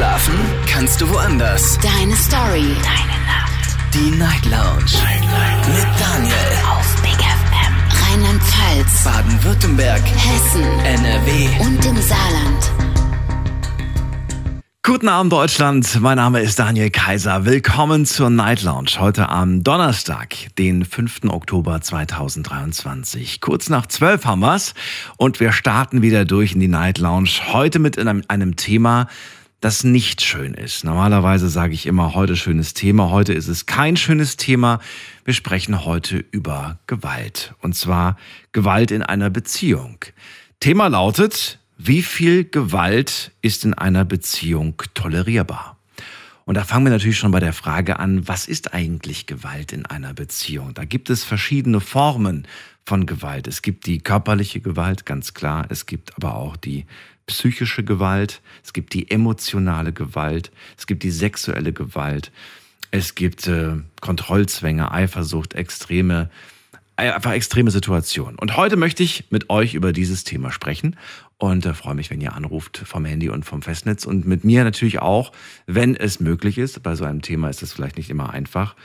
Schlafen kannst du woanders. Deine Story. Deine Nacht. Die Night Lounge. Night, Night. Mit Daniel. Auf Big FM. Rheinland-Pfalz. Baden-Württemberg. Hessen. NRW. Und im Saarland. Guten Abend Deutschland, mein Name ist Daniel Kaiser. Willkommen zur Night Lounge heute am Donnerstag, den 5. Oktober 2023. Kurz nach 12 haben wir's und wir starten wieder durch in die Night Lounge. Heute mit einem, einem Thema, das nicht schön ist. Normalerweise sage ich immer heute schönes Thema. Heute ist es kein schönes Thema. Wir sprechen heute über Gewalt. Und zwar Gewalt in einer Beziehung. Thema lautet, wie viel Gewalt ist in einer Beziehung tolerierbar? Und da fangen wir natürlich schon bei der Frage an, was ist eigentlich Gewalt in einer Beziehung? Da gibt es verschiedene Formen von Gewalt. Es gibt die körperliche Gewalt, ganz klar. Es gibt aber auch die psychische Gewalt. Es gibt die emotionale Gewalt. Es gibt die sexuelle Gewalt. Es gibt äh, Kontrollzwänge, Eifersucht, extreme einfach extreme Situationen. Und heute möchte ich mit euch über dieses Thema sprechen und äh, freue mich, wenn ihr anruft vom Handy und vom Festnetz und mit mir natürlich auch, wenn es möglich ist. Bei so einem Thema ist es vielleicht nicht immer einfach,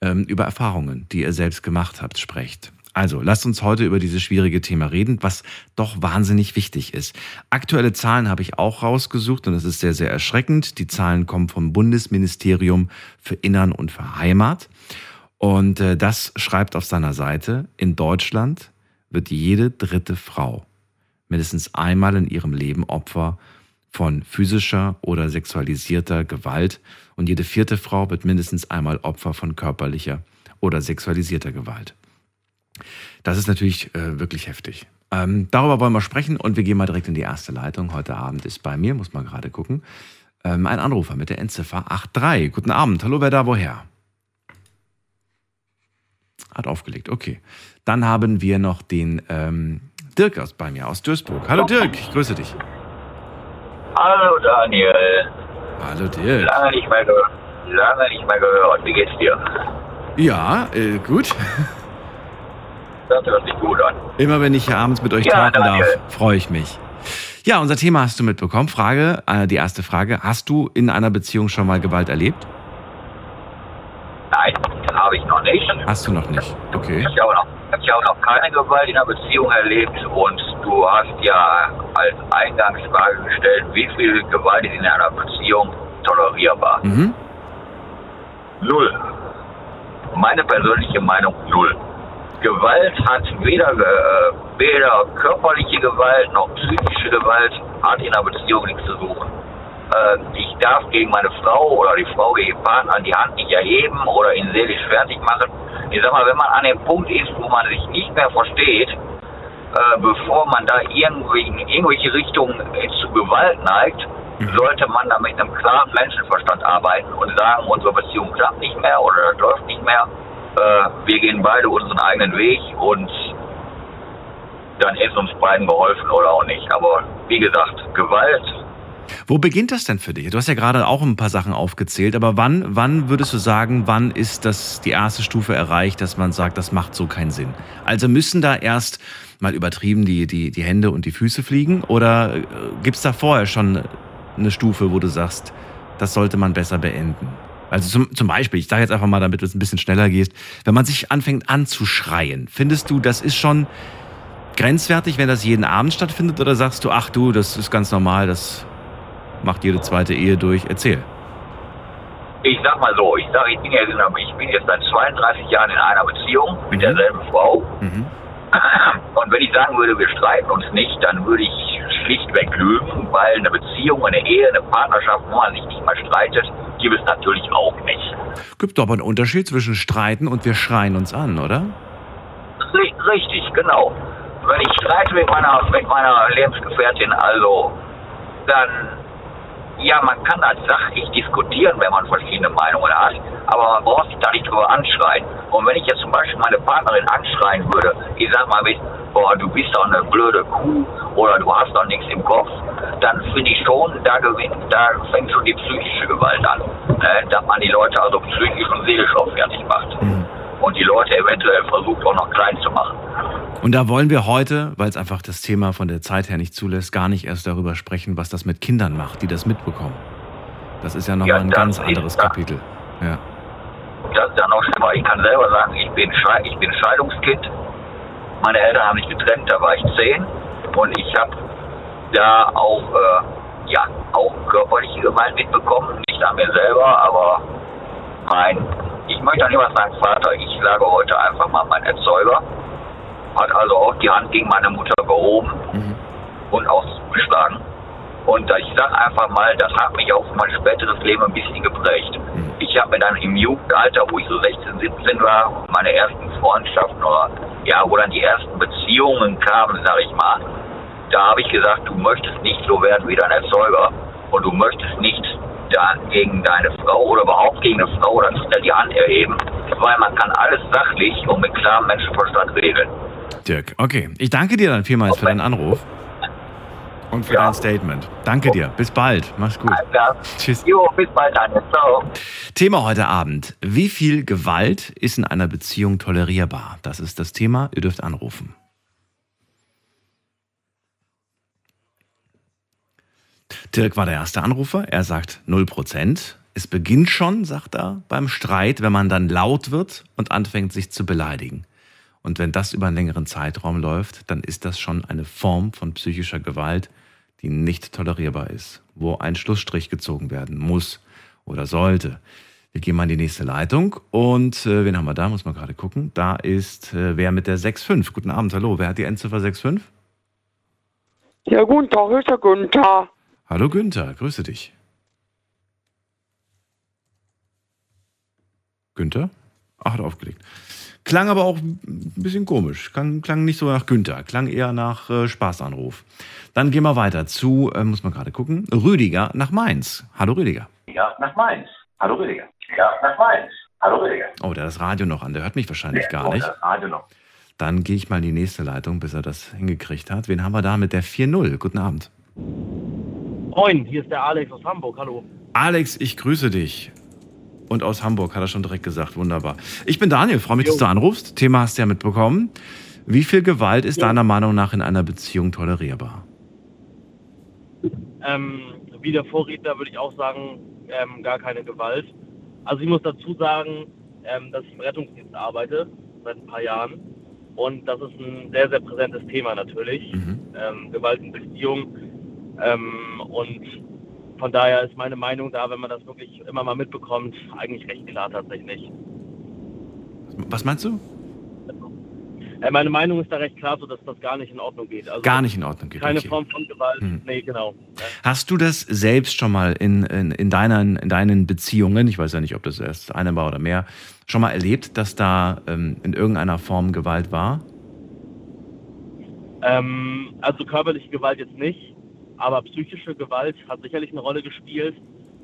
ähm, über Erfahrungen, die ihr selbst gemacht habt, sprecht. Also, lasst uns heute über dieses schwierige Thema reden, was doch wahnsinnig wichtig ist. Aktuelle Zahlen habe ich auch rausgesucht und es ist sehr, sehr erschreckend. Die Zahlen kommen vom Bundesministerium für Innern und für Heimat. Und äh, das schreibt auf seiner Seite, in Deutschland wird jede dritte Frau mindestens einmal in ihrem Leben Opfer von physischer oder sexualisierter Gewalt und jede vierte Frau wird mindestens einmal Opfer von körperlicher oder sexualisierter Gewalt. Das ist natürlich äh, wirklich heftig. Ähm, darüber wollen wir sprechen und wir gehen mal direkt in die erste Leitung. Heute Abend ist bei mir, muss man gerade gucken, ähm, ein Anrufer mit der Endziffer 83. Guten Abend. Hallo, wer da woher? Hat aufgelegt, okay. Dann haben wir noch den ähm, Dirk aus bei mir aus Duisburg. Hallo Dirk, ich grüße dich. Hallo Daniel. Hallo Dirk. Lange nicht mehr, ge lange nicht mehr gehört. Wie geht's dir? Ja, äh, gut. Das hört sich gut an. Immer wenn ich hier abends mit euch Ja, darf, freue ich mich. Ja, unser Thema hast du mitbekommen. Frage, äh, die erste Frage. Hast du in einer Beziehung schon mal Gewalt erlebt? Nein, habe ich noch nicht. Hast du noch nicht. Okay. Ich habe noch, ich habe noch keine Gewalt in einer Beziehung erlebt und du hast ja als Eingangsfrage gestellt, wie viel Gewalt ist in einer Beziehung tolerierbar? Mhm. Null. Meine persönliche Meinung null. Gewalt hat weder, äh, weder körperliche Gewalt noch psychische Gewalt, hat in einer Beziehung nichts zu suchen. Äh, ich darf gegen meine Frau oder die Frau gegen den Partner die Hand nicht erheben oder ihn seelisch fertig machen. Ich sag mal, wenn man an dem Punkt ist, wo man sich nicht mehr versteht, äh, bevor man da irgendwie in irgendwelche Richtungen äh, zu Gewalt neigt, sollte man da mit einem klaren Menschenverstand arbeiten und sagen, unsere Beziehung klappt nicht mehr oder läuft nicht mehr. Äh, wir gehen beide unseren eigenen Weg und dann ist uns beiden geholfen oder auch nicht. Aber wie gesagt, Gewalt, Wo beginnt das denn für dich? Du hast ja gerade auch ein paar Sachen aufgezählt, aber wann, wann würdest du sagen, wann ist das die erste Stufe erreicht, dass man sagt, das macht so keinen Sinn? Also müssen da erst mal übertrieben die, die, die Hände und die Füße fliegen oder äh, gibt's da vorher schon eine Stufe, wo du sagst, das sollte man besser beenden? Also zum, zum Beispiel, ich sage jetzt einfach mal, damit du es ein bisschen schneller gehst, wenn man sich anfängt anzuschreien, findest du, das ist schon grenzwertig, wenn das jeden Abend stattfindet oder sagst du, ach du, das ist ganz normal, das macht jede zweite Ehe durch? Erzähl. ich sag mal so, ich sage, ich bin jetzt, in einer, ich bin jetzt seit 32 Jahren in einer Beziehung mit Mhm. derselben Frau. Mhm. Und wenn ich sagen würde, wir streiten uns nicht, dann würde ich schlichtweg lügen, weil eine Beziehung, eine Ehe, eine Partnerschaft, wo man sich nicht mal streitet, gibt es natürlich auch nicht. Gibt aber einen Unterschied zwischen streiten und wir schreien uns an, oder? Ri- Richtig, genau. Wenn ich streite mit meiner, mit meiner Lebensgefährtin, also, dann, ja, man kann das sachlich diskutieren, wenn man verschiedene Meinungen hat, aber man braucht sich da nicht drüber anschreien. Und wenn ich jetzt zum Beispiel meine Partnerin anschreien würde, ich sag mal, mit, boah, du bist doch eine blöde Kuh oder du hast doch nichts im Kopf, dann finde ich schon, da, gewinnt, da fängt schon die psychische Gewalt an. Ne? Dass man die Leute also psychisch und seelisch auch fertig macht. Und die Leute eventuell versucht auch noch klein zu machen. Und da wollen wir heute, weil es einfach das Thema von der Zeit her nicht zulässt, gar nicht erst darüber sprechen, was das mit Kindern macht, die das mitbekommen. Das ist ja nochmal Ja, ein ganz anderes das- Kapitel. Ja. Das ist ja noch schlimmer. Ich kann selber sagen, ich bin, ich bin Scheidungskind. Meine Eltern haben sich getrennt, da war ich zehn. Und ich habe da auch, äh, ja, auch körperliche Gewalt mitbekommen. Nicht an mir selber, aber mein, ich möchte auch nicht mal sagen Vater, ich sage heute einfach mal mein Erzeuger. Hat also auch die Hand gegen meine Mutter gehoben Mhm. und auch geschlagen. Und ich sage einfach mal, das hat mich auf mein späteres Leben ein bisschen geprägt. Ich habe mir dann im Jugendalter, wo ich so 16, 17 war, meine ersten Freundschaften oder ja, wo dann die ersten Beziehungen kamen, sag ich mal, da habe ich gesagt, du möchtest nicht so werden wie dein Erzeuger und du möchtest nicht dann gegen deine Frau oder überhaupt gegen eine Frau oder Kinder die Hand erheben, weil man kann alles sachlich und mit klarem Menschenverstand regeln. Dirk, okay. Ich danke dir dann vielmals für deinen Anruf und für Ja. dein Statement. Danke dir. Bis bald. Mach's gut. Ja. Tschüss. Jo, bis bald, Daniel. Ciao. Thema heute Abend. Wie viel Gewalt ist in einer Beziehung tolerierbar? Das ist das Thema. Ihr dürft anrufen. Dirk war der erste Anrufer. Er sagt 0%. Es beginnt schon, sagt er, beim Streit, wenn man dann laut wird und anfängt, sich zu beleidigen. Und wenn das über einen längeren Zeitraum läuft, dann ist das schon eine Form von psychischer Gewalt, die nicht tolerierbar ist, wo ein Schlussstrich gezogen werden muss oder sollte. Wir gehen mal in die nächste Leitung und äh, wen haben wir da? Muss man gerade gucken. Da ist äh, wer mit der 6.5. Guten Abend, hallo. Wer hat die Endziffer 6.5? Ja, guten Tag, ist der Günther. Hallo Günther, grüße dich. Günther? Ach, hat aufgelegt. Klang aber auch ein bisschen komisch. Klang, klang nicht so nach Günther, klang eher nach äh, Spaßanruf. Dann gehen wir weiter zu, äh, muss man gerade gucken, Rüdiger nach Mainz. Hallo Rüdiger. Ja, nach Mainz. Hallo Rüdiger. Ja, nach Mainz. Hallo Rüdiger. Oh, der hat das Radio noch an, der hört mich wahrscheinlich gar Oh, nicht. das Radio noch. Dann gehe ich mal in die nächste Leitung, bis er das hingekriegt hat. Wen haben wir da mit der 4.0? Guten Abend. Moin, hier ist der Alex aus Hamburg. Hallo. Alex, ich grüße dich. Und aus Hamburg hat er schon direkt gesagt. Wunderbar. Ich bin Daniel, freue mich, dass du anrufst. Thema hast du ja mitbekommen. Wie viel Gewalt ist deiner Meinung nach in einer Beziehung tolerierbar? Ähm, wie der Vorredner würde ich auch sagen, ähm, gar keine Gewalt. Also ich muss dazu sagen, ähm, dass ich im Rettungsdienst arbeite seit ein paar Jahren. Und das ist ein sehr, sehr präsentes Thema natürlich. Mhm. Ähm, Gewalt in Beziehung. Ähm, und von daher ist meine Meinung da, wenn man das wirklich immer mal mitbekommt, eigentlich recht klar tatsächlich. Was meinst du? Äh, meine Meinung ist da recht klar, so dass das gar nicht in Ordnung geht. Also Gar nicht in Ordnung geht. Keine okay. Form von Gewalt. Mhm. Nee, genau. Hast du das selbst schon mal in, in, in, deinen, in deinen Beziehungen, ich weiß ja nicht, ob das erst eine war oder mehr, schon mal erlebt, dass da ähm, in irgendeiner Form Gewalt war? Ähm, also körperliche Gewalt jetzt nicht, aber psychische Gewalt hat sicherlich eine Rolle gespielt.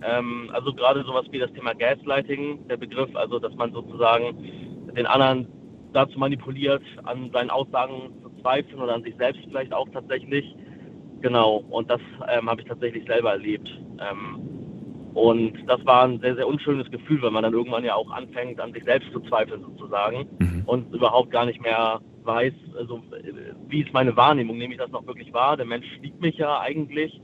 Ähm, also gerade sowas wie das Thema Gaslighting, der Begriff, also dass man sozusagen den anderen dazu manipuliert, an seinen Aussagen zu zweifeln oder an sich selbst vielleicht auch tatsächlich. Genau, und das ähm, habe ich tatsächlich selber erlebt. Ähm, und das war ein sehr, sehr unschönes Gefühl, weil man dann irgendwann ja auch anfängt, an sich selbst zu zweifeln sozusagen Mhm. und überhaupt gar nicht mehr weiß, also wie ist meine Wahrnehmung, nehme ich das noch wirklich wahr? Der Mensch liebt mich ja eigentlich,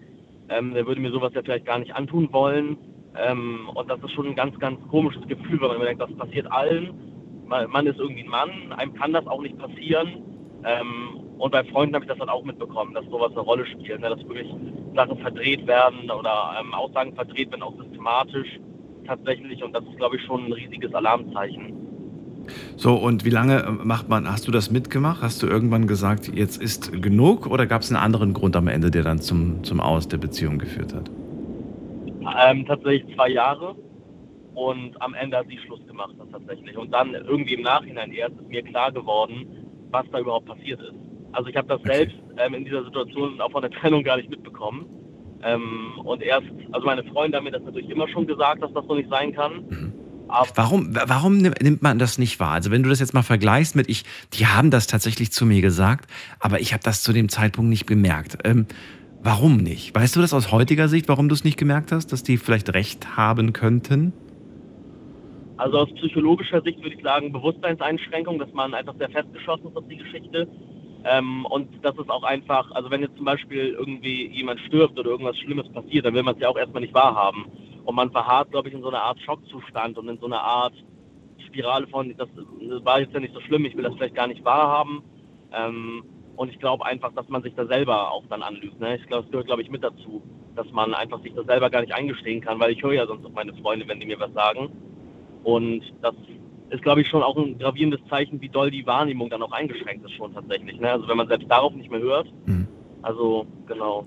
ähm, der würde mir sowas ja vielleicht gar nicht antun wollen. Ähm, und das ist schon ein ganz, ganz komisches Gefühl, weil man immer denkt, das passiert allen. Man, man ist irgendwie ein Mann, einem kann das auch nicht passieren. Ähm, und bei Freunden habe ich das dann auch mitbekommen, dass sowas eine Rolle spielt, ne? dass wirklich Sachen verdreht werden oder ähm, Aussagen verdreht werden, auch systematisch tatsächlich. Und das ist, glaube ich, schon ein riesiges Alarmzeichen. So, und wie lange äh, macht man, hast du das mitgemacht? Hast du irgendwann gesagt, jetzt ist genug oder gab es einen anderen Grund am Ende, der dann zum, zum Aus der Beziehung geführt hat? Ähm, tatsächlich zwei Jahre und am Ende hat sie Schluss gemacht das tatsächlich. Und dann irgendwie im Nachhinein erst ist mir klar geworden, was da überhaupt passiert ist. Also ich habe das Okay. selbst ähm, in dieser Situation auch von der Trennung gar nicht mitbekommen. Ähm, und erst, also meine Freunde haben mir das natürlich immer schon gesagt, dass das so nicht sein kann. Mhm. Warum, warum nimm- nimmt man das nicht wahr? Also wenn du das jetzt mal vergleichst mit ich, die haben das tatsächlich zu mir gesagt, aber ich habe das zu dem Zeitpunkt nicht bemerkt. Ähm, warum nicht? Weißt du das aus heutiger Sicht, warum du es nicht gemerkt hast, dass die vielleicht recht haben könnten? Also aus psychologischer Sicht würde ich sagen, Bewusstseinseinschränkung, dass man einfach sehr festgeschossen ist auf die Geschichte. Ähm, und das ist auch einfach, also wenn jetzt zum Beispiel irgendwie jemand stirbt oder irgendwas Schlimmes passiert, dann will man es ja auch erstmal nicht wahrhaben. Und man verharrt, glaube ich, in so einer Art Schockzustand und in so einer Art Spirale von, das, war jetzt ja nicht so schlimm, ich will das vielleicht gar nicht wahrhaben. Ähm, und ich glaube einfach, dass man sich da selber auch dann anlügt. Ne? Ich glaube, das gehört, glaube ich, mit dazu, dass man einfach sich das selber gar nicht eingestehen kann, weil ich höre ja sonst auf meine Freunde, wenn die mir was sagen. Und das ist, glaube ich, schon auch ein gravierendes Zeichen, wie doll die Wahrnehmung dann auch eingeschränkt ist schon tatsächlich. Ne? Also wenn man selbst darauf nicht mehr hört. Mhm. Also, genau.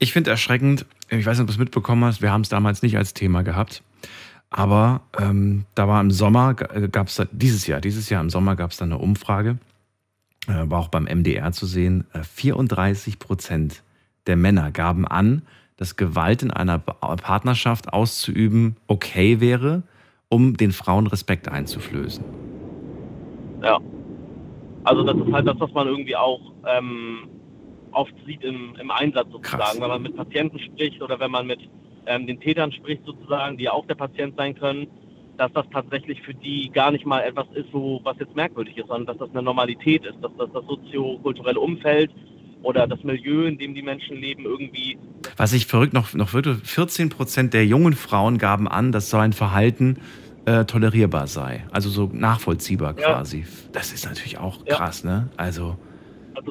Ich finde erschreckend, ich weiß nicht, ob du es mitbekommen hast, wir haben es damals nicht als Thema gehabt. Aber ähm, da war im Sommer, gab es dieses Jahr, dieses Jahr im Sommer gab es dann eine Umfrage äh, war auch beim MDR zu sehen, 34 äh, Prozent der Männer gaben an, dass Gewalt in einer Partnerschaft auszuüben okay wäre, um den Frauen Respekt einzuflößen. Ja. Also das ist halt das, was man irgendwie auch ähm, oft sieht im, im Einsatz sozusagen, Krass. wenn man mit Patienten spricht oder wenn man mit ähm, den Tätern spricht sozusagen, die auch der Patient sein können, dass das tatsächlich für die gar nicht mal etwas ist, so, was jetzt merkwürdig ist, sondern dass das eine Normalität ist, dass das das soziokulturelle Umfeld oder das Milieu, in dem die Menschen leben, irgendwie. Was ich verrückt noch, noch würde, 14 Prozent der jungen Frauen gaben an, dass so ein Verhalten äh, tolerierbar sei. Also so nachvollziehbar quasi. Ja. Das ist natürlich auch krass, ja. ne? Also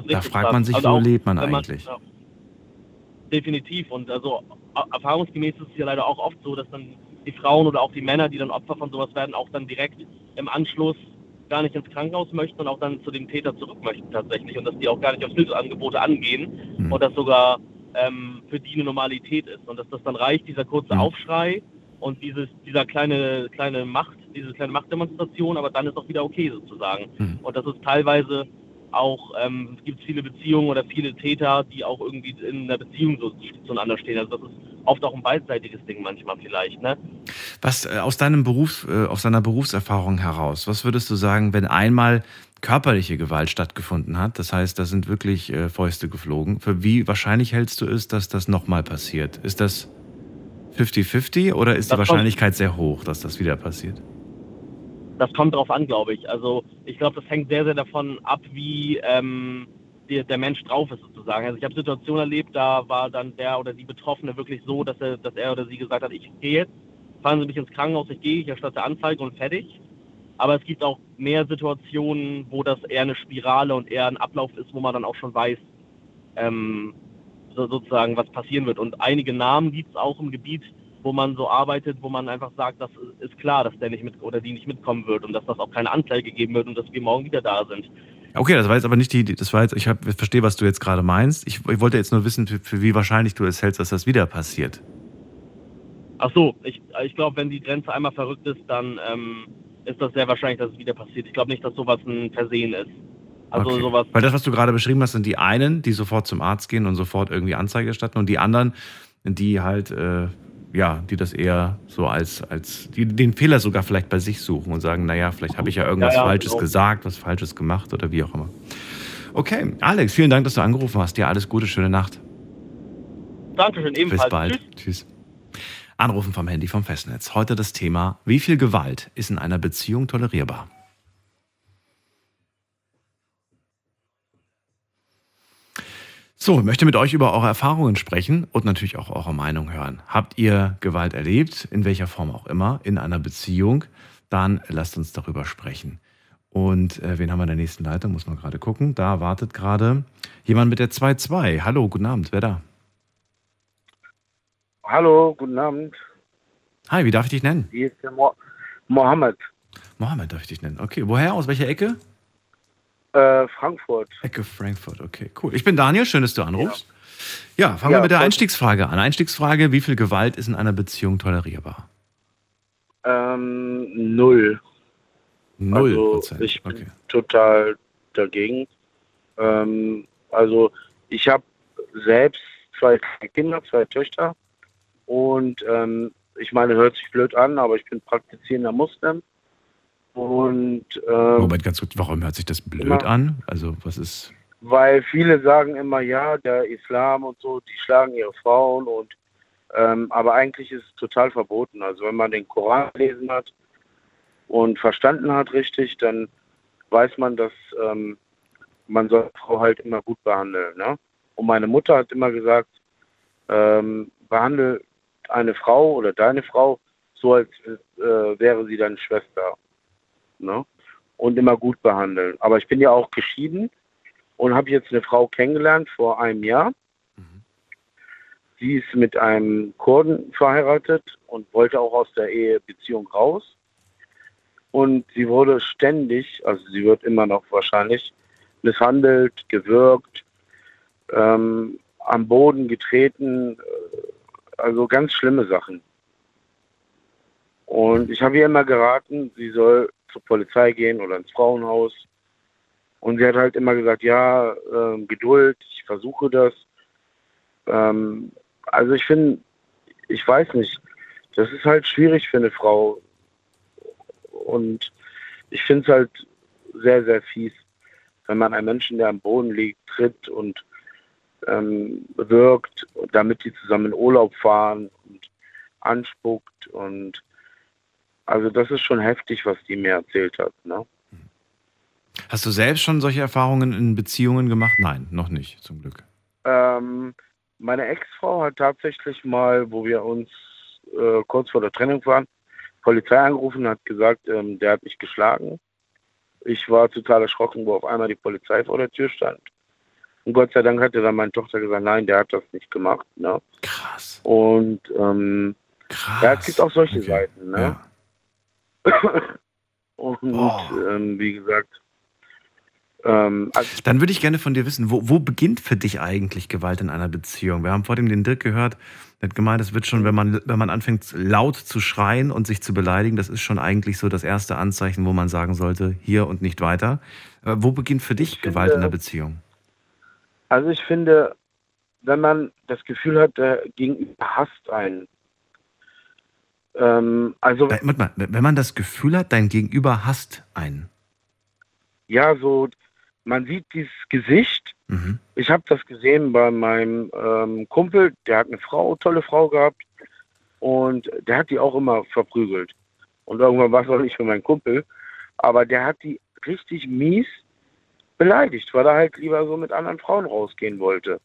da fragt man sich, also wo auch, lebt man eigentlich? Man, ja. Definitiv. Und also erfahrungsgemäß ist es ja leider auch oft so, dass dann die Frauen oder auch die Männer, die dann Opfer von sowas werden, auch dann direkt im Anschluss gar nicht ins Krankenhaus möchten und auch dann zu dem Täter zurück möchten tatsächlich und dass die auch gar nicht auf Hilfsangebote angehen mhm. und das sogar ähm, für die eine Normalität ist und dass das dann reicht, dieser kurze mhm. Aufschrei und dieses, dieser kleine, kleine Macht, diese kleine Machtdemonstration, aber dann ist auch wieder okay sozusagen. Mhm. Und das ist teilweise auch, ähm, es gibt viele Beziehungen oder viele Täter, die auch irgendwie in einer Beziehung so zueinander stehen. Also das ist oft auch ein beidseitiges Ding manchmal vielleicht. Ne? Was äh, aus deinem Beruf, äh, aus deiner Berufserfahrung heraus, was würdest du sagen, wenn einmal körperliche Gewalt stattgefunden hat, das heißt, da sind wirklich äh, Fäuste geflogen, für wie wahrscheinlich hältst du es, dass das nochmal passiert? Ist das 50-50 oder ist das die Wahrscheinlichkeit sehr hoch, dass das wieder passiert? Das kommt drauf an, glaube ich. Also ich glaube, das hängt sehr, sehr davon ab, wie ähm, der, der Mensch drauf ist sozusagen. Also ich habe Situationen erlebt, da war dann der oder die Betroffene wirklich so, dass er, dass er oder sie gesagt hat, ich gehe jetzt, fahren Sie mich ins Krankenhaus, ich gehe, ich erstatte Anzeige und fertig. Aber es gibt auch mehr Situationen, wo das eher eine Spirale und eher ein Ablauf ist, wo man dann auch schon weiß, ähm, so, sozusagen, was passieren wird. Und einige Namen gibt es auch im Gebiet, wo man so arbeitet, wo man einfach sagt, das ist klar, dass der nicht mit oder die nicht mitkommen wird und dass das auch keine Anzeige geben wird und dass wir morgen wieder da sind. Okay, das war jetzt aber nicht die, das war jetzt, ich, hab, ich verstehe, was du jetzt gerade meinst. Ich, ich, wollte jetzt nur wissen, für, für, wie wahrscheinlich du es hältst, dass das wieder passiert. Ach so, ich, ich glaube, wenn die Grenze einmal verrückt ist, dann ähm, ist das sehr wahrscheinlich, dass es wieder passiert. Ich glaube nicht, dass sowas ein Versehen ist. Also okay. sowas. Weil das, was du gerade beschrieben hast, sind die einen, die sofort zum Arzt gehen und sofort irgendwie Anzeige erstatten und die anderen, die halt äh, ja, die das eher so als, als die den Fehler sogar vielleicht bei sich suchen und sagen, naja, vielleicht habe ich ja irgendwas ja, ja, Falsches genau. gesagt, was Falsches gemacht oder wie auch immer. Okay, Alex, vielen Dank, dass du angerufen hast. Dir alles Gute, schöne Nacht. Dankeschön, ebenfalls. Bis bald. Tschüss. Tschüss. Anrufen vom Handy vom Festnetz. Heute das Thema, wie viel Gewalt ist in einer Beziehung tolerierbar? So, ich möchte mit euch über eure Erfahrungen sprechen und natürlich auch eure Meinung hören. Habt ihr Gewalt erlebt, in welcher Form auch immer, in einer Beziehung? Dann lasst uns darüber sprechen. Und äh, wen haben wir in der nächsten Leitung? Muss man gerade gucken. Da wartet gerade jemand mit der 2-2. Hallo, guten Abend, wer da? Hallo, guten Abend. Hi, wie darf ich dich nennen? Hier ist der Mo Mohammed. Mohammed darf ich dich nennen. Okay, woher? Aus welcher Ecke? Äh, Frankfurt. Ecke Frankfurt, okay, cool. Ich bin Daniel, schön, dass du anrufst. Ja, ja fangen ja, wir mit der Einstiegsfrage an. Einstiegsfrage, wie viel Gewalt ist in einer Beziehung tolerierbar? Ähm, null. Null also, Prozent, ich bin okay. total dagegen. Ähm, also ich habe selbst zwei Kinder, zwei Töchter und ähm, ich meine, hört sich blöd an, aber ich bin praktizierender Muslim und, ähm, Moment, ganz kurz, warum hört sich das blöd immer, an? Also, was ist. Weil viele sagen immer, ja, der Islam und so, die schlagen ihre Frauen und. Ähm, aber eigentlich ist es total verboten. Also, wenn man den Koran gelesen hat und verstanden hat richtig, dann weiß man, dass ähm, man soll Frau halt immer gut behandeln. Ne? Und meine Mutter hat immer gesagt, ähm, behandle eine Frau oder deine Frau so, als äh, wäre sie deine Schwester. Ne? Und immer gut behandeln. Aber ich bin ja auch geschieden und habe jetzt eine Frau kennengelernt vor einem Jahr. Sie ist mit einem Kurden verheiratet und wollte auch aus der Ehebeziehung raus. Und sie wurde ständig, also sie wird immer noch wahrscheinlich, misshandelt, gewürgt, ähm, am Boden getreten, äh, also ganz schlimme Sachen. Und ich habe ihr immer geraten, sie soll zur Polizei gehen oder ins Frauenhaus. Und sie hat halt immer gesagt, ja, ähm, Geduld, ich versuche das. Ähm, also ich finde, ich weiß nicht, das ist halt schwierig für eine Frau. Und ich finde es halt sehr, sehr fies, wenn man einen Menschen, der am Boden liegt, tritt und ähm, wirkt, damit die zusammen in Urlaub fahren und anspuckt und also das ist schon heftig, was die mir erzählt hat. Ne? Hast du selbst schon solche Erfahrungen in Beziehungen gemacht? Nein, noch nicht, zum Glück. Ähm, meine Ex-Frau hat tatsächlich mal, wo wir uns äh, kurz vor der Trennung waren, Polizei angerufen und hat gesagt, ähm, der hat mich geschlagen. Ich war total erschrocken, wo auf einmal die Polizei vor der Tür stand. Und Gott sei Dank hatte dann meine Tochter gesagt, nein, der hat das nicht gemacht. Ne? Krass. Und ähm, Krass. ja, es gibt auch solche Okay. Seiten. Ne? Ja. Und Boah. ähm, wie gesagt, ähm, also Dann würde ich gerne von dir wissen, wo, wo beginnt für dich eigentlich Gewalt in einer Beziehung? Wir haben vor dem den Dirk gehört, der hat gemeint, es wird schon, wenn man, wenn man anfängt laut zu schreien und sich zu beleidigen, das ist schon eigentlich so das erste Anzeichen, wo man sagen sollte, hier und nicht weiter. Äh, wo beginnt für dich Ich Gewalt in finde- der Beziehung? Also ich finde, wenn man das Gefühl hat, der Gegenüber hasst einen. Ähm, also Äh, warte mal, wenn man das Gefühl hat, dein Gegenüber hasst einen. ja, so man sieht dieses Gesicht. Mhm. Ich habe das gesehen bei meinem ähm, Kumpel, der hat eine Frau, tolle Frau gehabt und der hat die auch immer verprügelt. Und irgendwann war es auch nicht für meinen Kumpel, aber der hat die richtig mies beleidigt, weil er halt lieber so mit anderen Frauen rausgehen wollte.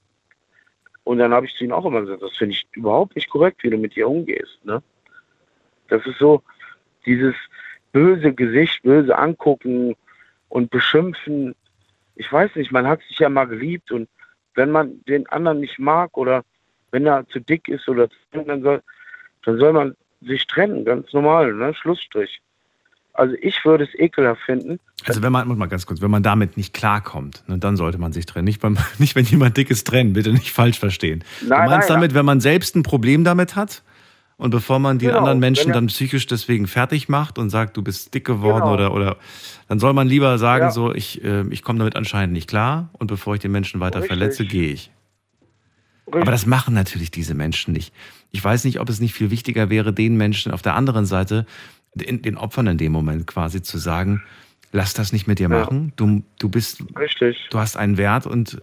Und dann habe ich zu ihm auch immer gesagt, das finde ich überhaupt nicht korrekt, wie du mit ihr umgehst. Ne? Das ist so dieses böse Gesicht, böse angucken und beschimpfen. Ich weiß nicht, man hat sich ja mal geliebt und wenn man den anderen nicht mag oder wenn er zu dick ist oder zu dünn, dann soll, dann soll man sich trennen, ganz normal, ne? Schlussstrich. Also ich würde es ekelhaft finden. Also wenn man, mal ganz kurz, wenn man damit nicht klarkommt, ne, dann sollte man sich trennen. Nicht, beim, nicht wenn jemand dickes trennen, bitte nicht falsch verstehen. du Nein, meinst nein, damit, wenn man selbst ein Problem damit hat und bevor man die Genau, anderen Menschen dann psychisch deswegen fertig macht und sagt, du bist dick geworden Genau. oder, oder dann soll man lieber sagen, Ja. so, ich, äh, ich komme damit anscheinend nicht klar und bevor ich den Menschen weiter Richtig. verletze, gehe ich. Richtig. Aber das machen natürlich diese Menschen nicht. Ich weiß nicht, ob es nicht viel wichtiger wäre, den Menschen auf der anderen Seite, den, den Opfern in dem Moment quasi zu sagen, lass das nicht mit dir Ja. machen. Du, du bist, Richtig. du hast einen Wert und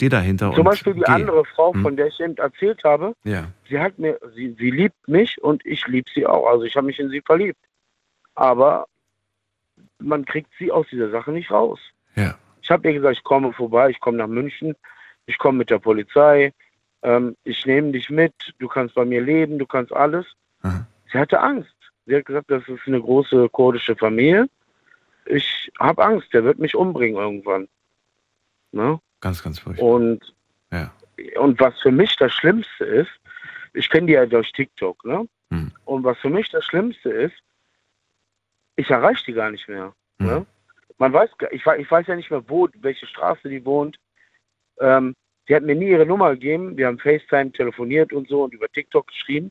äh, steh dahinter. Zum Beispiel die geh. andere Frau, Hm. von der ich eben erzählt habe, Ja. sie hat mir, sie, sie liebt mich und ich liebe sie auch. Also ich habe mich in sie verliebt. Aber man kriegt sie aus dieser Sache nicht raus. Ja. Ich habe ihr gesagt, ich komme vorbei, ich komme nach München, ich komme mit der Polizei, ähm, ich nehme dich mit, du kannst bei mir leben, du kannst alles. Aha. Sie hatte Angst. Sie hat gesagt, das ist eine große kurdische Familie. Ich habe Angst, der wird mich umbringen irgendwann. Ne? Ganz, ganz furchtbar. Und Ja. und was für mich das Schlimmste ist, ich kenne die ja durch TikTok, ne? Hm. Und was für mich das Schlimmste ist, ich erreiche die gar nicht mehr. Hm. Ne? Man weiß, ich, ich weiß ja nicht mehr, wo, welche Straße die wohnt. Ähm, die hat mir nie ihre Nummer gegeben. Wir haben FaceTime telefoniert und so und über TikTok geschrieben.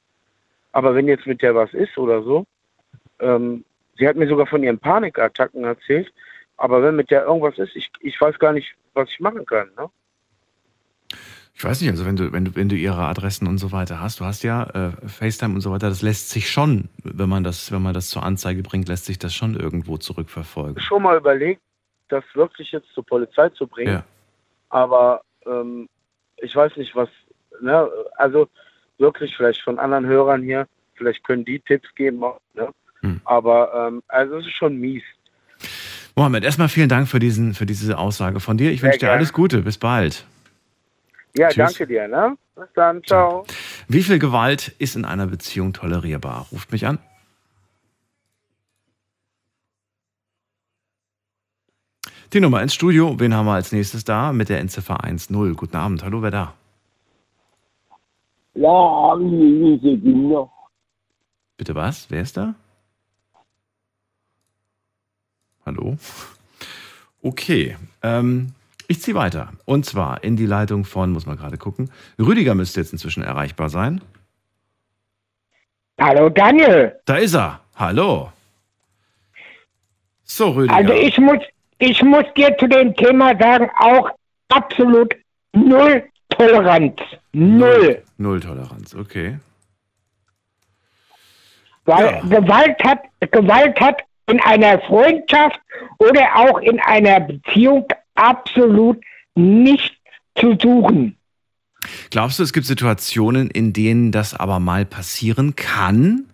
Aber wenn jetzt mit der was ist oder so, ähm, sie hat mir sogar von ihren Panikattacken erzählt. Aber wenn mit der irgendwas ist, ich, ich weiß gar nicht, was ich machen kann. Ne? Ich weiß nicht, also wenn du, wenn du, wenn du ihre Adressen und so weiter hast, du hast ja äh, FaceTime und so weiter, das lässt sich schon, wenn man das, wenn man das zur Anzeige bringt, lässt sich das schon irgendwo zurückverfolgen. schon mal überlegt, das wirklich jetzt zur Polizei zu bringen. Ja. Aber ähm, ich weiß nicht, was, ne, also wirklich vielleicht von anderen Hörern hier, vielleicht können die Tipps geben. Ne? Hm. Aber ähm, also es ist schon mies. Mohammed, erstmal vielen Dank für, diesen, für diese Aussage von dir. Ich wünsche dir alles Gute. Bis bald. Ja, Tschüss. danke dir, ne? Bis dann, ciao. Wie viel Gewalt ist in einer Beziehung tolerierbar? Ruft mich an. Die Nummer ins Studio. Wen haben wir als nächstes da? Mit der Endziffer 1.0. Guten Abend. Hallo, wer da? Bitte was? Wer ist da? Hallo? Okay. Ähm, ich ziehe weiter. Und zwar in die Leitung von, muss man gerade gucken. Rüdiger müsste jetzt inzwischen erreichbar sein. Hallo Daniel. Da ist er. Hallo. So, Rüdiger. Also ich muss, ich muss dir zu dem Thema sagen, auch absolut null Toleranz. Null. Null Toleranz, okay. Weil Ja. Gewalt hat, Gewalt hat in einer Freundschaft oder auch in einer Beziehung absolut nichts zu suchen. Glaubst du, es gibt Situationen, in denen das aber mal passieren kann?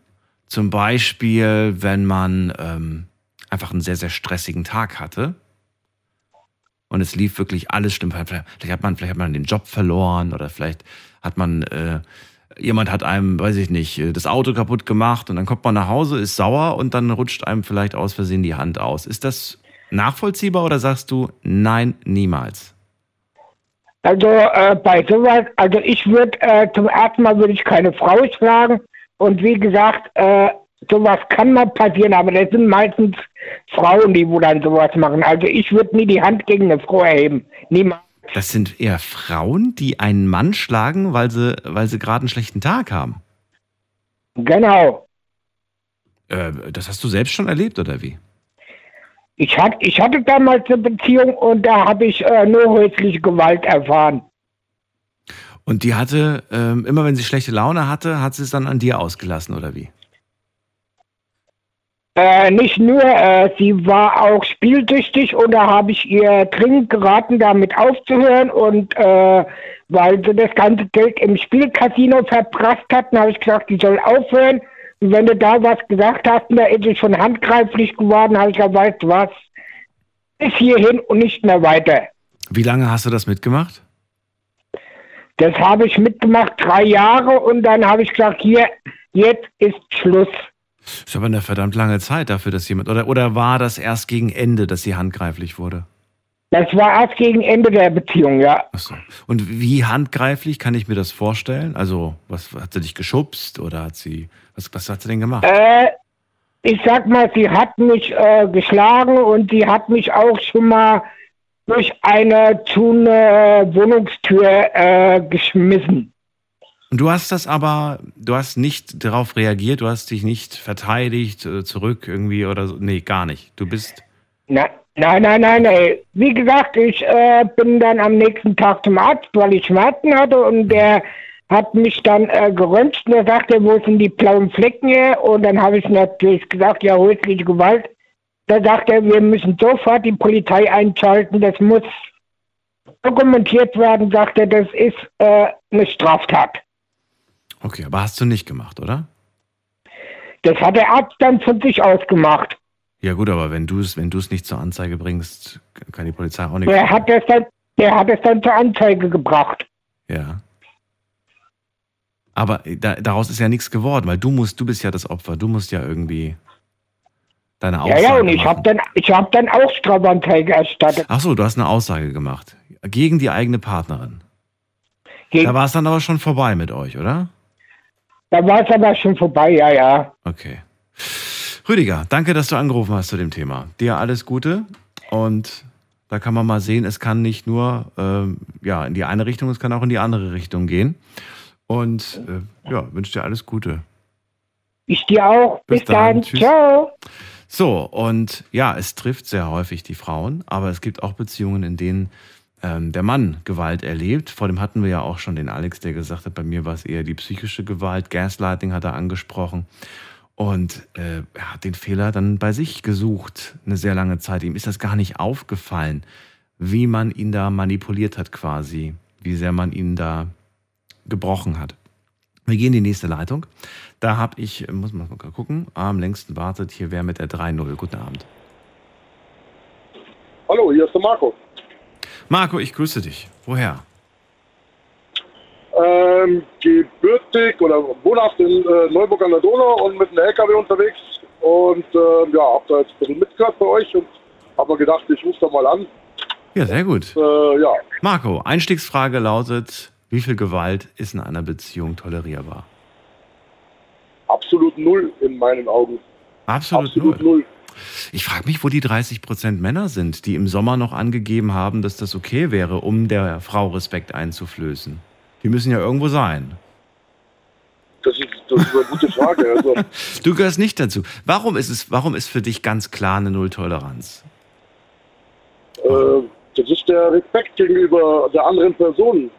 Zum Beispiel, wenn man ähm, einfach einen sehr, sehr stressigen Tag hatte und es lief wirklich alles stimmt. Vielleicht, vielleicht hat man, vielleicht hat man den Job verloren oder vielleicht hat man, äh, jemand hat einem, weiß ich nicht, äh, das Auto kaputt gemacht und dann kommt man nach Hause, ist sauer und dann rutscht einem vielleicht aus Versehen die Hand aus. Ist das nachvollziehbar oder sagst du, nein, niemals? Also äh, bei sowas, also ich würde äh, zum ersten Mal würde ich keine Frau schlagen und wie gesagt, äh, sowas kann mal passieren, aber das sind meistens Frauen, die wo dann sowas machen. Also ich würde nie die Hand gegen eine Frau erheben. Niemals. Das sind eher Frauen, die einen Mann schlagen, weil sie, weil sie gerade einen schlechten Tag haben. Genau. Äh, das hast du selbst schon erlebt, oder wie? Ich, hat, ich hatte damals eine Beziehung und da habe ich äh, nur häusliche Gewalt erfahren. Und die hatte, ähm, immer wenn sie schlechte Laune hatte, hat sie es dann an dir ausgelassen, oder wie? Äh, nicht nur, äh, sie war auch spielsüchtig und da habe ich ihr dringend geraten, damit aufzuhören und äh, weil sie das ganze Geld im Spielcasino verprasst hatten, habe ich gesagt, die soll aufhören. Und wenn du da was gesagt hast, da ist sie schon handgreiflich geworden, habe ich gesagt, weißt du was, bis hierhin und nicht mehr weiter. Wie lange hast du das mitgemacht? Das habe ich mitgemacht, drei Jahre und dann habe ich gesagt, hier, jetzt ist Schluss. Das ist aber eine verdammt lange Zeit dafür, dass jemand. Oder, oder war das erst gegen Ende, dass sie handgreiflich wurde? Das war erst gegen Ende der Beziehung, ja. Achso. Und wie handgreiflich kann ich mir das vorstellen? Also, was hat sie dich geschubst oder hat sie. Was, was hat sie denn gemacht? Äh, ich sag mal, sie hat mich äh, geschlagen und sie hat mich auch schon mal durch eine zu eine Wohnungstür äh, geschmissen. Und du hast das aber, du hast nicht darauf reagiert, du hast dich nicht verteidigt, äh, zurück irgendwie oder so. Nee, gar nicht. Du bist. Na, nein, nein, nein, nein. Wie gesagt, ich äh, bin dann am nächsten Tag zum Arzt, weil ich Schmerzen hatte und der hat mich dann äh, geröntgt und er sagte, wo sind die blauen Flecken her? Und dann habe ich natürlich gesagt, ja, häusliche Gewalt. Da sagt er, wir müssen sofort die Polizei einschalten, das muss dokumentiert werden, sagt er, das ist äh, eine Straftat. Okay, aber hast du nicht gemacht, oder? Das hat der Arzt dann von sich ausgemacht. Ja gut, aber wenn du es, wenn nicht zur Anzeige bringst, kann die Polizei auch nichts. Der hat es dann, der hat es dann zur Anzeige gebracht. Ja. Aber da, daraus ist ja nichts geworden, weil du musst, du bist ja das Opfer, du musst ja irgendwie deine Ja, Aussage ja, und ich habe dann, ich habe dann auch Strafanzeige erstattet. Ach so, du hast eine Aussage gemacht gegen die eigene Partnerin. Gegen, Da war es dann aber schon vorbei mit euch, oder? Da war es aber schon vorbei, ja, ja. Okay. Rüdiger, danke, dass du angerufen hast zu dem Thema. Dir alles Gute und da kann man mal sehen, es kann nicht nur ähm, ja, in die eine Richtung, es kann auch in die andere Richtung gehen. Und äh, ja, wünsche dir alles Gute. Ich dir auch. Bis Bis, dann. dann. Ciao. So, und ja, es trifft sehr häufig die Frauen, aber es gibt auch Beziehungen, in denen ähm, der Mann Gewalt erlebt. Vor dem hatten wir ja auch schon den Alex, der gesagt hat, bei mir war es eher die psychische Gewalt. Gaslighting hat er angesprochen. Und äh, er hat den Fehler dann bei sich gesucht, eine sehr lange Zeit. Ihm ist das gar nicht aufgefallen, wie man ihn da manipuliert hat quasi, wie sehr man ihn da gebrochen hat. Wir gehen in die nächste Leitung. Da habe ich, muss man mal gucken, am längsten wartet hier wer mit der 3.0. Guten Abend. Hallo, hier ist der Marco. Marco, ich grüße dich. Woher? ähm, gebürtig oder wohnhaft in äh, Neuburg an der Donau und mit einem LKW unterwegs. Und äh, ja, hab da jetzt ein bisschen mitgehört bei euch und habe mir gedacht, ich rufe da mal an. Ja, sehr gut. Äh, ja, Marco, Einstiegsfrage lautet, wie viel Gewalt ist in einer Beziehung tolerierbar? absolut null in meinen Augen. Absolut, Absolut null. null. Ich frage mich, wo die 30 Prozent Männer sind, die im Sommer noch angegeben haben, dass das okay wäre, um der Frau Respekt einzuflößen. Die müssen ja irgendwo sein. Das ist, das ist eine gute Frage. Also, Du gehörst nicht dazu. Warum ist es, warum ist für dich ganz klar eine Nulltoleranz? äh, das ist der Respekt gegenüber der anderen Person.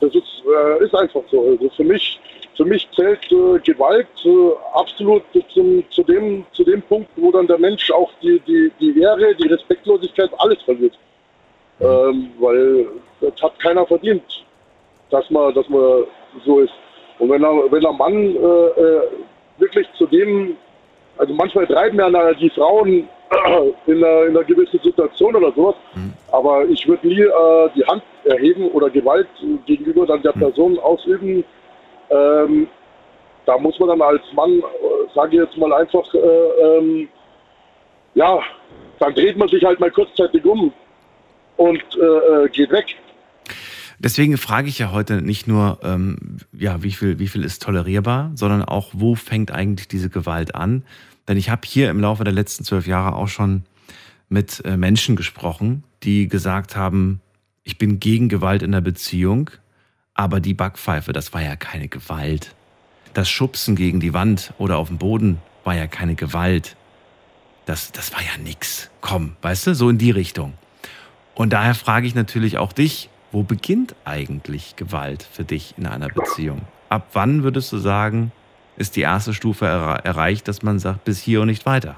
Das ist, äh, ist einfach so. Also für mich, für mich zählt äh, Gewalt äh, absolut zum, zu, dem, zu dem Punkt, wo dann der Mensch auch die, die, die Ehre, die Respektlosigkeit, alles verliert. Ähm, weil das hat keiner verdient, dass man, dass man so ist. Und wenn er, wenn der Mann äh, äh, wirklich zu dem, also manchmal treiben ja die Frauen in einer, in einer gewissen Situation oder sowas, aber ich würde nie äh, die Hand erheben oder Gewalt gegenüber dann der Person ausüben. Ähm, da muss man dann als Mann, äh, sage ich jetzt mal einfach, äh, ähm, ja, dann dreht man sich halt mal kurzzeitig um und äh, äh, geht weg. Deswegen frage ich ja heute nicht nur, ähm, ja, wie viel, wie viel ist tolerierbar, sondern auch, wo fängt eigentlich diese Gewalt an? Denn ich habe hier im Laufe der letzten zwölf Jahre auch schon mit äh, Menschen gesprochen, die gesagt haben, ich bin gegen Gewalt in der Beziehung, aber die Backpfeife, das war ja keine Gewalt. Das Schubsen gegen die Wand oder auf dem Boden war ja keine Gewalt. Das, das war ja nix. Komm, weißt du, so in die Richtung. Und daher frage ich natürlich auch dich, wo beginnt eigentlich Gewalt für dich in einer Beziehung? Ab wann würdest du sagen, ist die erste Stufe erre- erreicht, dass man sagt, bis hier und nicht weiter?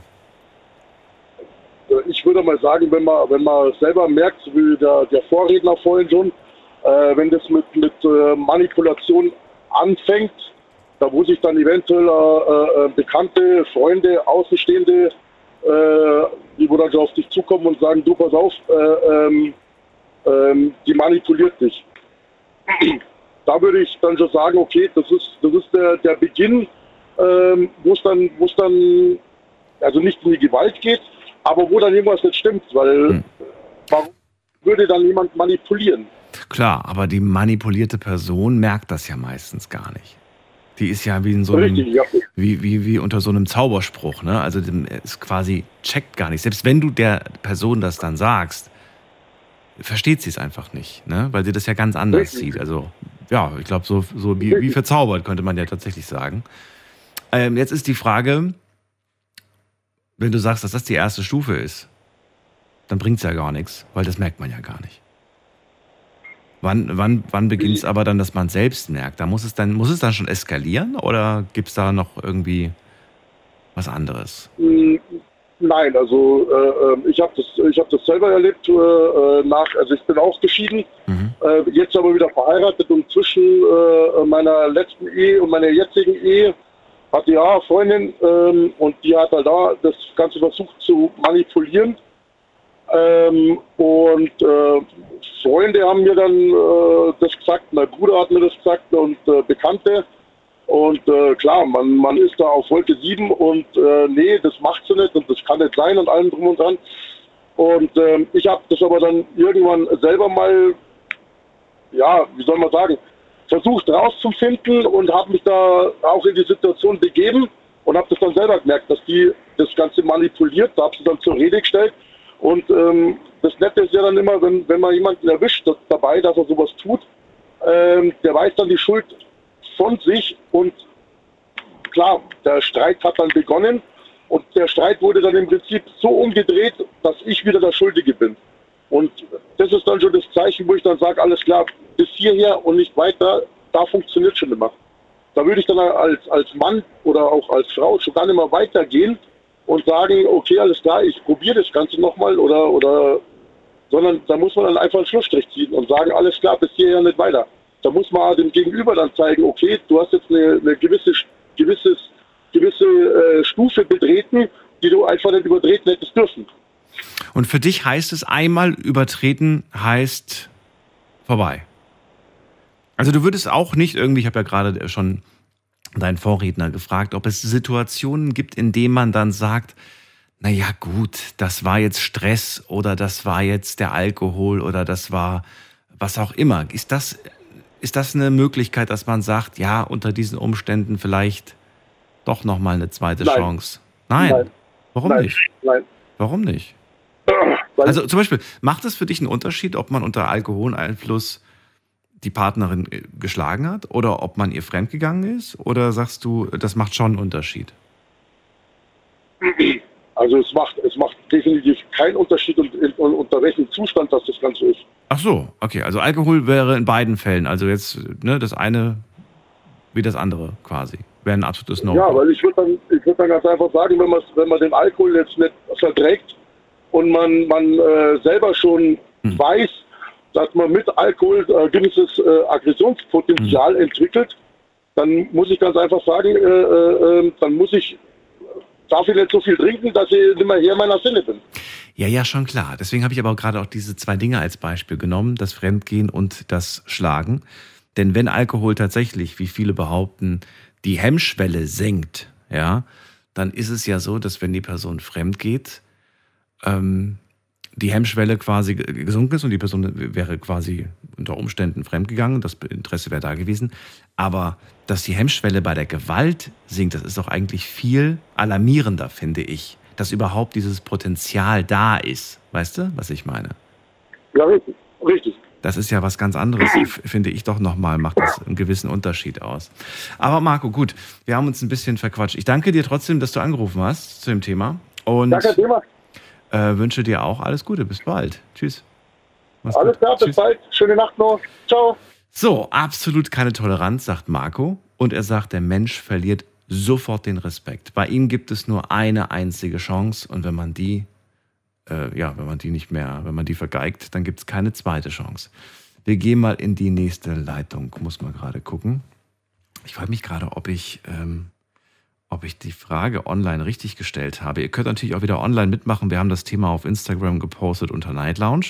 Ich würde mal sagen, wenn man, wenn man selber merkt, wie der, der Vorredner vorhin schon, äh, wenn das mit, mit äh, Manipulation anfängt, da wo sich dann eventuell äh, äh, Bekannte, Freunde, Außenstehende, äh, die wo dann so auf dich zukommen und sagen, du pass auf, äh, ähm, ähm, die manipuliert dich. Da würde ich dann schon sagen, okay, das ist, das ist der, der Beginn, ähm, wo es dann, dann, also nicht in die Gewalt geht, aber wo dann irgendwas nicht stimmt, weil warum würde dann jemand manipulieren? Klar, aber die manipulierte Person merkt das ja meistens gar nicht. Die ist ja wie in so einem, Richtig, ja. wie, wie, wie unter so einem Zauberspruch, ne? Also ist quasi checkt gar nicht. Selbst wenn du der Person das dann sagst, versteht sie es einfach nicht, ne? Weil sie das ja ganz anders Richtig. sieht. Also ja, ich glaube so, so wie, wie verzaubert könnte man ja tatsächlich sagen. Ähm, jetzt ist die Frage, wenn du sagst, dass das die erste Stufe ist, dann bringt es ja gar nichts, weil das merkt man ja gar nicht. Wann, wann, wann beginnt es aber dann, dass man selbst merkt? Da muss es dann, muss es dann schon eskalieren oder gibt es da noch irgendwie was anderes? Mm, Nein, also äh, ähm, ich habe das, ich habe das selber erlebt. Äh, äh, nach, also ich bin auch geschieden, äh, jetzt aber wieder verheiratet und zwischen äh, meiner letzten Ehe und meiner jetzigen Ehe hatte ja eine Freundin ähm, und die hat halt da das Ganze versucht zu manipulieren. Ähm, und äh, Freunde haben mir dann äh, das gesagt, mein Bruder hat mir das gesagt und äh, Bekannte. Und äh, klar, man, man ist da auf Wolke 7 und äh, nee, das macht sie nicht und das kann nicht sein und allem drum und dran. Und ähm, ich habe das aber dann irgendwann selber mal, ja, wie soll man sagen, versucht rauszufinden und habe mich da auch in die Situation begeben und habe das dann selber gemerkt, dass die das Ganze manipuliert, da habe sie dann zur Rede gestellt. Und ähm, das Nette ist ja dann immer, wenn, wenn man jemanden erwischt dass, dabei, dass er sowas tut, ähm, der weiß dann die Schuld von sich und klar, der Streit hat dann begonnen und der Streit wurde dann im Prinzip so umgedreht, dass ich wieder der Schuldige bin. Und das ist dann schon das Zeichen, wo ich dann sage, alles klar, bis hierher und nicht weiter, da funktioniert schon immer. Da würde ich dann als, als Mann oder auch als Frau schon gar nicht mehr weitergehen und sagen, okay, alles klar, ich probiere das Ganze nochmal oder, oder, sondern da muss man dann einfach einen Schlussstrich ziehen und sagen, alles klar, bis hierher nicht weiter. Da muss man dem Gegenüber dann zeigen, okay, du hast jetzt eine, eine gewisse, gewisses, gewisse äh, Stufe betreten, die du einfach nicht übertreten hättest dürfen. Und für dich heißt es, einmal übertreten heißt vorbei. Also du würdest auch nicht irgendwie, ich habe ja gerade schon deinen Vorredner gefragt, ob es Situationen gibt, in denen man dann sagt, naja gut, das war jetzt Stress oder das war jetzt der Alkohol oder das war was auch immer. Ist das, ist das eine Möglichkeit, dass man sagt, ja, unter diesen Umständen vielleicht doch nochmal eine zweite Nein. Chance? Nein. Nein. Warum Nein. nicht? Nein. Warum nicht? Weil- Also zum Beispiel, macht es für dich einen Unterschied, ob man unter Alkoholeinfluss die Partnerin äh, geschlagen hat oder ob man ihr fremdgegangen ist? Oder sagst du, das macht schon einen Unterschied? Also es macht, es macht definitiv keinen Unterschied, und, und, unter welchem Zustand das das Ganze ist. Ach so, okay. Also Alkohol wäre in beiden Fällen, also jetzt ne, das eine wie das andere quasi, wäre ein absolutes No. Ja, weil ich würde dann, ich würd dann ganz einfach sagen, wenn man, wenn man den Alkohol jetzt nicht verträgt und man, man äh, selber schon Hm. weiß, dass man mit Alkohol äh, gewisses äh, Aggressionspotenzial Hm. entwickelt, dann muss ich ganz einfach sagen, äh, äh, äh, dann muss ich, darf ich nicht so viel trinken, dass ich nicht mehr hier in meiner Sinne bin. Ja, ja, schon klar. Deswegen habe ich aber auch gerade auch diese zwei Dinge als Beispiel genommen, das Fremdgehen und das Schlagen. Denn wenn Alkohol tatsächlich, wie viele behaupten, die Hemmschwelle senkt, ja, dann ist es ja so, dass wenn die Person fremd geht, ähm, die Hemmschwelle quasi ge- gesunken ist und die Person wäre quasi unter Umständen fremdgegangen, das Interesse wäre da gewesen. Aber dass die Hemmschwelle bei der Gewalt sinkt, das ist doch eigentlich viel alarmierender, finde ich, dass überhaupt dieses Potenzial da ist. Weißt du, was ich meine? Ja, richtig. Richtig. Das ist ja was ganz anderes, finde ich doch nochmal, macht das einen gewissen Unterschied aus. Aber Marco, gut, wir haben uns ein bisschen verquatscht. Ich danke dir trotzdem, dass du angerufen hast zu dem Thema und kein Thema. Äh, wünsche dir auch alles Gute. Bis bald. Tschüss. Mach's Alles gut. klar, bis Tschüss. bald. Schöne Nacht noch. Ciao. So, absolut keine Toleranz, sagt Marco. Und er sagt, der Mensch verliert sofort den Respekt. Bei ihm gibt es nur eine einzige Chance und wenn man die, äh, ja, wenn man die nicht mehr, wenn man die vergeigt, dann gibt es keine zweite Chance. Wir gehen mal in die nächste Leitung, muss man gerade gucken. Ich frage mich gerade, ob ich, ähm, ob ich die Frage online richtig gestellt habe. Ihr könnt natürlich auch wieder online mitmachen. Wir haben das Thema auf Instagram gepostet unter Night Lounge.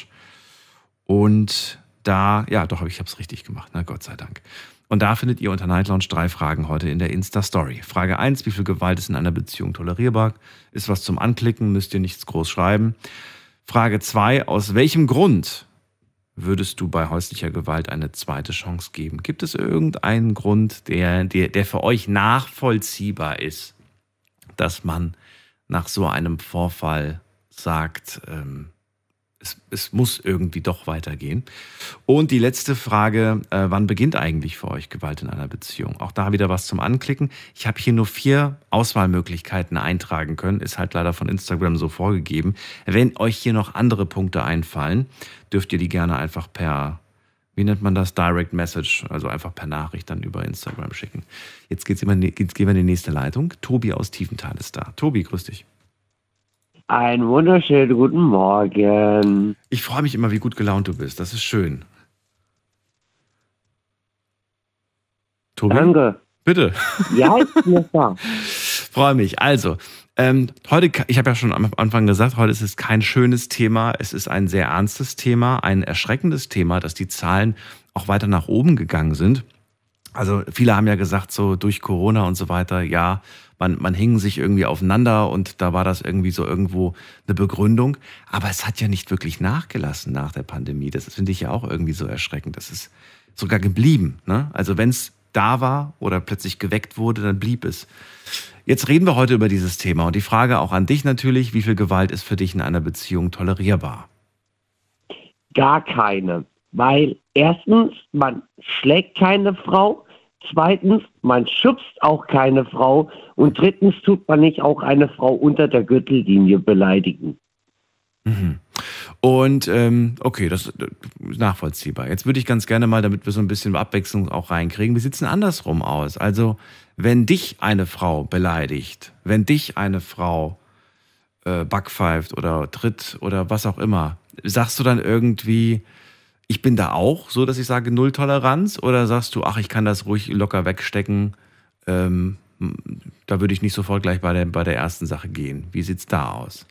Und da, ja, doch, ich habe es richtig gemacht, na Gott sei Dank. Und da findet ihr unter Night Lounge drei Fragen heute in der Insta-Story. Frage 1, wie viel Gewalt ist in einer Beziehung tolerierbar? Ist was zum Anklicken, müsst ihr nichts groß schreiben. Frage 2, aus welchem Grund würdest du bei häuslicher Gewalt eine zweite Chance geben? Gibt es irgendeinen Grund, der, der, der für euch nachvollziehbar ist, dass man nach so einem Vorfall sagt, ähm, es, es muss irgendwie doch weitergehen. Und die letzte Frage, äh, wann beginnt eigentlich für euch Gewalt in einer Beziehung? Auch da wieder was zum Anklicken. Ich habe hier nur vier Auswahlmöglichkeiten eintragen können, ist halt leider von Instagram so vorgegeben. Wenn euch hier noch andere Punkte einfallen, dürft ihr die gerne einfach per, wie nennt man das, Direct Message, also einfach per Nachricht dann über Instagram schicken. Jetzt, geht's immer, jetzt gehen wir in die nächste Leitung. Tobi aus Tiefenthal ist da. Tobi, grüß dich. Einen wunderschönen guten Morgen. Ich freue mich immer, wie gut gelaunt du bist. Das ist schön. Tobi? Danke. Bitte. Ja, ich bin da. Freue mich. Also, ähm, heute, ich habe ja schon am Anfang gesagt, heute ist es kein schönes Thema. Es ist ein sehr ernstes Thema, ein erschreckendes Thema, dass die Zahlen auch weiter nach oben gegangen sind. Also viele haben ja gesagt, so durch Corona und so weiter, ja, man, man hing sich irgendwie aufeinander und da war das irgendwie so irgendwo eine Begründung. Aber es hat ja nicht wirklich nachgelassen nach der Pandemie. Das finde ich ja auch irgendwie so erschreckend. Das ist sogar geblieben. Ne? Also wenn es da war oder plötzlich geweckt wurde, dann blieb es. Jetzt reden wir heute über dieses Thema und die Frage auch an dich natürlich, wie viel Gewalt ist für dich in einer Beziehung tolerierbar? Gar keine. Weil erstens, man schlägt keine Frau. Zweitens, man schubst auch keine Frau. Und drittens tut man nicht auch eine Frau unter der Gürtellinie beleidigen. Mhm. Und ähm, okay, das ist nachvollziehbar. Jetzt würde ich ganz gerne mal, damit wir so ein bisschen Abwechslung auch reinkriegen, es denn andersrum aus? Also, wenn dich eine Frau beleidigt, wenn dich eine Frau äh, backpfeift oder tritt oder was auch immer, sagst du dann irgendwie, ich bin da auch so, dass ich sage Null Toleranz oder sagst du, ach, ich kann das ruhig locker wegstecken, ähm, da würde ich nicht sofort gleich bei der, bei der ersten Sache gehen. Wie sieht's da aus?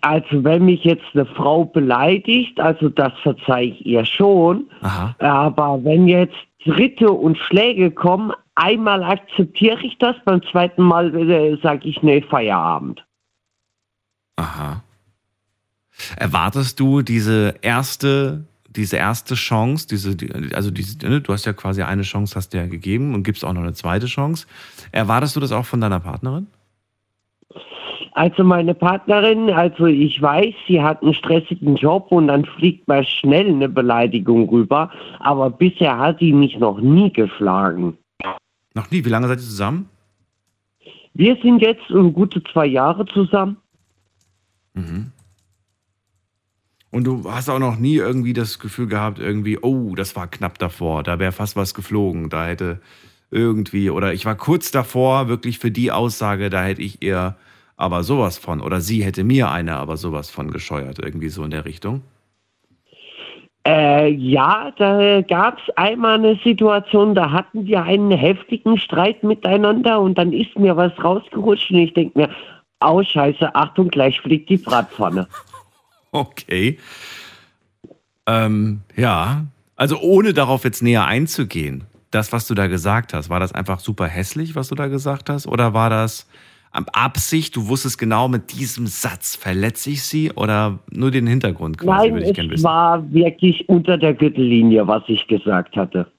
Also wenn mich jetzt eine Frau beleidigt, also das verzeih ich ihr schon. Aha. Aber wenn jetzt Dritte und Schläge kommen, einmal akzeptiere ich das, beim zweiten Mal äh, sage ich, nee, Feierabend. Aha. Erwartest du diese erste, diese erste Chance, diese, die- also diese, ne, du hast ja quasi eine Chance, hast du ja gegeben und gibst auch noch eine zweite Chance. Erwartest du das auch von deiner Partnerin? Also meine Partnerin, also ich weiß, sie hat einen stressigen Job und dann fliegt mal schnell eine Beleidigung rüber, aber bisher hat sie mich noch nie geschlagen. Noch nie. Wie lange seid ihr zusammen? Wir sind jetzt um gute zwei Jahre zusammen. Mhm. Und du hast auch noch nie irgendwie das Gefühl gehabt, irgendwie, oh, das war knapp davor, da wäre fast was geflogen, da hätte irgendwie, oder ich war kurz davor, wirklich für die Aussage, da hätte ich ihr aber sowas von, oder sie hätte mir eine aber sowas von gescheuert, irgendwie so in der Richtung. Äh, ja, da gab es einmal eine Situation, da hatten wir einen heftigen Streit miteinander und dann ist mir was rausgerutscht und ich denke mir, au scheiße, Achtung, gleich fliegt die Bratpfanne. Okay. Ähm, ja, also ohne darauf jetzt näher einzugehen, das, was du da gesagt hast, war das einfach super hässlich, was du da gesagt hast? Oder war das am Absicht, du wusstest genau, mit diesem Satz verletze ich sie? Oder nur den Hintergrund quasi, Nein, würde ich gerne es wissen. war wirklich unter der Gürtellinie, was ich gesagt hatte.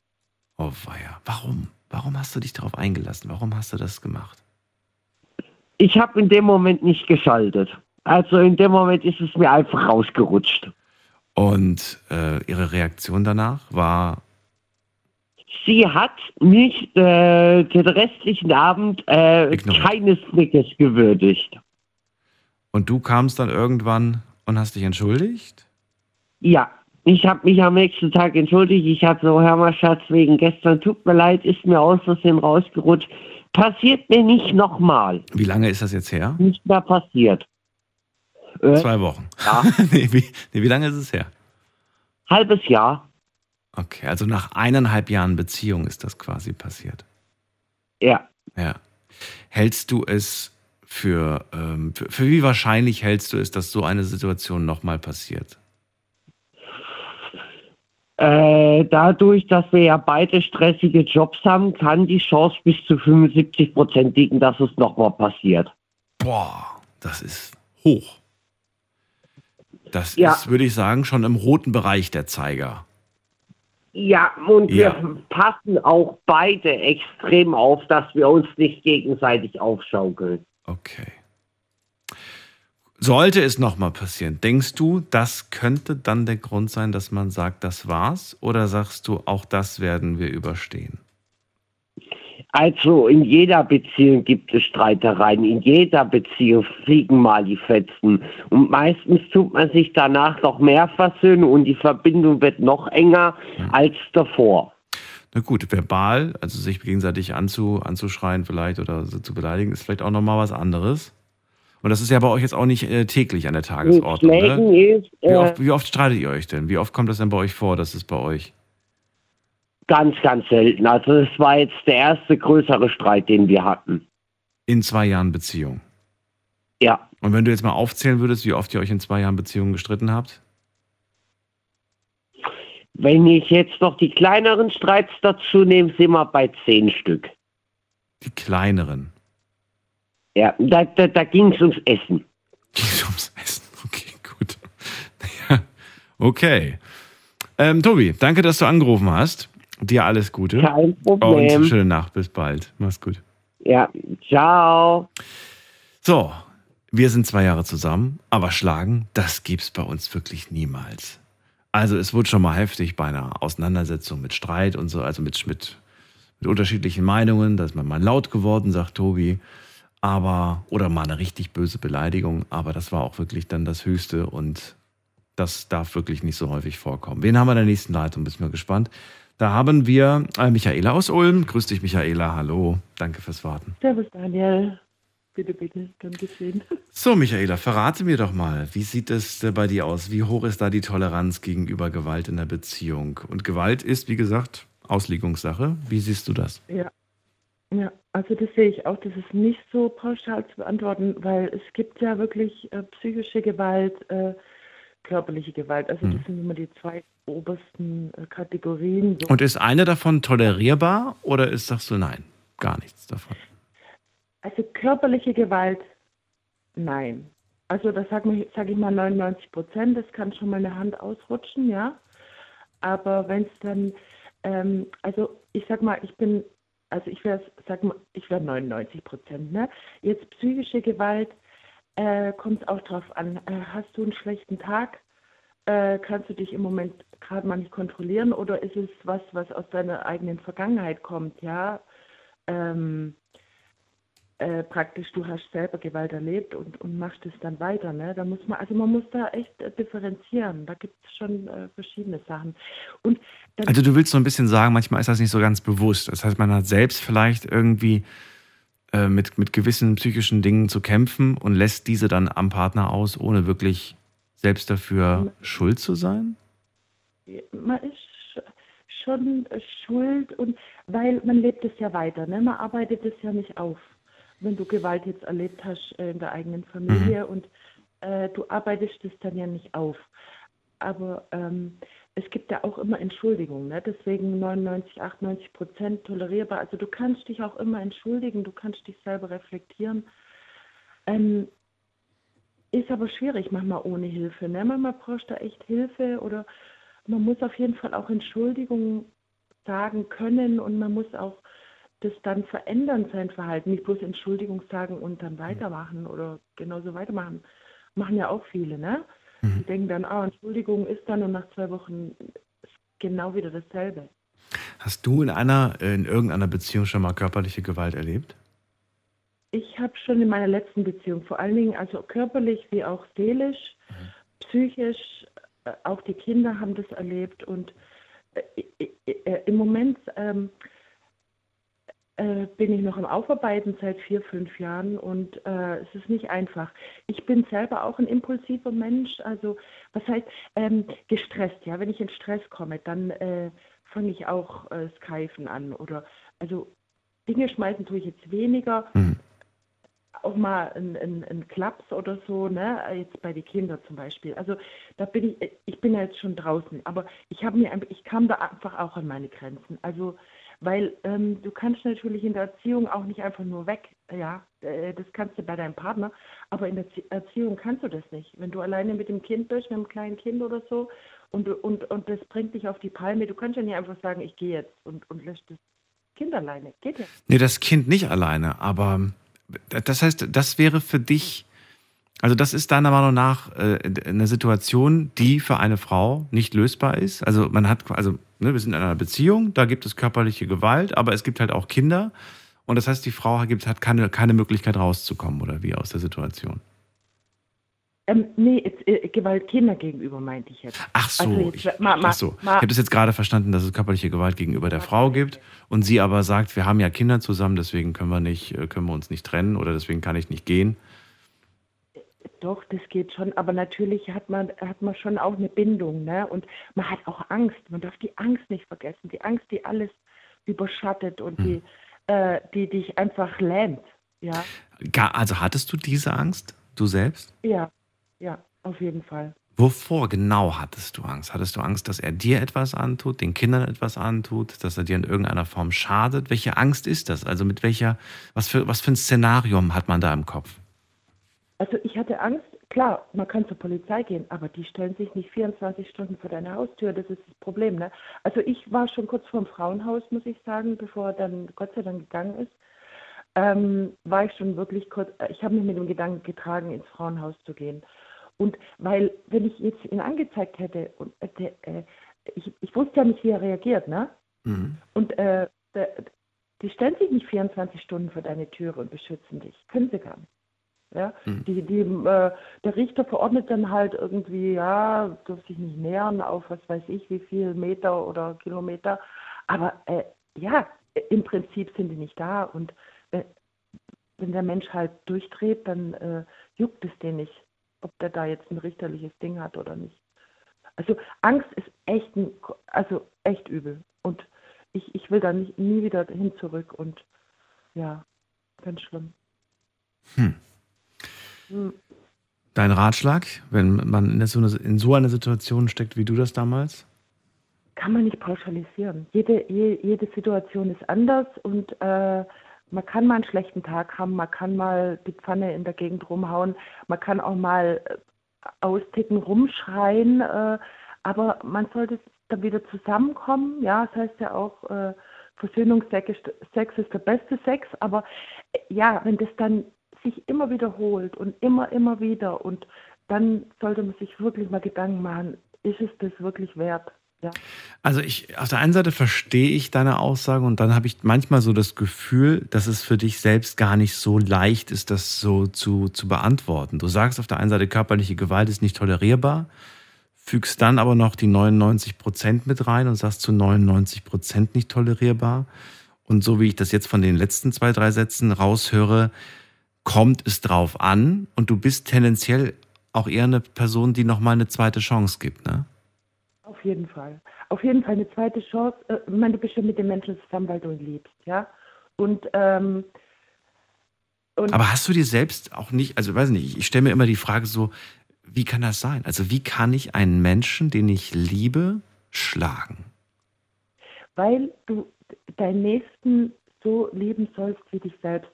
Oh weia, warum? Warum hast du dich darauf eingelassen? Warum hast du das gemacht? Ich habe in dem Moment nicht geschaltet. Also in dem Moment ist es mir einfach rausgerutscht. Und äh, ihre Reaktion danach war, Sie hat mich äh, den restlichen Abend äh, keines Blickes gewürdigt. und du kamst dann irgendwann und hast dich entschuldigt? Ja, ich habe mich am nächsten Tag entschuldigt. Ich habe so, Herr mal, Schatz, wegen gestern, tut mir leid, ist mir aus Versehen rausgerutscht. Passiert mir nicht nochmal. Wie lange ist das jetzt her? Nicht mehr passiert. Äh, Zwei Wochen. Ja. nee, wie, nee, wie lange ist es her? Halbes Jahr. Okay, also nach eineinhalb Jahren Beziehung ist das quasi passiert. Ja. Ja. Hältst du es für, ähm, für, für wie wahrscheinlich hältst du es, dass so eine Situation nochmal passiert? Äh, dadurch, dass wir ja beide stressige Jobs haben, kann die Chance bis zu 75 Prozent liegen, dass es nochmal passiert. Boah, das ist hoch. Das Ja. ist, würde ich sagen, schon im roten Bereich der Zeiger. Ja, und Ja. wir passen auch beide extrem auf, dass wir uns nicht gegenseitig aufschaukeln. Okay. Sollte es nochmal passieren, denkst du, das könnte dann der Grund sein, dass man sagt, das war's? Oder sagst du, auch das werden wir überstehen? Also in jeder Beziehung gibt es Streitereien, in jeder Beziehung fliegen mal die Fetzen. Und meistens tut man sich danach noch mehr versöhnen und die Verbindung wird noch enger als davor. Na gut, verbal, also sich gegenseitig anzu, anzuschreien vielleicht oder so zu beleidigen, ist vielleicht auch nochmal was anderes. Und das ist ja bei euch jetzt auch nicht äh, täglich an der Tagesordnung. Ne? ist Wie, äh, oft, wie oft streitet ihr euch denn? Wie oft kommt das denn bei euch vor, dass es bei euch? Ganz, ganz selten. Also es war jetzt der erste größere Streit, den wir hatten. In zwei Jahren Beziehung. Ja. Und wenn du jetzt mal aufzählen würdest, wie oft ihr euch in zwei Jahren Beziehung gestritten habt? Wenn ich jetzt noch die kleineren Streits dazu nehme, sind wir bei zehn Stück. Die kleineren. Ja, da, da, da ging es ums Essen. Ging ums Essen, okay, gut. Ja, okay. Ähm, Tobi, danke, dass du angerufen hast. Dir alles Gute. Kein Problem. Und schöne Nacht. Bis bald. Mach's gut. Ja, ciao. So, wir sind zwei Jahre zusammen, aber schlagen, das gibt's bei uns wirklich niemals. Also es wurde schon mal heftig bei einer Auseinandersetzung mit Streit und so, also mit, mit, mit unterschiedlichen Meinungen. Da ist man mal laut geworden, sagt Tobi. Aber, oder mal eine richtig böse Beleidigung, aber das war auch wirklich dann das Höchste und das darf wirklich nicht so häufig vorkommen. Wen haben wir in der nächsten Leitung? Bist mir gespannt. Da haben wir äh, Michaela aus Ulm. Grüß dich, Michaela. Hallo. Danke fürs Warten. Servus Daniel. Bitte, bitte, gern geschehen. So, Michaela, verrate mir doch mal, wie sieht es äh, bei dir aus? Wie hoch ist da die Toleranz gegenüber Gewalt in der Beziehung? Und Gewalt ist, wie gesagt, Auslegungssache. Wie siehst du das? Ja. Ja, also das sehe ich auch. Das ist nicht so pauschal zu beantworten, weil es gibt ja wirklich äh, psychische Gewalt, äh, körperliche Gewalt. Also das Mhm. sind immer die zwei obersten äh, Kategorien. Und ist eine davon tolerierbar oder ist, sagst du nein, gar nichts davon? Also körperliche Gewalt, nein. Also das sage sag ich mal 99 Prozent, das kann schon mal eine Hand ausrutschen, ja. Aber wenn es dann, ähm, also ich sag mal, ich bin, also ich wäre, sag mal, ich wäre 99 Prozent, ne? Jetzt psychische Gewalt, äh, kommt es auch drauf an. Äh, hast du einen schlechten Tag? Äh, kannst du dich im Moment gerade mal nicht kontrollieren oder ist es was, was aus deiner eigenen Vergangenheit kommt, ja? Ähm, äh, praktisch, du hast selber Gewalt erlebt und, und machst es dann weiter. Ne? Da muss man, also man muss da echt äh, differenzieren. Da gibt es schon äh, verschiedene Sachen. Und Also du willst so ein bisschen sagen, manchmal ist das nicht so ganz bewusst. Das heißt, man hat selbst vielleicht irgendwie äh, mit, mit gewissen psychischen Dingen zu kämpfen und lässt diese dann am Partner aus, ohne wirklich selbst dafür schuld zu sein? man ist sch- schon schuld und weil man lebt es ja weiter, ne? Man arbeitet es ja nicht auf. Wenn du Gewalt jetzt erlebt hast äh, in der eigenen Familie und äh, du arbeitest es dann ja nicht auf. Aber ähm, es gibt ja auch immer Entschuldigungen, ne? deswegen 99, 98 Prozent tolerierbar. Also du kannst dich auch immer entschuldigen, du kannst dich selber reflektieren. Ähm, ist aber schwierig manchmal ohne Hilfe. Ne? Manchmal brauchst du echt Hilfe oder man muss auf jeden Fall auch Entschuldigungen sagen können und man muss auch das dann verändern, sein Verhalten. Nicht bloß Entschuldigung sagen und dann weitermachen oder genauso weitermachen. Machen ja auch viele, ne? Die denken dann, ah, Entschuldigung ist dann und nach zwei Wochen ist genau wieder dasselbe. Hast du in einer, in irgendeiner Beziehung schon mal körperliche Gewalt erlebt? Ich habe schon in meiner letzten Beziehung, vor allen Dingen also körperlich wie auch seelisch, psychisch, äh, auch die Kinder haben das erlebt und äh, äh, im Moment ähm, äh, bin ich noch im Aufarbeiten seit vier, fünf Jahren und äh, es ist nicht einfach. Ich bin selber auch ein impulsiver Mensch, also was heißt ähm, gestresst, ja, wenn ich in Stress komme, dann äh, fange ich auch äh, Skyfen an oder also Dinge schmeißen tue ich jetzt weniger, auch mal ein, ein, ein Klaps oder so, ne? Jetzt bei den Kindern zum Beispiel. Also da bin ich, ich bin ja jetzt schon draußen, aber ich habe mir, ich kam da einfach auch an meine Grenzen. Also weil ähm, du kannst natürlich in der Erziehung auch nicht einfach nur weg, ja, äh, das kannst du bei deinem Partner, aber in der Erzie- Erziehung kannst du das nicht. Wenn du alleine mit dem Kind bist, mit einem kleinen Kind oder so, und, und, und das bringt dich auf die Palme, du kannst ja nicht einfach sagen, ich gehe jetzt und, und lässt das Kind alleine. Geht ja. Nee, das Kind nicht alleine, aber das heißt, das wäre für dich, also das ist deiner Meinung nach äh, eine Situation, die für eine Frau nicht lösbar ist. Also man hat, also ne, wir sind in einer Beziehung, da gibt es körperliche Gewalt, aber es gibt halt auch Kinder und das heißt, die Frau hat keine, keine Möglichkeit rauszukommen oder wie aus der Situation. Ähm, nee, jetzt, äh, Gewalt Kinder gegenüber meinte ich jetzt. Ach so, Also jetzt, ich, ma, ma, ach so. ich habe das jetzt gerade verstanden, dass es körperliche Gewalt gegenüber der Frau gibt und sie aber sagt, wir haben ja Kinder zusammen, deswegen können wir nicht, äh, können wir uns nicht trennen oder deswegen kann ich nicht gehen. Doch, das geht schon, aber natürlich hat man, hat man schon auch eine Bindung, ne? Und man hat auch Angst. Man darf die Angst nicht vergessen. Die Angst, die alles überschattet und die, äh, die dich einfach lähmt. Ja, also hattest du diese Angst, du selbst? ja, ja, auf jeden Fall. Wovor genau hattest du Angst? Hattest du Angst, dass er dir etwas antut, den Kindern etwas antut, dass er dir in irgendeiner Form schadet? Welche Angst ist das? Also mit welcher, was für, was für ein Szenarium hat man da im Kopf? Also ich hatte Angst, klar, man kann zur Polizei gehen, aber die stellen sich nicht 24 Stunden vor deine Haustür, das ist das Problem. Ne? Also ich war schon kurz vor dem Frauenhaus, muss ich sagen, bevor er dann Gott sei Dank gegangen ist, ähm, war ich schon wirklich kurz, äh, ich habe mich mit dem Gedanken getragen, ins Frauenhaus zu gehen. Und weil, wenn ich jetzt ihn angezeigt hätte, und, äh, äh, ich, ich wusste ja nicht, wie er reagiert, ne? Und äh, der, die stellen sich nicht 24 Stunden vor deine Türe und beschützen dich. Können sie gar nicht. Ja? Die, die, äh, der Richter verordnet dann halt irgendwie, ja, darf sich nicht nähern auf was weiß ich, wie viel Meter oder Kilometer. Aber äh, ja, im Prinzip sind die nicht da. Und äh, wenn der Mensch halt durchdreht, dann äh, juckt es den nicht, ob der da jetzt ein richterliches Ding hat oder nicht. Also Angst ist echt, ein, also echt übel. Und ich, ich will da nicht, nie wieder hin zurück. Und ja, ganz schlimm. Hm. Hm. Dein Ratschlag, wenn man in so, eine, in so einer Situation steckt wie du das damals? Kann man nicht pauschalisieren. Jede, je, jede Situation ist anders und äh, man kann mal einen schlechten Tag haben, man kann mal die Pfanne in der Gegend rumhauen, man kann auch mal äh, austicken, rumschreien, äh, aber man sollte dann wieder zusammenkommen. Ja, das heißt ja auch, äh, Versöhnungsex Sex ist der beste Sex, aber äh, ja, wenn das dann sich immer wiederholt und immer, immer wieder und dann sollte man sich wirklich mal Gedanken machen, ist es das wirklich wert? Ja. Also ich, auf der einen Seite verstehe ich deine Aussage und dann habe ich manchmal so das Gefühl, dass es für dich selbst gar nicht so leicht ist, das so zu, zu beantworten. Du sagst auf der einen Seite, körperliche Gewalt ist nicht tolerierbar, fügst dann aber noch die 99 Prozent mit rein und sagst zu 99 Prozent nicht tolerierbar. Und so wie ich das jetzt von den letzten zwei, drei Sätzen raushöre, kommt es drauf an und du bist tendenziell auch eher eine Person, die nochmal eine zweite Chance gibt, ne? Auf jeden Fall. Auf jeden Fall eine zweite Chance. Äh, ich meine, du bist ja mit den Menschen zusammen, weil du ihn liebst, ja? Und, ähm, und Aber hast du dir selbst auch nicht, also weiß nicht, ich stelle mir immer die Frage so, wie kann das sein? Also wie kann ich einen Menschen, den ich liebe, schlagen? Weil du deinen Nächsten so lieben sollst wie dich selbst.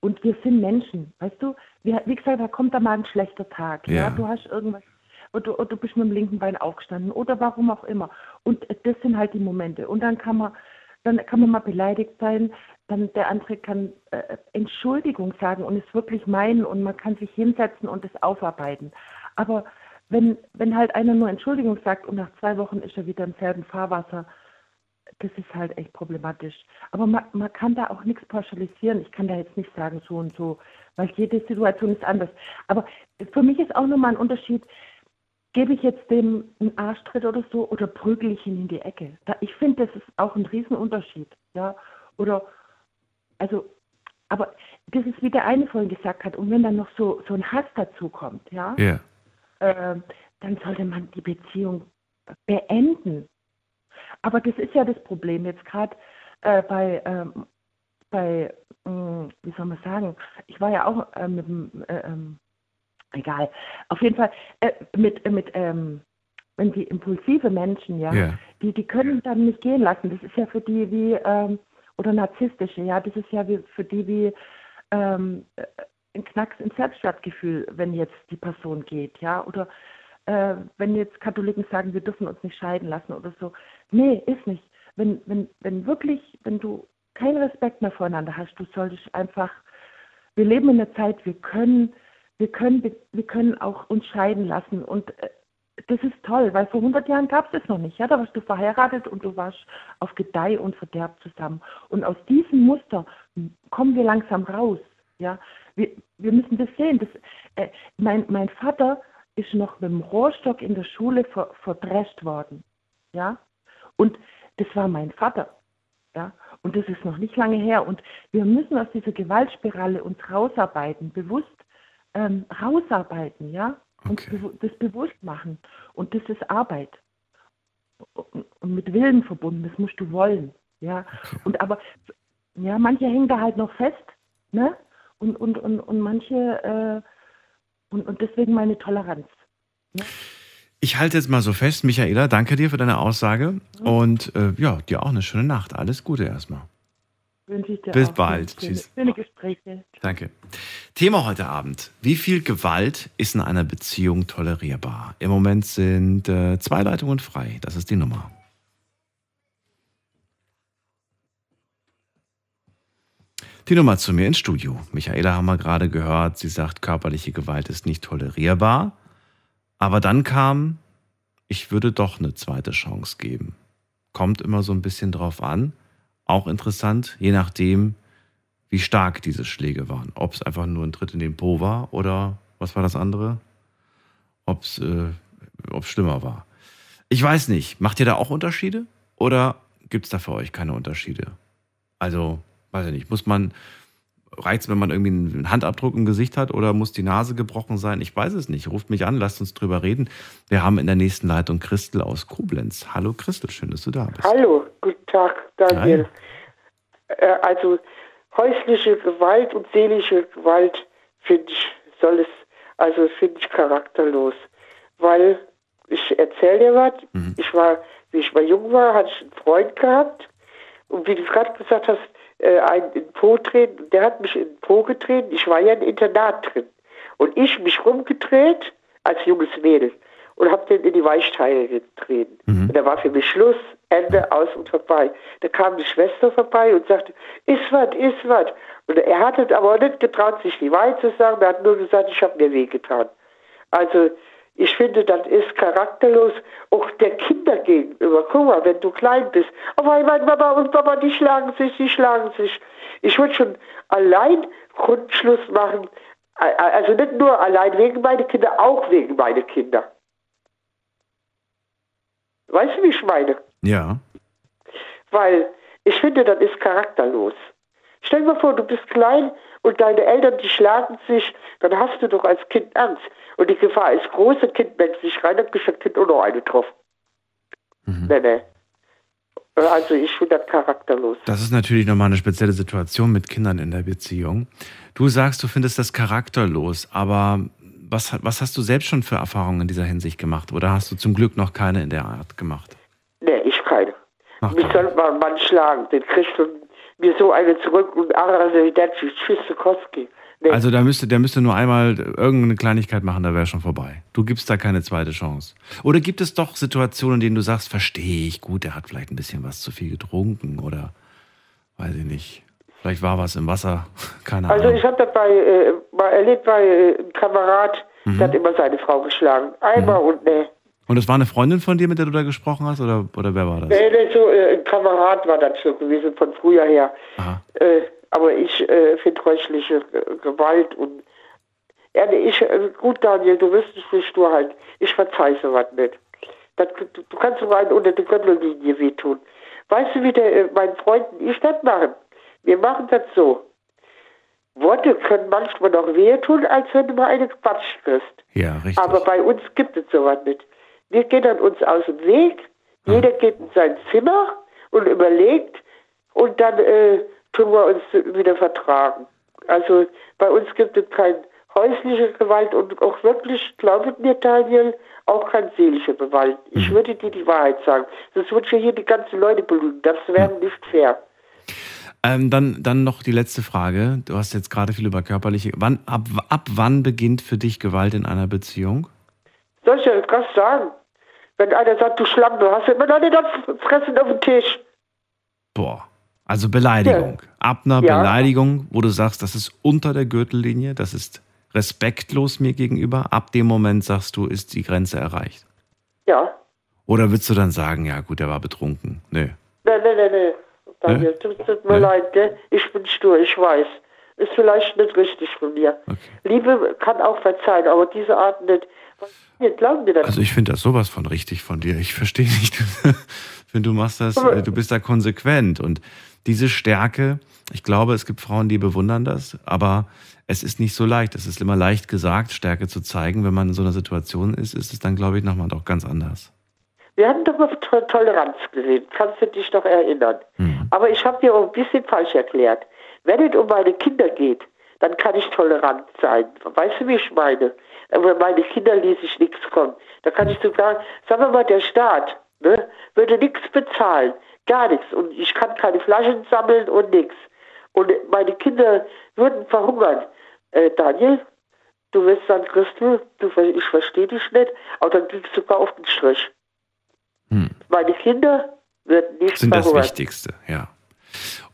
Und wir sind Menschen, weißt du? Wie, wie gesagt, da kommt da mal ein schlechter Tag. Ja. ja? Du hast irgendwas, oder, oder du bist mit dem linken Bein aufgestanden oder warum auch immer. Und das sind halt die Momente. Und dann kann man, dann kann man mal beleidigt sein, dann der andere kann äh, Entschuldigung sagen und es wirklich meinen und man kann sich hinsetzen und es aufarbeiten. Aber wenn, wenn halt einer nur Entschuldigung sagt und nach zwei Wochen ist er wieder im selben Fahrwasser, das ist halt echt problematisch. Aber man, man kann da auch nichts pauschalisieren. Ich kann da jetzt nicht sagen, so und so, weil jede Situation ist anders. Aber für mich ist auch nochmal ein Unterschied, gebe ich jetzt dem einen Arschtritt oder so oder prügel ich ihn in die Ecke. Da, ich finde, das ist auch ein Riesenunterschied. Ja? Oder, also, aber das ist, wie der eine vorhin gesagt hat, und wenn dann noch so, so ein Hass dazu kommt, ja, yeah. äh, dann sollte man die Beziehung beenden. Aber das ist ja das Problem jetzt gerade äh, bei, ähm, bei mh, hm, wie soll man sagen, ich war ja auch äh, mit äh, ähm, egal, auf jeden Fall äh, mit, äh, mit ähm, wenn die impulsive Menschen, ja, yeah. die, die können dann nicht gehen lassen. Das ist ja für die wie, ähm, oder narzisstische, ja, das ist ja wie, für die wie ähm, äh, ein Knacks im Selbstwertgefühl, wenn jetzt die Person geht, ja, oder äh, wenn jetzt Katholiken sagen, wir dürfen uns nicht scheiden lassen oder so. Nee, ist nicht. Wenn, wenn, wenn wirklich, wenn du keinen Respekt mehr voreinander hast, du solltest einfach, wir leben in einer Zeit, wir können, wir können, wir können auch uns scheiden lassen und äh, das ist toll, weil vor 100 Jahren gab es das noch nicht. Ja, da warst du verheiratet und du warst auf Gedeih und Verderb zusammen. Und aus diesem Muster kommen wir langsam raus. Ja, wir, wir müssen das sehen. Das, äh, mein, mein Vater ist noch mit dem Rohrstock in der Schule ver, verdrescht worden. Ja, und das war mein Vater. Ja, und das ist noch nicht lange her. Und wir müssen aus dieser Gewaltspirale uns rausarbeiten, bewusst ähm, rausarbeiten, ja, okay. uns das bewusst machen. Und das ist Arbeit. Und mit Willen verbunden, das musst du wollen. Ja, okay. und aber, ja, manche hängen da halt noch fest, ne? Und, und, und, und manche, äh, und, und deswegen meine Toleranz. Ne? Ich halte jetzt mal so fest, Michaela, danke dir für deine Aussage und äh, ja, dir auch eine schöne Nacht. Alles Gute erstmal. Wünsche ich dir Bis auch. bald. Schöne, Tschüss. schöne Gespräche. Danke. Thema heute Abend. Wie viel Gewalt ist in einer Beziehung tolerierbar? Im Moment sind äh, zwei Leitungen frei. Das ist die Nummer. Die Nummer zu mir ins Studio. Michaela haben wir gerade gehört. Sie sagt, körperliche Gewalt ist nicht tolerierbar. Aber dann kam, ich würde doch eine zweite Chance geben. Kommt immer so ein bisschen drauf an. Auch interessant, je nachdem, wie stark diese Schläge waren. Ob es einfach nur ein Tritt in den Po war oder was war das andere? Ob es äh, schlimmer war. Ich weiß nicht. Macht ihr da auch Unterschiede? Oder gibt es da für euch keine Unterschiede? Also, weiß ich nicht. Muss man, reicht es, wenn man irgendwie einen Handabdruck im Gesicht hat oder muss die Nase gebrochen sein? Ich weiß es nicht. Ruft mich an, lasst uns drüber reden. Wir haben in der nächsten Leitung Christel aus Koblenz. Hallo Christel, schön, dass du da bist. Hallo, guten Tag, Daniel. Äh, also häusliche Gewalt und seelische Gewalt finde ich, soll es, also finde ich charakterlos. Weil, ich erzähle dir was, ich war, wie ich mal jung war, hatte ich einen Freund gehabt und wie du gerade gesagt hast, äh, einen in Po treten, der hat mich in den Po getreten, ich war ja im Internat drin. Und ich mich rumgedreht als junges Mädel und habe den in die Weichteile getreten. Und da war für mich Schluss, Ende, aus und vorbei. Da kam die Schwester vorbei und sagte, ist was, ist was. Und er hat es aber auch nicht getraut, sich die Wahrheit zu sagen, er hat nur gesagt, ich habe mir wehgetan. Also ich finde, das ist charakterlos, auch der Kinder gegenüber. Guck mal, wenn du klein bist, oh mein Mama und Papa, die schlagen sich, die schlagen sich. Ich würde schon allein Grundschluss machen, also nicht nur allein wegen meiner Kinder, auch wegen meiner Kinder. Weißt du, wie ich meine? Ja. Weil ich finde, das ist charakterlos. Stell dir mal vor, du bist klein und deine Eltern, die schlagen sich, dann hast du doch als Kind Angst. Und die Gefahr ist groß, ein Kind meldet sich rein, kriegt das Kind auch noch eine drauf. Nee, nee. Also ich finde das charakterlos. Das ist natürlich nochmal eine spezielle Situation mit Kindern in der Beziehung. Du sagst, du findest das charakterlos, aber was, was hast du selbst schon für Erfahrungen in dieser Hinsicht gemacht? Oder hast du zum Glück noch keine in der Art gemacht? Nee, ich keine. Mich soll mal ein Mann schlagen, den kriegst du mir so eine zurück und Arrivederci, tschüss, Sikowski. Nee. Also da müsste, der müsste nur einmal irgendeine Kleinigkeit machen, da wäre schon vorbei. Du gibst da keine zweite Chance. Oder gibt es doch Situationen, in denen du sagst, verstehe ich, gut, er hat vielleicht ein bisschen was zu viel getrunken oder weiß ich nicht. Vielleicht war was im Wasser, keine Also Ahnung. ich habe das bei, äh, mal erlebt bei äh, einem Kamerad, der hat immer seine Frau geschlagen. Einmal und ne. Und das war eine Freundin von dir, mit der du da gesprochen hast, oder, oder wer war das? Nee, nee, so äh, ein Kamerad war das so gewesen von früher her. Äh, aber ich äh, finde häusliche äh, Gewalt und ja, ich, äh, gut Daniel, du wirst es nicht stur halten. Ich verzeih sowas nicht. Das, du, du kannst sogar einen unter die Gürtellinie wehtun. Weißt du, wie der, äh, mein Freund und ich das machen? Wir machen das so. Worte können manchmal noch wehtun, als wenn du mal eine Quatsch kriegst. Ja, richtig. Aber bei uns gibt es sowas nicht. Wir gehen dann uns aus dem Weg, jeder geht in sein Zimmer und überlegt und dann äh, tun wir uns wieder vertragen. Also bei uns gibt es keine häusliche Gewalt und auch wirklich, glaube mir Daniel, auch keine seelische Gewalt. Ich würde dir die Wahrheit sagen. Sonst würde ich hier die ganzen Leute belügen. Das wäre nicht fair. Ähm, dann, dann noch die letzte Frage. Du hast jetzt gerade viel über körperliche. Wann, ab, ab wann beginnt für dich Gewalt in einer Beziehung? Soll ich dir was sagen? Wenn einer sagt, du Schlampe, hast du immer noch nicht Fressen auf dem Tisch. Boah. Also Beleidigung. Ab einer Ja. Beleidigung, wo du sagst, das ist unter der Gürtellinie, das ist respektlos mir gegenüber. Ab dem Moment sagst du, ist die Grenze erreicht. Ja. Oder würdest du dann sagen, ja gut, er war betrunken? Nö. Nee, nee, nee, nee. Daniel, tut tut mir leid, gell? Ich bin stur, ich weiß. Ist vielleicht nicht richtig von mir. Liebe kann auch verzeihen, aber diese Art nicht. Also ich finde das sowas von richtig von dir. Ich verstehe nicht. Ich finde, du machst das, Aber- du bist da konsequent. Und diese Stärke, ich glaube, es gibt Frauen, die bewundern das, aber es ist nicht so leicht. Es ist immer leicht gesagt, Stärke zu zeigen. Wenn man in so einer Situation ist, ist es dann, glaube ich, nochmal doch ganz anders. Wir hatten doch mal To- Toleranz gesehen. Kannst du dich noch erinnern? Aber ich habe dir auch ein bisschen falsch erklärt. Wenn es um meine Kinder geht, dann kann ich tolerant sein. Weißt du, wie ich meine? Aber meine Kinder ließ ich nichts kommen. Da kann ich sogar, sagen wir mal, der Staat ne, würde nichts bezahlen. Gar nichts. Und ich kann keine Flaschen sammeln und nichts. Und meine Kinder würden verhungern. Äh, Daniel, du wirst sagen, Christel, du, ich verstehe dich nicht, aber dann kriegst du sogar auf den Strich. Meine Kinder würden nicht Sind das verhungern. Wichtigste, ja.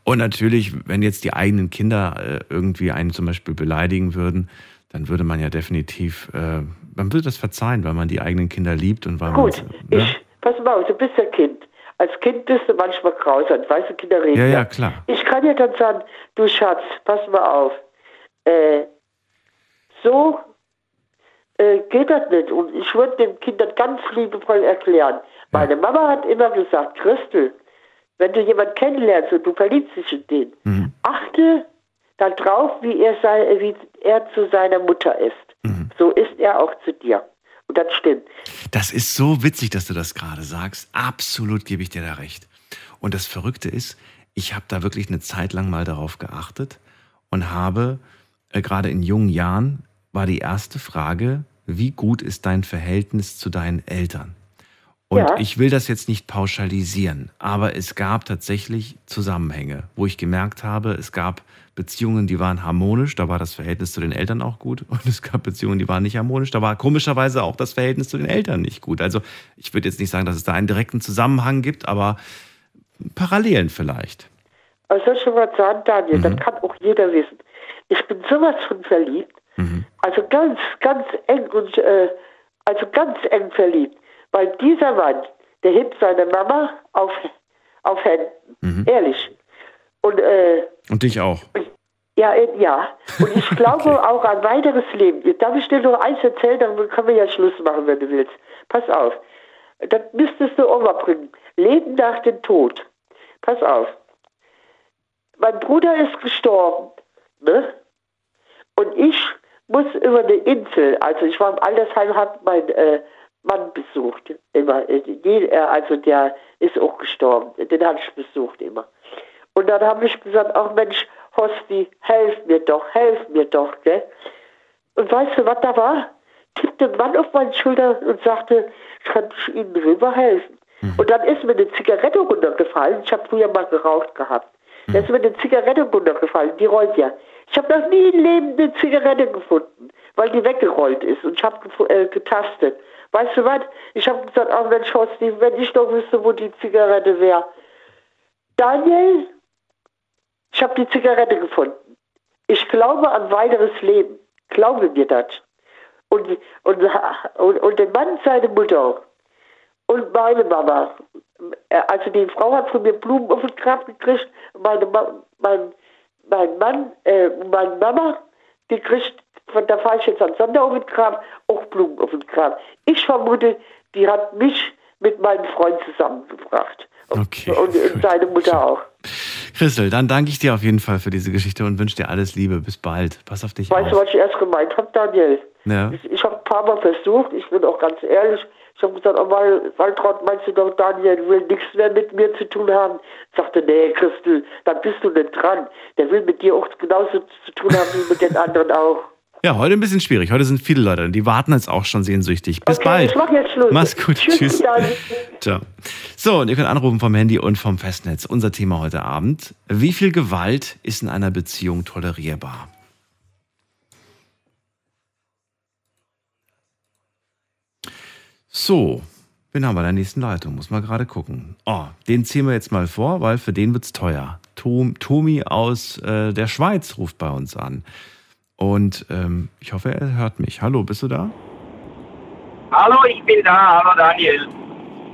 Und natürlich, wenn jetzt die eigenen Kinder äh, irgendwie einen zum Beispiel beleidigen würden, dann würde man ja definitiv, äh, man würde das verzeihen, weil man die eigenen Kinder liebt und weil Gut, man. Ne? ich, pass mal auf, du bist ja Kind. Als Kind bist du manchmal grausam, weißt du, Kinder reden. Ja, ja, klar. Ich kann ja dann sagen, du Schatz, pass mal auf. Äh, so äh, geht das nicht. Und ich würde den Kindern ganz liebevoll erklären. Meine Mama hat immer gesagt, Christel, wenn du jemanden kennenlernst und du verliebst dich in den, Mhm. achte darauf, wie er, sei, wie er zu seiner Mutter ist. Mhm. So ist er auch zu dir. Und das stimmt. Das ist so witzig, dass du das gerade sagst. Absolut gebe ich dir da recht. Und das Verrückte ist, ich habe da wirklich eine Zeit lang mal darauf geachtet und habe äh, gerade in jungen Jahren war die erste Frage, wie gut ist dein Verhältnis zu deinen Eltern? Und Ja. ich will das jetzt nicht pauschalisieren, aber es gab tatsächlich Zusammenhänge, wo ich gemerkt habe, es gab Beziehungen, die waren harmonisch, da war das Verhältnis zu den Eltern auch gut. Und es gab Beziehungen, die waren nicht harmonisch, da war komischerweise auch das Verhältnis zu den Eltern nicht gut. Also ich würde jetzt nicht sagen, dass es da einen direkten Zusammenhang gibt, aber Parallelen vielleicht. Also soll ich schon mal sagen, Daniel, das kann auch jeder wissen. Ich bin sowas von verliebt. Also ganz, ganz eng und äh, also ganz eng verliebt. Weil dieser Mann, der hebt seine Mama auf, auf Händen. Ehrlich. Und äh, Und dich auch. ja, äh, ja. Und ich glaube auch an weiteres Leben. Darf ich dir noch eins erzählen, dann können wir ja Schluss machen, wenn du willst. Pass auf. Das müsstest du auch mal bringen. Leben nach dem Tod. Pass auf. Mein Bruder ist gestorben. Ne? Und ich muss über eine Insel, also ich war im Altersheim, habe meinen äh, Mann besucht. Immer. Also der ist auch gestorben. Den habe ich besucht immer. Und dann habe ich gesagt, ach Mensch, Hosti, helf mir doch, helf mir doch, gell? Und weißt du, was da war? Tippte ein Mann auf meine Schulter und sagte, kann ich Ihnen rüber helfen? Und dann ist mir eine Zigarette runtergefallen. Ich habe früher mal geraucht gehabt. Da ist mir eine Zigarette runtergefallen, die rollt ja. Ich habe noch nie im Leben eine Zigarette gefunden, weil die weggerollt ist und ich habe äh, getastet. Weißt du was? Ich habe gesagt, ach Mensch, Hosti, wenn ich doch wüsste, wo die Zigarette wäre. Daniel, ich habe die Zigarette gefunden. Ich glaube an weiteres Leben. Glaube mir das. Und, und, und, und der Mann, seine Mutter und meine Mama. Äh, Also die Frau hat von mir Blumen auf den Grab gekriegt. Meine Ma mein, mein Mann, äh, meine Mama, die kriegt, von da fahre ich jetzt am Sonntag auf den Grab, auch Blumen auf den Grab. Ich vermute, die hat mich mit meinem Freund zusammengebracht. Okay. Und, und seine Mutter auch. Christel, dann danke ich dir auf jeden Fall für diese Geschichte und wünsche dir alles Liebe. Bis bald. Pass auf dich Weißt du, auf. was ich erst gemeint habe, Daniel? Ja. Ich, ich habe ein paar Mal versucht, ich bin auch ganz ehrlich, ich habe gesagt, oh, Wal- Waltraud, meinst du doch, Daniel will nichts mehr mit mir zu tun haben? Sagte, nee, Christel, dann bist du nicht dran. Der will mit dir auch genauso zu tun haben wie mit den anderen auch. Ja, heute ein bisschen schwierig. Heute sind viele Leute, die warten jetzt auch schon sehnsüchtig. Bis Okay, bald. ich mach jetzt Schluss. Mach's gut. Tschüss, Tschüss. Ciao. So, und ihr könnt anrufen vom Handy und vom Festnetz. Unser Thema heute Abend. Wie viel Gewalt ist in einer Beziehung tolerierbar? So, wen haben wir in der nächsten Leitung? Muss mal gerade gucken. Oh, den ziehen wir jetzt mal vor, weil für den wird's teuer. Tom, Tomi aus äh, der Schweiz ruft bei uns an. Und ähm, ich hoffe, er hört mich. Hallo, bist du da? Hallo, ich bin da. Hallo Daniel.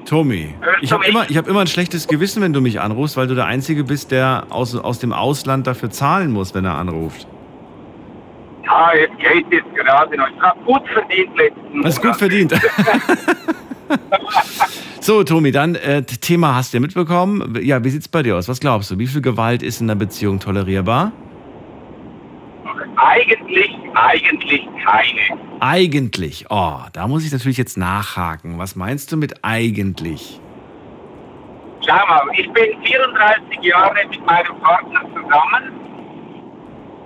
Tommy, ich habe immer, ich hab immer ein schlechtes Gewissen, wenn du mich anrufst, weil du der Einzige bist, der aus, aus dem Ausland dafür zahlen muss, wenn er anruft. Ja, es geht jetzt gerade noch. Ich habe gut verdient letzten Das ist gut verdient. so, Tommy, dann äh, Thema hast du ja mitbekommen. Ja, wie sieht's bei dir aus? Was glaubst du? Wie viel Gewalt ist in einer Beziehung tolerierbar? Eigentlich, eigentlich keine. Eigentlich. Oh, da muss ich natürlich jetzt nachhaken. Was meinst du mit eigentlich? Schau mal, ich bin 34 Jahre mit meinem Partner zusammen.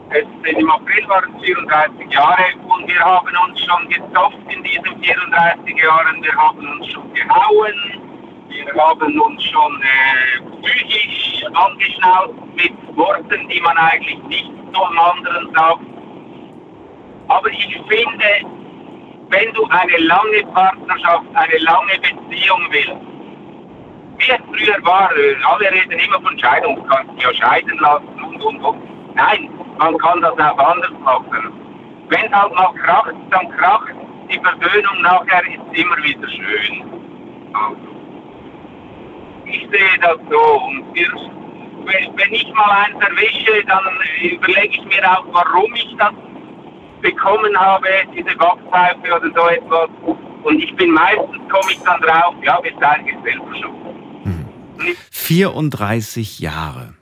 Es sind Im April waren es 34 Jahre und wir haben uns schon gezopft in diesen 34 Jahren. Wir haben uns schon gehauen. Wir haben uns schon äh, psychisch angeschnauzt mit Worten, die man eigentlich nicht zum anderen sagt. Aber ich finde, wenn du eine lange Partnerschaft, eine lange Beziehung willst, wie es früher war, äh, alle reden immer von Scheidung, du kannst dich ja scheiden lassen und und und. Nein, man kann das auch anders machen. Wenn es halt mal kracht, dann kracht. Die Versöhnung nachher ist immer wieder schön. Also, ich sehe das so. Und wir, wenn, ich mal eins erwische, dann überlege ich mir auch, warum ich das bekommen habe, diese Backpfeife oder so etwas. Und ich bin meistens, komme ich dann drauf, ja, bist eigentlich selber schuld. 34 Jahre.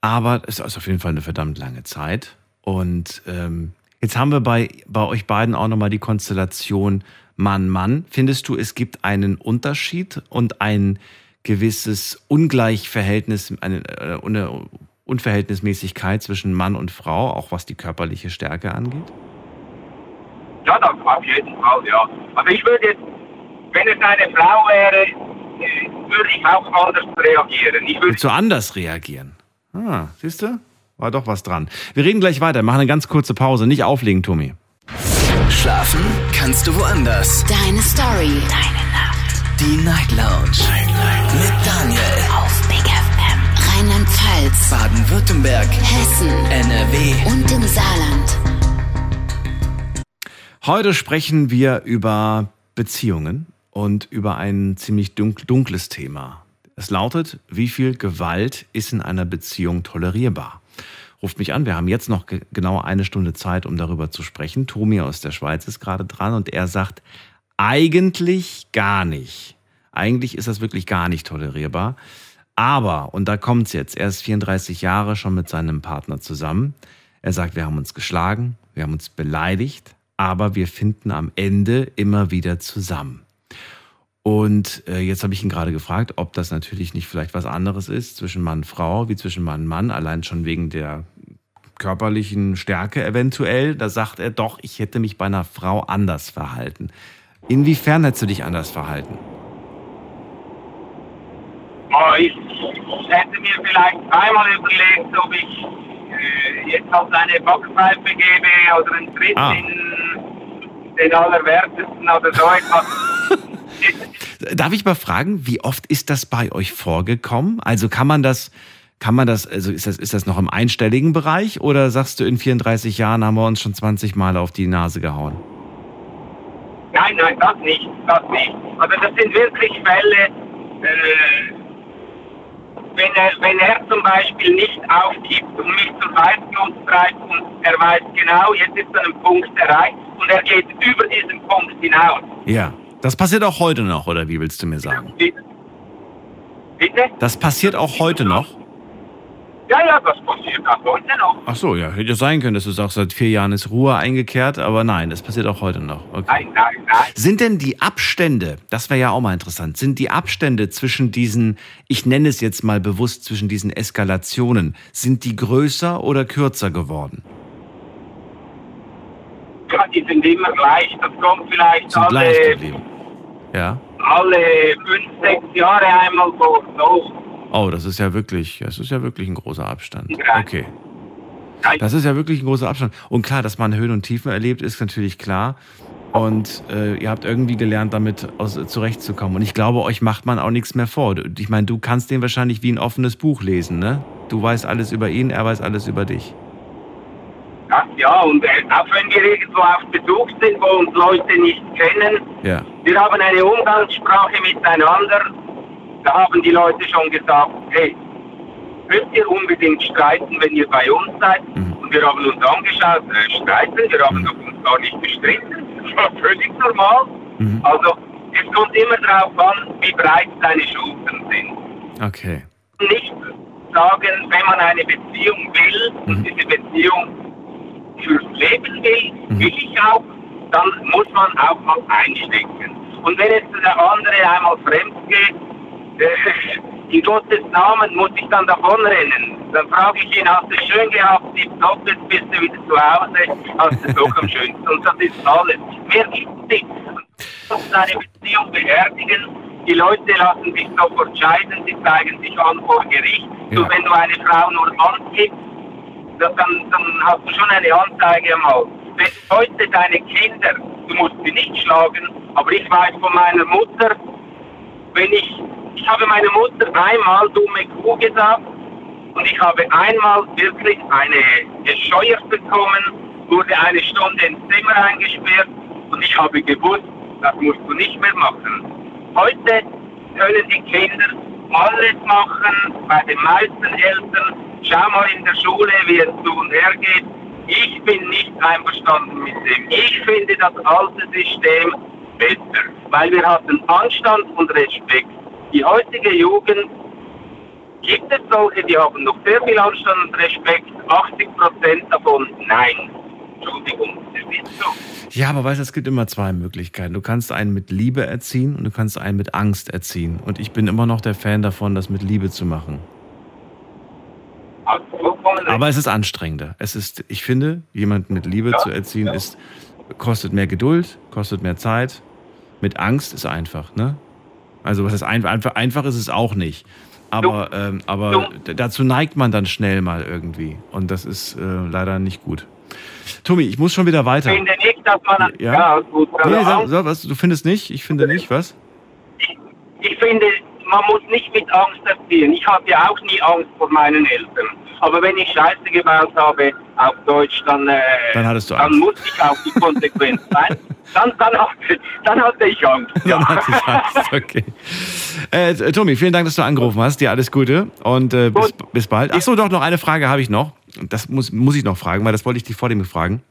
Aber es ist auf jeden Fall eine verdammt lange Zeit. Und ähm, jetzt haben wir bei, bei euch beiden auch nochmal die Konstellation Mann-Mann. Findest du, es gibt einen Unterschied und ein gewisses Ungleichverhältnis, eine, äh, eine Unverhältnismäßigkeit zwischen Mann und Frau, auch was die körperliche Stärke angeht? Ja, das auf jeden Fall, ja. Also ich würde jetzt, wenn es eine Frau wäre, äh, würde ich auch anders reagieren. Ich würde Willst du anders reagieren? Ah, siehst du? War doch was dran. Wir reden gleich weiter, machen eine ganz kurze Pause. Nicht auflegen, Tommy. Schlafen kannst du woanders. Deine Story. Deine. Die Night Lounge. Night, Night. Mit Daniel. Auf Big FM. Rheinland-Pfalz. Baden-Württemberg. Hessen. NRW. Und im Saarland. Heute sprechen wir über Beziehungen und über ein ziemlich dunk- dunkles Thema. Es lautet, wie viel Gewalt ist in einer Beziehung tolerierbar? Ruft mich an, wir haben jetzt noch ge- genau eine Stunde Zeit, um darüber zu sprechen. Tomi aus der Schweiz ist gerade dran und er sagt, eigentlich gar nicht. Eigentlich ist das wirklich gar nicht tolerierbar. Aber, und da kommt's jetzt, er ist 34 Jahre schon mit seinem Partner zusammen. Er sagt, wir haben uns geschlagen, wir haben uns beleidigt, aber wir finden am Ende immer wieder zusammen. Und äh, jetzt habe ich ihn gerade gefragt, ob das natürlich nicht vielleicht was anderes ist zwischen Mann und Frau, wie zwischen Mann und Mann, allein schon wegen der körperlichen Stärke eventuell. Da sagt er doch, ich hätte mich bei einer Frau anders verhalten. Inwiefern hättest du dich anders verhalten? Oh, ich hätte mir vielleicht einmal überlegt, ob ich äh, jetzt halt eine Backpfeife gebe oder einen Tritt Ah. in den Allerwertesten oder so etwas. Darf ich mal fragen, wie oft ist das bei euch vorgekommen? Also kann man das, kann man das, also ist das, ist das noch im einstelligen Bereich oder sagst du, in 34 Jahren haben wir uns schon 20 Mal auf die Nase gehauen? Nein, nein, das nicht, das nicht. Also das sind wirklich Fälle, äh, wenn, er, wenn er zum Beispiel nicht aufgibt und mich zur Weißglut treibt und er weiß genau, jetzt ist er ein Punkt erreicht und er geht über diesen Punkt hinaus. Ja. Das passiert auch heute noch, oder wie willst du mir sagen? Bitte? Das passiert auch heute noch? Ja, ja, das passiert auch heute noch. Ach so, ja, hätte ja sein können, dass du sagst, seit vier Jahren ist Ruhe eingekehrt, aber nein, das passiert auch heute noch. Okay. Nein, nein, nein. Sind denn die Abstände, das wäre ja auch mal interessant, sind die Abstände zwischen diesen, ich nenne es jetzt mal bewusst, zwischen diesen Eskalationen, sind die größer oder kürzer geworden? Ja, die sind immer gleich. Das kommt vielleicht Sind alle, geblieben. Ja. alle fünf, sechs Jahre einmal vor. So. Oh, das ist ja wirklich, das ist ja wirklich ein großer Abstand. Okay. Das ist ja wirklich ein großer Abstand. Und klar, dass man Höhen und Tiefen erlebt, ist natürlich klar. Und äh, ihr habt irgendwie gelernt, damit aus, zurechtzukommen. Und ich glaube, euch macht man auch nichts mehr vor. Ich meine, du kannst den wahrscheinlich wie ein offenes Buch lesen, ne? Du weißt alles über ihn, er weiß alles über dich. Ja, und auch wenn wir irgendwo auf Besuch sind, wo uns Leute nicht kennen, Ja. wir haben eine Umgangssprache miteinander. Da haben die Leute schon gesagt, hey, müsst ihr unbedingt streiten, wenn ihr bei uns seid? Und wir haben uns angeschaut, äh, streiten, wir haben doch uns gar nicht gestritten. Das war völlig normal. Also, es kommt immer darauf an, wie breit deine Schultern sind. Okay. Nicht sagen, wenn man eine Beziehung will und diese Beziehung fürs Leben will, will ich auch, dann muss man auch mal einstecken. Und wenn jetzt der andere einmal fremd geht, in Gottes Namen muss ich dann davonrennen. Dann frage ich ihn, hast du es schön gehabt, tipptopp, jetzt bist du wieder zu Hause, hast du es doch am schönsten. Und das ist alles. Mehr gibt es nicht. Man muss eine Beziehung beerdigen. Die Leute lassen sich sofort scheiden, sie zeigen sich an vor Gericht. So, wenn du eine Frau nur angibst, das- dann, dann hast du schon eine Anzeige am Hals. Wenn heute deine Kinder, du musst sie nicht schlagen, aber ich weiß von meiner Mutter, wenn ich, ich habe meiner Mutter einmal dumme Kuh gesagt und ich habe einmal wirklich eine gescheuert bekommen, wurde eine Stunde ins Zimmer eingesperrt und ich habe gewusst, das musst du nicht mehr machen. Heute können die Kinder alles machen, bei den meisten Eltern. Schau mal in der Schule, wie es zu und her geht. Ich bin nicht einverstanden mit dem. Ich finde das alte System besser, weil wir hatten Anstand und Respekt. Die heutige Jugend gibt es solche, die haben noch sehr viel Anstand und Respekt. 80 Prozent davon nein. Entschuldigung, das ist so. Ja, aber weißt du, es gibt immer zwei Möglichkeiten. Du kannst einen mit Liebe erziehen und du kannst einen mit Angst erziehen. Und ich bin immer noch der Fan davon, das mit Liebe zu machen. Aber es ist anstrengender. Es ist, ich finde, jemanden mit Liebe Ja, zu erziehen, ja. ist, kostet mehr Geduld, kostet mehr Zeit. Mit Angst ist einfach, ne? Also was ist einfach, einfach, ist es auch nicht. Aber, ähm, aber dazu neigt man dann schnell mal irgendwie. Und das ist äh, leider nicht gut. Tommy, ich muss schon wieder weiter. Ich finde nicht, dass man. Ja? Ja, gut. Nee, also sag, sag, was, du findest nicht? Ich finde nicht, was? ich finde, man muss nicht mit Angst erziehen. Ich hatte ja auch nie Angst vor meinen Eltern. Aber wenn ich Scheiße gebaut habe auf Deutsch, dann, äh, Dann dann musste ich auch die Konsequenz sein. Dann, dann, hatte, dann hatte ich Angst. Dann hatte ich Angst, okay. Äh, Tommy, vielen Dank, dass du angerufen hast. Dir alles Gute und äh, bis, bis bald. Achso, doch, noch eine Frage habe ich noch. Das muss, muss ich noch fragen, weil das wollte ich dich vor dem fragen.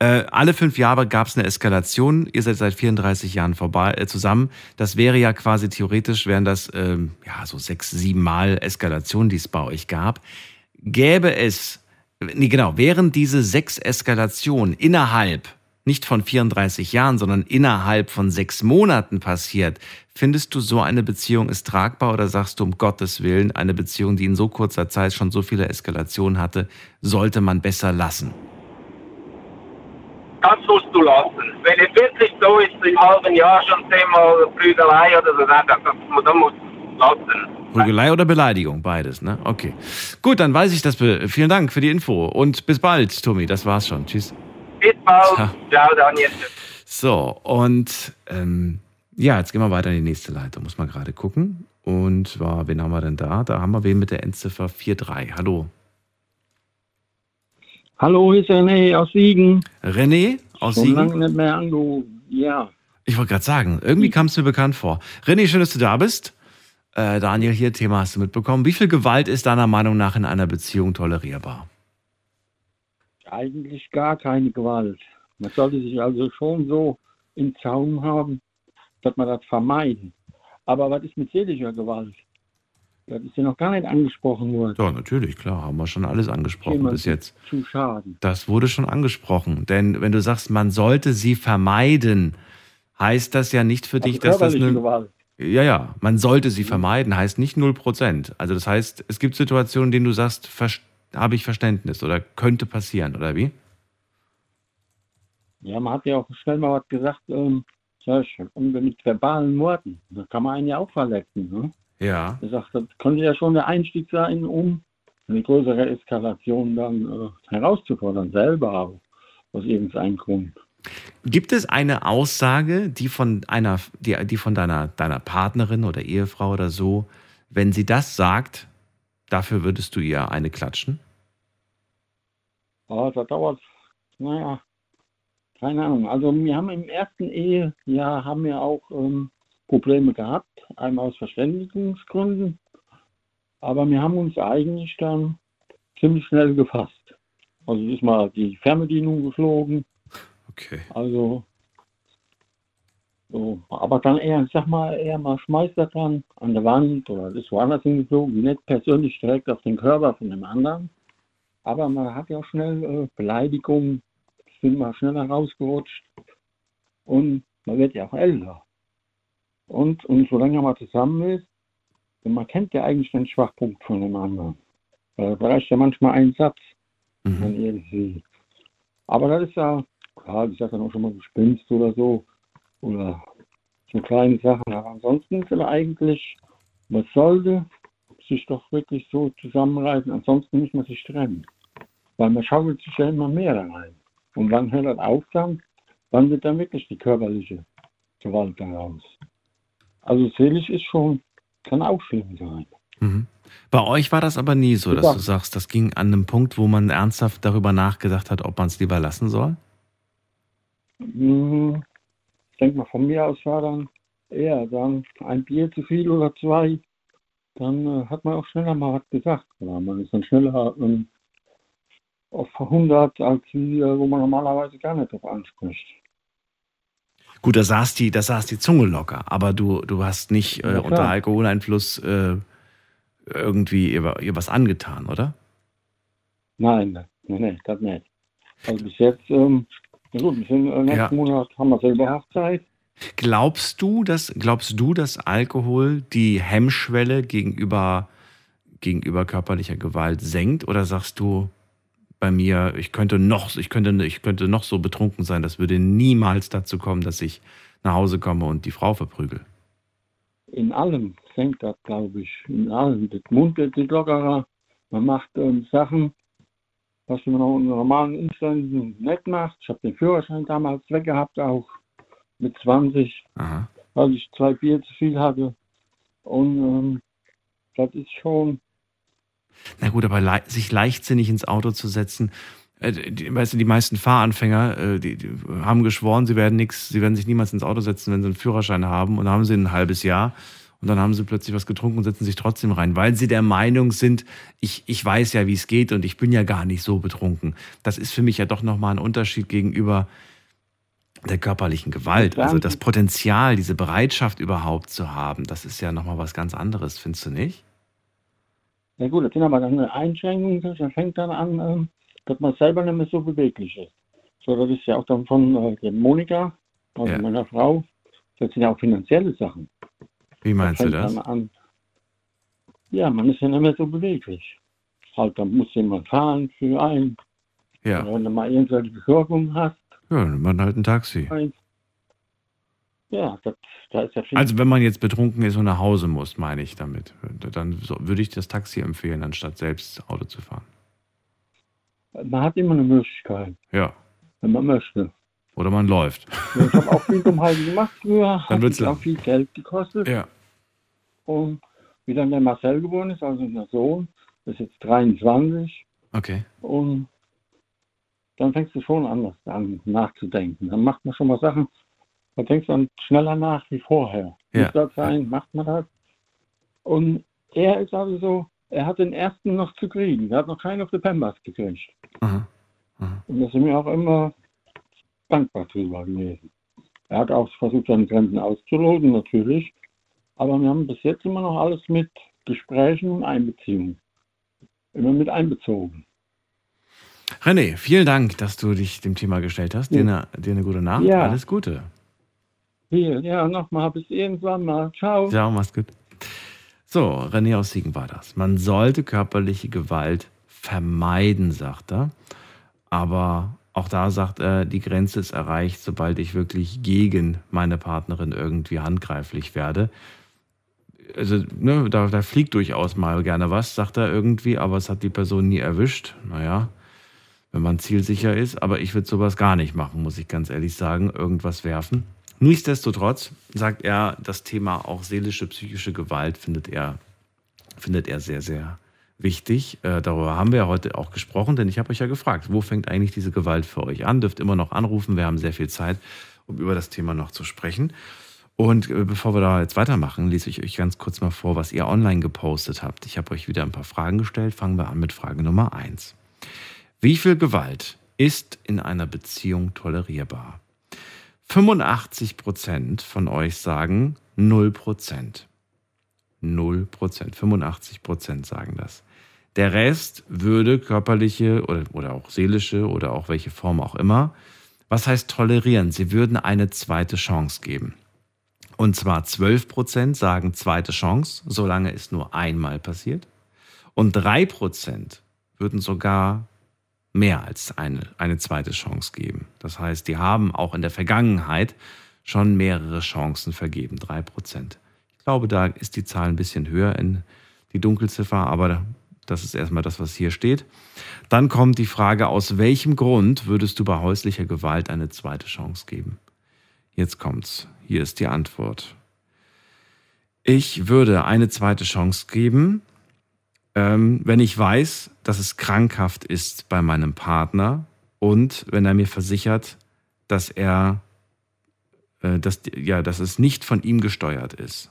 Äh, alle fünf Jahre gab es eine Eskalation. Ihr seid seit 34 Jahren vorbei, äh, zusammen. Das wäre ja quasi theoretisch, wären das ähm, ja so sechs, sieben Mal Eskalationen, die es bei euch gab. Gäbe es, nee, genau, wären diese sechs Eskalationen innerhalb, nicht von 34 Jahren, sondern innerhalb von sechs Monaten passiert, findest du so eine Beziehung ist tragbar oder sagst du um Gottes Willen, eine Beziehung, die in so kurzer Zeit schon so viele Eskalationen hatte, sollte man besser lassen? Das musst du lassen. Wenn es wirklich so ist, im halben Jahr schon zehnmal Prügelei oder so, dann, dann, dann musst du es lassen. Prügelei oder Beleidigung, beides, ne? Okay. Gut, dann weiß ich das. Vielen Dank für die Info und bis bald, Tommy. Das war's schon. Tschüss. Bis bald. Ciao. Ciao, Daniel. So, und ähm, ja, jetzt gehen wir weiter in die nächste Leitung. Muss man gerade gucken. Und zwar, wen haben wir denn da? Da haben wir wen mit der Endziffer 43. Hallo. Hallo, hier ist René aus Siegen. René aus Schon Siegen? lange nicht mehr angerufen. Ja. Ich wollte gerade sagen, irgendwie kam es mir bekannt vor. René, schön, dass du da bist. Äh, Daniel, hier Thema hast du mitbekommen. Wie viel Gewalt ist deiner Meinung nach in einer Beziehung tolerierbar? Eigentlich gar keine Gewalt. Man sollte sich also schon so im Zaum haben, dass man das vermeiden. Aber was ist mit seelischer Gewalt? Das ist ja noch gar nicht angesprochen worden. Ja, natürlich, klar, haben wir schon alles angesprochen Jemand bis jetzt. Zu schaden. Das wurde schon angesprochen. Denn wenn du sagst, man sollte sie vermeiden, heißt das ja nicht für dich, Also dass das eine. Gewalt. Ja, ja, man sollte sie vermeiden, heißt nicht 0%. Also das heißt, es gibt Situationen, in denen du sagst, habe ich Verständnis oder könnte passieren, oder wie? Ja, man hat ja auch schnell mal was gesagt, ähm, mit verbalen Worten. Da kann man einen ja auch verletzen. Ne? Ja. Er sagt, das könnte ja schon der Einstieg sein, um eine größere Eskalation dann äh, herauszufordern, selber aus irgendeinem Grund. Gibt es eine Aussage, die von einer, die, die von deiner, deiner Partnerin oder Ehefrau oder so, wenn sie das sagt, dafür würdest du ihr eine klatschen? Aber das dauert, naja, keine Ahnung. Also wir haben im ersten Ehejahr haben wir auch ähm, Probleme gehabt, einmal aus Verständigungsgründen, aber wir haben uns eigentlich dann ziemlich schnell gefasst. Also ist mal die Fernbedienung geflogen. Okay. Also so, aber dann eher, ich sag mal, eher mal Schmeißer dran an der Wand oder ist woanders hingeflogen, nicht persönlich direkt auf den Körper von dem anderen. Aber man hat ja auch schnell äh, Beleidigungen, sind mal schneller rausgerutscht und man wird ja auch älter. Und, und solange man zusammen ist, man kennt ja eigentlich den Schwachpunkt von dem anderen. Äh, Da reicht ja manchmal ein Satz. Dann irgendwie. Aber das ist ja, klar, ich sag dann auch schon mal, du spinnst oder so. Oder so kleine Sachen. Aber ansonsten ist es eigentlich, man sollte sich doch wirklich so zusammenreißen. Ansonsten muss man sich trennen. Weil man schaukelt sich ja immer mehr da rein. Und wann hört das auf dann? Wann wird dann wirklich die körperliche Gewalt daraus? Also seelisch ist schon, kann auch schlimm sein. Mhm. Bei euch war das aber nie so, dass Ja. du sagst, das ging an einem Punkt, wo man ernsthaft darüber nachgedacht hat, ob man es lieber lassen soll? Mhm. Ich denke mal, von mir aus war dann eher dann ein Bier zu viel oder zwei. Dann äh, hat man auch schneller mal was gesagt. Oder man ist dann schneller ähm, auf 100, als äh, wo man normalerweise gar nicht drauf anspricht. Gut, da saß die, da saß die Zunge locker, aber du, du hast nicht äh, unter Alkoholeinfluss äh, irgendwie ihr, ihr was angetan, oder? Nein, nein, nein, das nicht. Also bis jetzt, ähm, gut, bis in, äh, nächsten Ja. Monat haben wir selber Hochzeit. Glaubst du, dass, glaubst du, dass Alkohol die Hemmschwelle gegenüber, gegenüber körperlicher Gewalt senkt? Oder sagst du bei mir, ich könnte noch, ich könnte, ich könnte noch so betrunken sein, das würde niemals dazu kommen, dass ich nach Hause komme und die Frau verprügel? In allem senkt das, glaube ich. In allem. Das Mund wird sich lockerer. Man macht ähm, Sachen, was man auch unter normalen Umständen nicht macht. Ich habe den Führerschein damals weggehabt, auch mit 20, Aha. weil ich zwei Bier zu viel hatte. Und ähm, das ist schon, Na gut, aber lei- sich leichtsinnig ins Auto zu setzen, äh, die, weißt du, die meisten Fahranfänger, äh, die, die haben geschworen, sie werden nichts, sie werden sich niemals ins Auto setzen, wenn sie einen Führerschein haben und dann haben sie ein halbes Jahr und dann haben sie plötzlich was getrunken und setzen sich trotzdem rein, weil sie der Meinung sind, ich, ich weiß ja, wie es geht und ich bin ja gar nicht so betrunken. Das ist für mich ja doch nochmal ein Unterschied gegenüber der körperlichen Gewalt. Also das Potenzial, diese Bereitschaft überhaupt zu haben, das ist ja nochmal was ganz anderes, findest du nicht? Ja gut, das sind aber dann Einschränkungen, das fängt dann an, ähm, dass man selber nicht mehr so beweglich ist. So, das ist ja auch dann von äh, der Monika, also Ja. meiner Frau, das sind ja auch finanzielle Sachen. Wie meinst du fängt das? Dann an, ja, man ist ja nicht mehr so beweglich. Halt, dann muss jemand fahren für einen. Ja. Wenn du mal irgendwelche Besorgung hast, Ja, dann nimmt man halt ein Taxi. ein- ja, das, da ist ja viel. Also wenn man jetzt betrunken ist und nach Hause muss, meine ich damit, dann würde ich das Taxi empfehlen, anstatt selbst Auto zu fahren. man hat immer eine Möglichkeit, Ja. wenn man möchte. Oder man läuft. Ja, Ich habe auch viel Dummheiten gemacht früher. Dann hat auch viel Geld gekostet. Ja. Und wie dann der Marcel geboren ist, also unser Sohn, ist jetzt 23. Okay. Und dann fängst du schon anders an nachzudenken. Dann macht man schon mal Sachen, da denkst du dann schneller nach wie vorher. Ja. Muss das sein, macht man das. Und er ist also so, er hat den ersten noch zu kriegen. Er hat noch keinen auf der Pembas gekriegt. Und da sind wir auch immer dankbar drüber gewesen. Er hat auch versucht, seine Grenzen auszuloten, natürlich. Aber wir haben bis jetzt immer noch alles mit Gesprächen und Einbeziehung. Immer mit einbezogen. René, vielen Dank, dass du dich dem Thema gestellt hast. Dir, eine, dir eine gute Nacht. Ja. Alles Gute. Hier, ja, nochmal, bis irgendwann mal. Ciao. Ciao, mach's gut. So, René aus Siegen war das. Man sollte körperliche Gewalt vermeiden, sagt er. Aber auch da sagt er, die Grenze ist erreicht, sobald ich wirklich gegen meine Partnerin irgendwie handgreiflich werde. Also, ne, da, da fliegt durchaus mal gerne was, sagt er irgendwie, aber es hat die Person nie erwischt. Naja, wenn man zielsicher ist. Aber ich würde sowas gar nicht machen, muss ich ganz ehrlich sagen. Irgendwas werfen. Nichtsdestotrotz sagt er, das Thema auch seelische, psychische Gewalt findet er, findet er sehr, sehr wichtig. Äh, darüber haben wir ja heute auch gesprochen, denn ich habe euch ja gefragt, wo fängt eigentlich diese Gewalt für euch an? Dürft immer noch anrufen, wir haben sehr viel Zeit, um über das Thema noch zu sprechen. Und äh, bevor wir da jetzt weitermachen, lese ich euch ganz kurz mal vor, was ihr online gepostet habt. Ich habe euch wieder ein paar Fragen gestellt. Fangen wir an mit Frage Nummer eins. Wie viel Gewalt ist in einer Beziehung tolerierbar? 85 Prozent von euch sagen 0 Prozent. 0 Prozent. 85 Prozent sagen das. Der Rest würde körperliche oder, oder auch seelische oder auch welche Form auch immer, was heißt tolerieren? Sie würden eine zweite Chance geben. Und zwar 12 Prozent sagen zweite Chance, solange es nur einmal passiert. Und 3 Prozent würden sogar mehr als eine, eine zweite Chance geben. Das heißt, die haben auch in der Vergangenheit schon mehrere Chancen vergeben, drei Prozent. Ich glaube, da ist die Zahl ein bisschen höher in die Dunkelziffer, aber das ist erstmal das, was hier steht. Dann kommt die Frage, aus welchem Grund würdest du bei häuslicher Gewalt eine zweite Chance geben? Jetzt kommt's. Hier ist die Antwort. Ich würde eine zweite Chance geben, ähm, wenn ich weiß, dass es krankhaft ist bei meinem Partner und wenn er mir versichert, dass er, äh, dass, ja, dass es nicht von ihm gesteuert ist.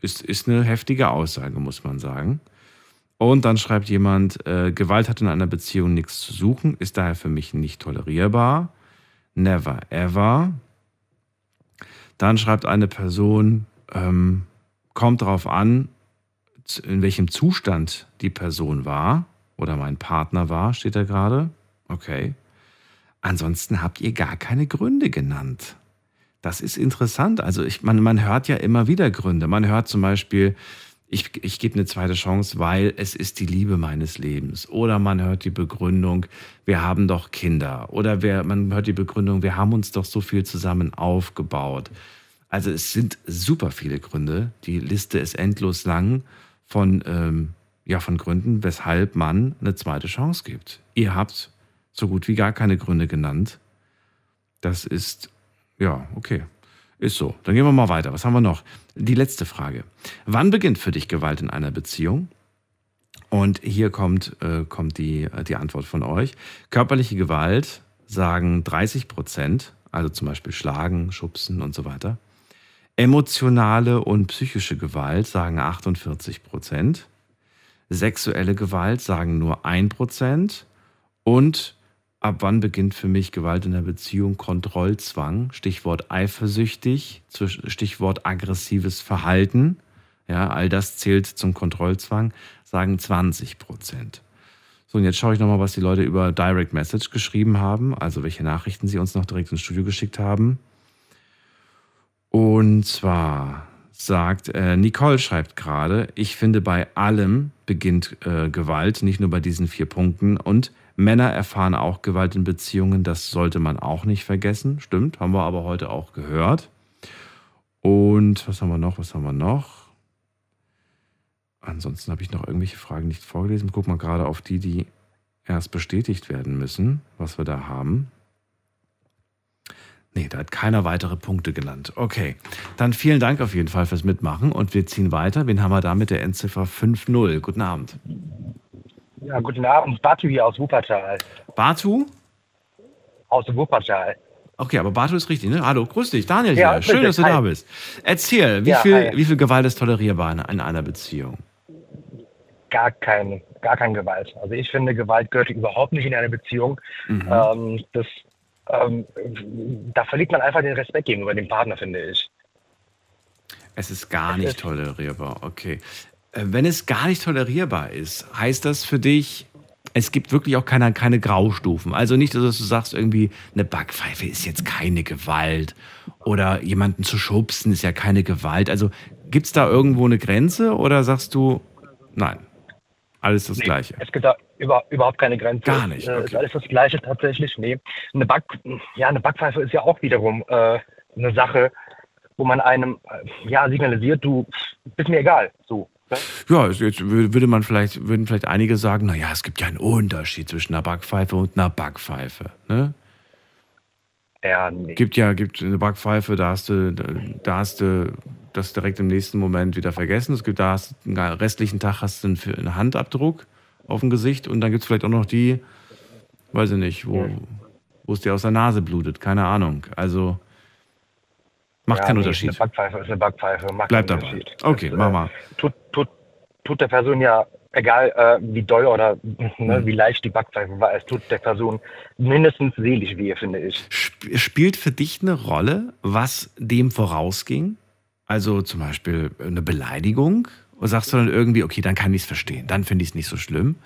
Ist, ist eine heftige Aussage, muss man sagen. Und dann schreibt jemand, äh, Gewalt hat in einer Beziehung nichts zu suchen, ist daher für mich nicht tolerierbar. Never ever. Dann schreibt eine Person, ähm, kommt darauf an, in welchem Zustand die Person war oder mein Partner war, steht da gerade. Okay. Ansonsten habt ihr gar keine Gründe genannt. Das ist interessant. Also ich, man, man hört ja immer wieder Gründe. Man hört zum Beispiel, ich, ich gebe eine zweite Chance, weil es ist die Liebe meines Lebens. Oder man hört die Begründung, wir haben doch Kinder. Oder wer, man hört die Begründung, wir haben uns doch so viel zusammen aufgebaut. Also es sind super viele Gründe. Die Liste ist endlos lang von, ähm, ja, von Gründen, weshalb man eine zweite Chance gibt. Ihr habt so gut wie gar keine Gründe genannt. Das ist, ja, okay. Ist so. Dann gehen wir mal weiter. Was haben wir noch? Die letzte Frage. Wann beginnt für dich Gewalt in einer Beziehung? Und hier kommt, äh, kommt die, äh, die Antwort von euch. Körperliche Gewalt sagen 30 Prozent, also zum Beispiel Schlagen, Schubsen und so weiter. Emotionale und psychische Gewalt sagen 48 Prozent. Sexuelle Gewalt sagen nur 1 Prozent. Und ab wann beginnt für mich Gewalt in der Beziehung? Kontrollzwang, Stichwort eifersüchtig, Stichwort aggressives Verhalten. Ja, all das zählt zum Kontrollzwang, sagen 20 Prozent. So, und jetzt schaue ich nochmal, was die Leute über Direct Message geschrieben haben, also welche Nachrichten sie uns noch direkt ins Studio geschickt haben. Und zwar sagt, äh, Nicole schreibt gerade, ich finde, bei allem beginnt äh, Gewalt, nicht nur bei diesen vier Punkten. Und Männer erfahren auch Gewalt in Beziehungen, das sollte man auch nicht vergessen. Stimmt, haben wir aber heute auch gehört. Und was haben wir noch? Was haben wir noch? Ansonsten habe ich noch irgendwelche Fragen nicht vorgelesen. Guck mal gerade auf die, die erst bestätigt werden müssen, was wir da haben. Nee, da hat keiner weitere Punkte genannt. Okay, dann vielen Dank auf jeden Fall fürs Mitmachen und wir ziehen weiter. Wen haben wir da mit der Endziffer 5.0? Guten Abend. Ja, guten Abend. Batu hier aus Wuppertal. Batu? Aus Wuppertal. Okay, aber Batu ist richtig, ne? Hallo, grüß dich, Daniel Ja, hier. Schön, dass du Hi. da bist. Erzähl, wie, Ja, viel, hi. wie viel Gewalt ist tolerierbar in, in einer Beziehung? Gar keine, gar keine Gewalt. Also ich finde, Gewalt gehört überhaupt nicht in eine Beziehung. Mhm. Ähm, das, ähm, da verliert man einfach den Respekt gegenüber dem Partner, finde ich. Es ist gar nicht tolerierbar, okay. Äh, Wenn es gar nicht tolerierbar ist, heißt das für dich, es gibt wirklich auch keine, keine Graustufen. Also nicht, dass du sagst, irgendwie, eine Backpfeife ist jetzt keine Gewalt oder jemanden zu schubsen ist ja keine Gewalt. Also gibt es da irgendwo eine Grenze oder sagst du, nein, alles das Nee, Gleiche? Es gibt da über, überhaupt keine Grenze. Gar nicht, Äh, okay. Ist alles das Gleiche tatsächlich. Nee. Eine, Back, ja, eine Backpfeife ist ja auch wiederum äh, eine Sache, wo man einem äh, ja, signalisiert, du bist mir egal. So. ne? Ja, es- jetzt wür- würde man vielleicht, würden vielleicht einige sagen, naja, es gibt ja einen Unterschied zwischen einer Backpfeife und einer Backpfeife. Ne? Ja, nee. Gibt ja, gibt eine Backpfeife, da hast du, da hast du das direkt im nächsten Moment wieder vergessen. Es gibt, da hast du den restlichen Tag hast du einen Handabdruck auf dem Gesicht und dann gibt es vielleicht auch noch die, weiß ich nicht, wo, wo es dir aus der Nase blutet, keine Ahnung. Also macht ja, keinen nee, Unterschied. Eine Backpfeife ist eine Backpfeife. Macht Bleib keinen dabei. Unterschied. Okay, Das, mach äh, mal. Tut, tut, tut der Person ja, egal äh, wie doll oder ne, Hm. wie leicht die Backpfeife war, es tut der Person mindestens seelisch weh, finde ich. Sp- Spielt für dich eine Rolle, was dem vorausging? Also zum Beispiel eine Beleidigung? Oder sagst du dann irgendwie, okay, dann kann ich es verstehen, dann finde ich es nicht so schlimm?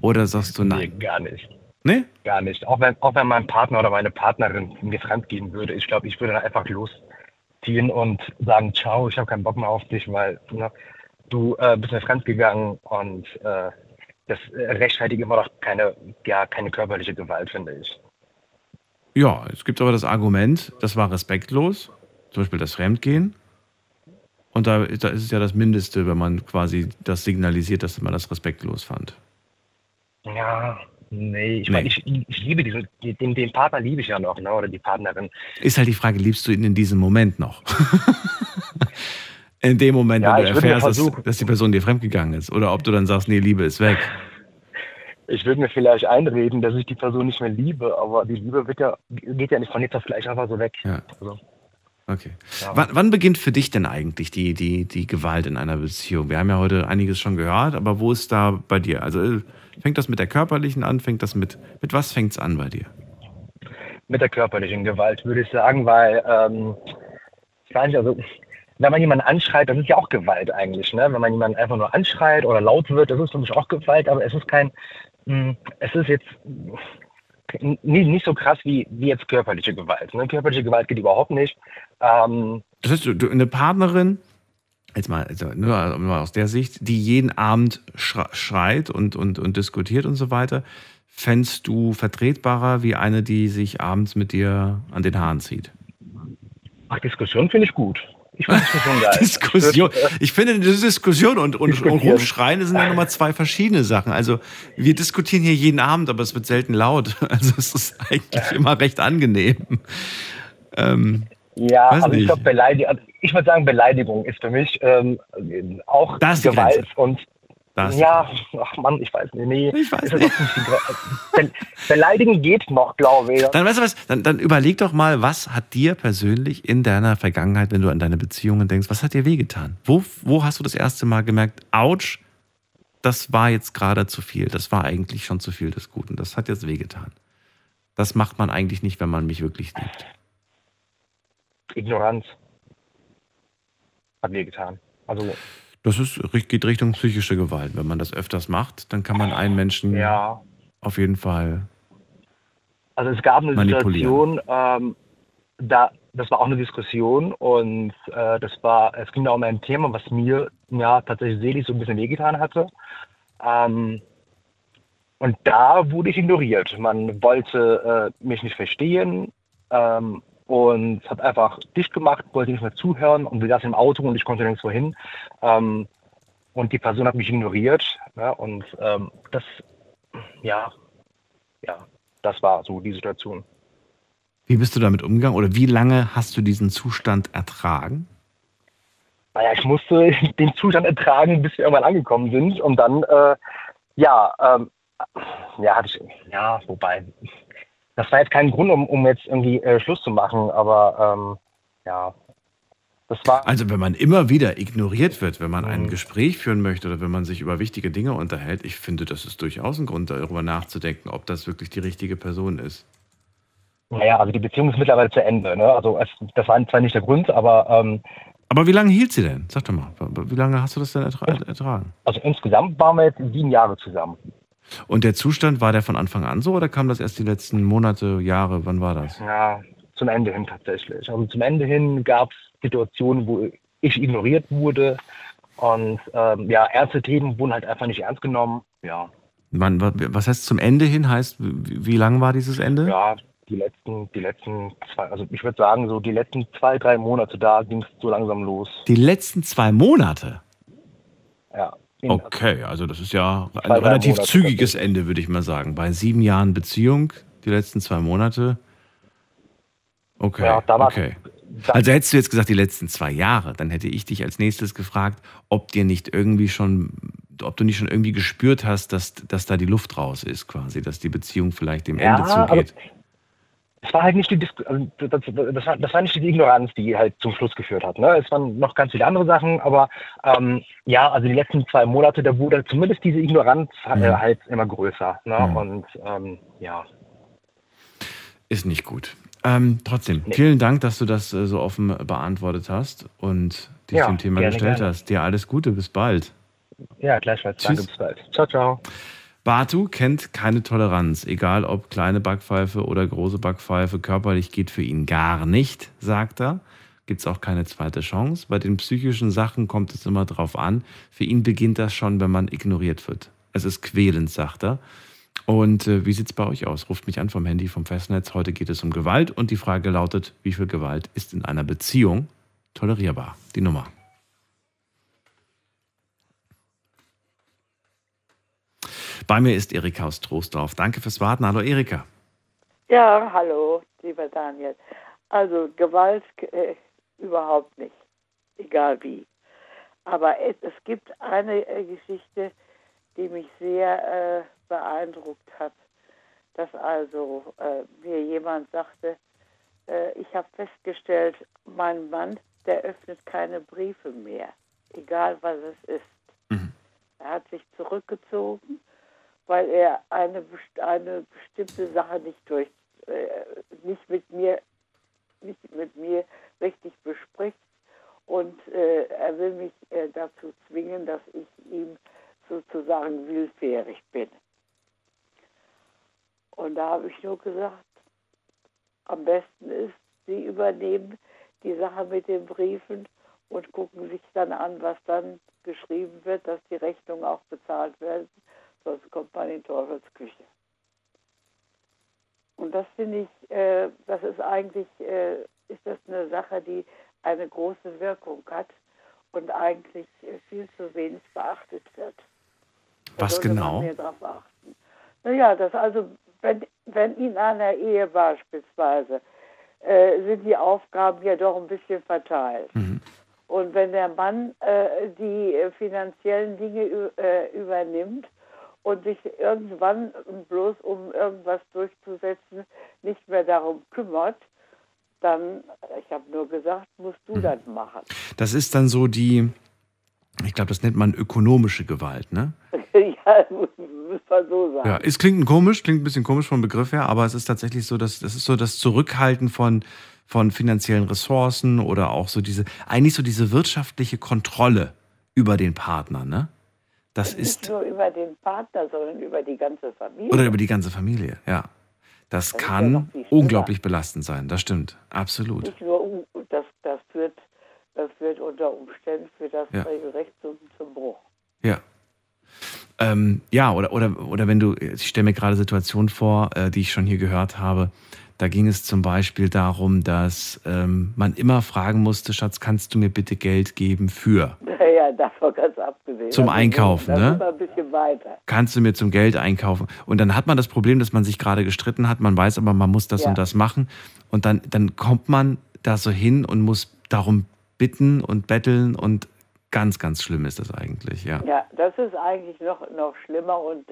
Oder sagst du Nee, nein? gar nicht. Nee? Gar nicht. Auch wenn, auch wenn mein Partner oder meine Partnerin mir fremd gehen würde, ich glaube, ich würde dann einfach losziehen und sagen, ciao, ich habe keinen Bock mehr auf dich, weil ne, du äh, bist mir fremd gegangen und äh, das äh, rechtfertigt immer noch keine, ja, keine körperliche Gewalt, finde ich. Ja, es gibt aber das Argument, das war respektlos, zum Beispiel das Fremdgehen. Und da, da ist es ja das Mindeste, wenn man quasi das signalisiert, dass man das respektlos fand. Ja, nee, ich Nee. meine, ich, ich liebe diesen, den, den Partner liebe ich ja noch, ne, oder die Partnerin. Ist halt die Frage, liebst du ihn in diesem Moment noch? in dem Moment, Ja, wenn du erfährst, dass, dass die Person dir fremdgegangen ist. Oder ob du dann sagst, nee, Liebe ist weg. Ich würde mir vielleicht einreden, dass ich die Person nicht mehr liebe, aber die Liebe wird ja, geht ja nicht von jetzt auf gleich einfach so weg. Ja. Also, Okay. Ja. Wann, wann beginnt für dich denn eigentlich die, die, die Gewalt in einer Beziehung? Wir haben ja heute einiges schon gehört, aber wo ist da bei dir? Also äh, fängt das mit der körperlichen an? Fängt das mit, mit was fängt es an bei dir? mit der körperlichen Gewalt, würde ich sagen, weil, ähm, ich weiß nicht, also, wenn man jemanden anschreit, das ist ja auch Gewalt eigentlich, ne? Wenn man jemanden einfach nur anschreit oder laut wird, das ist für mich auch Gewalt, aber es ist kein, mh, es ist jetzt, nie, nicht so krass wie, wie jetzt körperliche Gewalt. Ne? Körperliche Gewalt geht überhaupt nicht. Ähm, Das heißt, du, eine Partnerin, jetzt mal, also nur mal aus der Sicht, die jeden Abend schre- schreit und, und, und diskutiert und so weiter, fändst du vertretbarer wie eine, die sich abends mit dir an den Haaren zieht? ach, Diskussion finde ich gut. Ich finde Diskussion geil. Diskussion. Ich finde, Diskussion und, und, und. Rumschreien sind ja nochmal zwei verschiedene Sachen. Also, wir diskutieren hier jeden Abend, aber es wird selten laut. Also, es ist eigentlich immer recht angenehm. Ähm, Ja, Weiß also ich nicht. glaube, Beleidigung, also ich würde sagen, Beleidigung ist für mich ähm, auch Da ist die Gewalt und ja, ach Mann, ich weiß nicht, nee. Ich weiß nicht Be Beleidigen geht noch, glaube ich. Dann weißt du was, dann, dann überleg doch mal, was hat dir persönlich in deiner Vergangenheit, wenn du an deine Beziehungen denkst, was hat dir wehgetan? Wo, wo hast du das erste Mal gemerkt, ouch, das war jetzt gerade zu viel, das war eigentlich schon zu viel des Guten, das hat jetzt wehgetan. Das macht man eigentlich nicht, wenn man mich wirklich liebt. Ignoranz hat wehgetan. Also Das ist, geht Richtung psychische Gewalt. Wenn man das öfters macht, dann kann man einen Menschen Ja. auf jeden Fall. Also es gab eine. Situation, ähm, da, das war auch eine Diskussion und äh, das war, es ging da um ein Thema, was mir ja tatsächlich seelisch so ein bisschen wehgetan hatte. Ähm, und da wurde ich ignoriert. Man wollte äh, mich nicht verstehen ähm, und hat einfach dicht gemacht, wollte nicht mehr zuhören und wir saßen im Auto und ich konnte nirgendwo hin. Ähm, und die Person hat mich ignoriert. Ja, und ähm, das, ja, ja, das war so die Situation. Wie bist du damit umgegangen oder wie lange hast du diesen Zustand ertragen? Naja, ich musste den Zustand ertragen, bis wir irgendwann angekommen sind. Und dann, äh, ja, ähm, ja, hatte ich, ja, wobei, das war jetzt kein Grund, um, um jetzt irgendwie äh, Schluss zu machen, aber ähm, ja, das war. Also wenn man immer wieder ignoriert wird, wenn man Mhm. ein Gespräch führen möchte oder wenn man sich über wichtige Dinge unterhält, ich finde, das ist durchaus ein Grund, darüber nachzudenken, ob das wirklich die richtige Person ist. Naja, also die Beziehung ist mittlerweile zu Ende. Ne? Also es, das war zwar nicht der Grund, aber ähm, Aber wie lange hielt sie denn? Sag doch mal, wie lange hast du das denn ertra ertragen? also insgesamt waren wir jetzt sieben Jahre zusammen. Und der Zustand, war der von Anfang an so oder kam das erst die letzten Monate, Jahre? Wann war das? Ja, zum Ende hin tatsächlich. Also zum Ende hin gab es Situationen, wo ich ignoriert wurde und ähm, ja, ernste Themen wurden halt einfach nicht ernst genommen. Ja, wa- was heißt zum Ende hin? Heißt, wie, wie lang war dieses Ende? ja, die letzten, die letzten zwei, also ich würde sagen, so die letzten zwei, drei Monate da ging es so langsam los. Die letzten zwei Monate? Ja. Okay, also das ist ja ein relativ Monate zügiges Ende, würde ich mal sagen. Bei sieben Jahren Beziehung, die letzten zwei Monate. Okay, Ja, da war- okay. Also hättest du jetzt gesagt, die letzten zwei Jahre, dann hätte ich dich als nächstes gefragt, ob dir nicht irgendwie schon, ob du nicht schon irgendwie gespürt hast, dass, dass da die Luft raus ist, quasi, dass die Beziehung vielleicht dem Ja, Ende zugeht. Es war halt nicht die Disku also das, das, war, das war nicht die Ignoranz, die halt zum Schluss geführt hat. Ne? Es waren noch ganz viele andere Sachen, aber ähm, ja, also die letzten zwei Monate, da wurde zumindest diese Ignoranz äh, Mhm. halt immer größer. Ne? Mhm. Und ähm, ja. Ist nicht gut. Ähm, trotzdem, vielen Dank, dass du das äh, so offen beantwortet hast und dich Ja, dem Thema gerne, gestellt gerne. hast. Dir alles Gute, bis bald. Ja, gleichfalls. Danke, Tschüss. bis bald. Ciao, ciao. Batu kennt keine Toleranz, egal ob kleine Backpfeife oder große Backpfeife. Körperlich geht für ihn gar nicht, sagt er. Gibt es auch keine zweite Chance. Bei den psychischen Sachen kommt es immer drauf an. Für ihn beginnt das schon, wenn man ignoriert wird. Es ist quälend, sagt er. Und äh, wie sieht es bei euch aus? Ruft mich an vom Handy, vom Festnetz. Heute geht es um Gewalt und die Frage lautet, wie viel Gewalt ist in einer Beziehung tolerierbar? Die Nummer. Bei mir ist Erika aus Troisdorf. Danke fürs Warten. Hallo Erika. Ja, hallo, lieber Daniel. Also Gewalt äh, überhaupt nicht, egal wie. Aber es, es gibt eine äh, Geschichte, die mich sehr äh, beeindruckt hat, dass also äh, mir jemand sagte, äh, ich habe festgestellt, mein Mann, der öffnet keine Briefe mehr, egal was es ist. Er hat sich zurückgezogen, weil er eine, eine bestimmte Sache nicht durch, äh, nicht mit mir, nicht mit mir richtig bespricht und äh, er will mich äh, dazu zwingen, dass ich ihm sozusagen willfährig bin. Und da habe ich nur gesagt, am besten ist, Sie übernehmen die Sache mit den Briefen und gucken sich dann an, was dann geschrieben wird, dass die Rechnungen auch bezahlt werden, sonst kommt man in Teufelsküche. Und das finde ich, äh, das ist eigentlich, äh, ist das eine Sache, die eine große Wirkung hat und eigentlich äh, viel zu wenig beachtet wird. Da Was genau? Man mehr drauf achten. Naja, das also, wenn, wenn in einer Ehe beispielsweise äh, sind die Aufgaben ja doch ein bisschen verteilt. Und wenn der Mann äh, die äh, finanziellen Dinge äh, übernimmt und sich irgendwann bloß um irgendwas durchzusetzen nicht mehr darum kümmert, dann, ich habe nur gesagt, musst du das machen. Das ist dann so die, ich glaube, das nennt man ökonomische Gewalt, ne? ja, muss, muss man so sagen. Ja, es klingt ein komisch, klingt ein bisschen komisch vom Begriff her, aber es ist tatsächlich so, dass das ist so das Zurückhalten von von finanziellen Ressourcen oder auch so diese eigentlich so diese wirtschaftliche Kontrolle über den Partner, ne? Das ist Nicht nur über den Partner, sondern über die ganze Familie. oder über die ganze Familie, ja. Das Das ja kann schlimmer. unglaublich belastend sein, das stimmt, absolut. Nicht nur, das, das, führt, das führt unter Umständen für das Ja. Regelrecht zum, zum Bruch. Ja. Ähm, ja, oder, oder, oder wenn du, ich stelle mir gerade Situationen vor, äh, die ich schon hier gehört habe. Da ging es zum Beispiel darum, dass ähm, man immer fragen musste, Schatz, kannst du mir bitte Geld geben für? Naja, davon ganz abgesehen. Zum Das ist- Einkaufen, das ne? ist ein bisschen weiter. Kannst du mir zum Geld einkaufen? Und dann hat man das Problem, dass man sich gerade gestritten hat, man weiß aber, man muss das Ja. und das machen. Und dann, dann kommt man da so hin und muss darum bitten und betteln und ganz, ganz schlimm ist das eigentlich, ja. Ja, das ist eigentlich noch, noch schlimmer und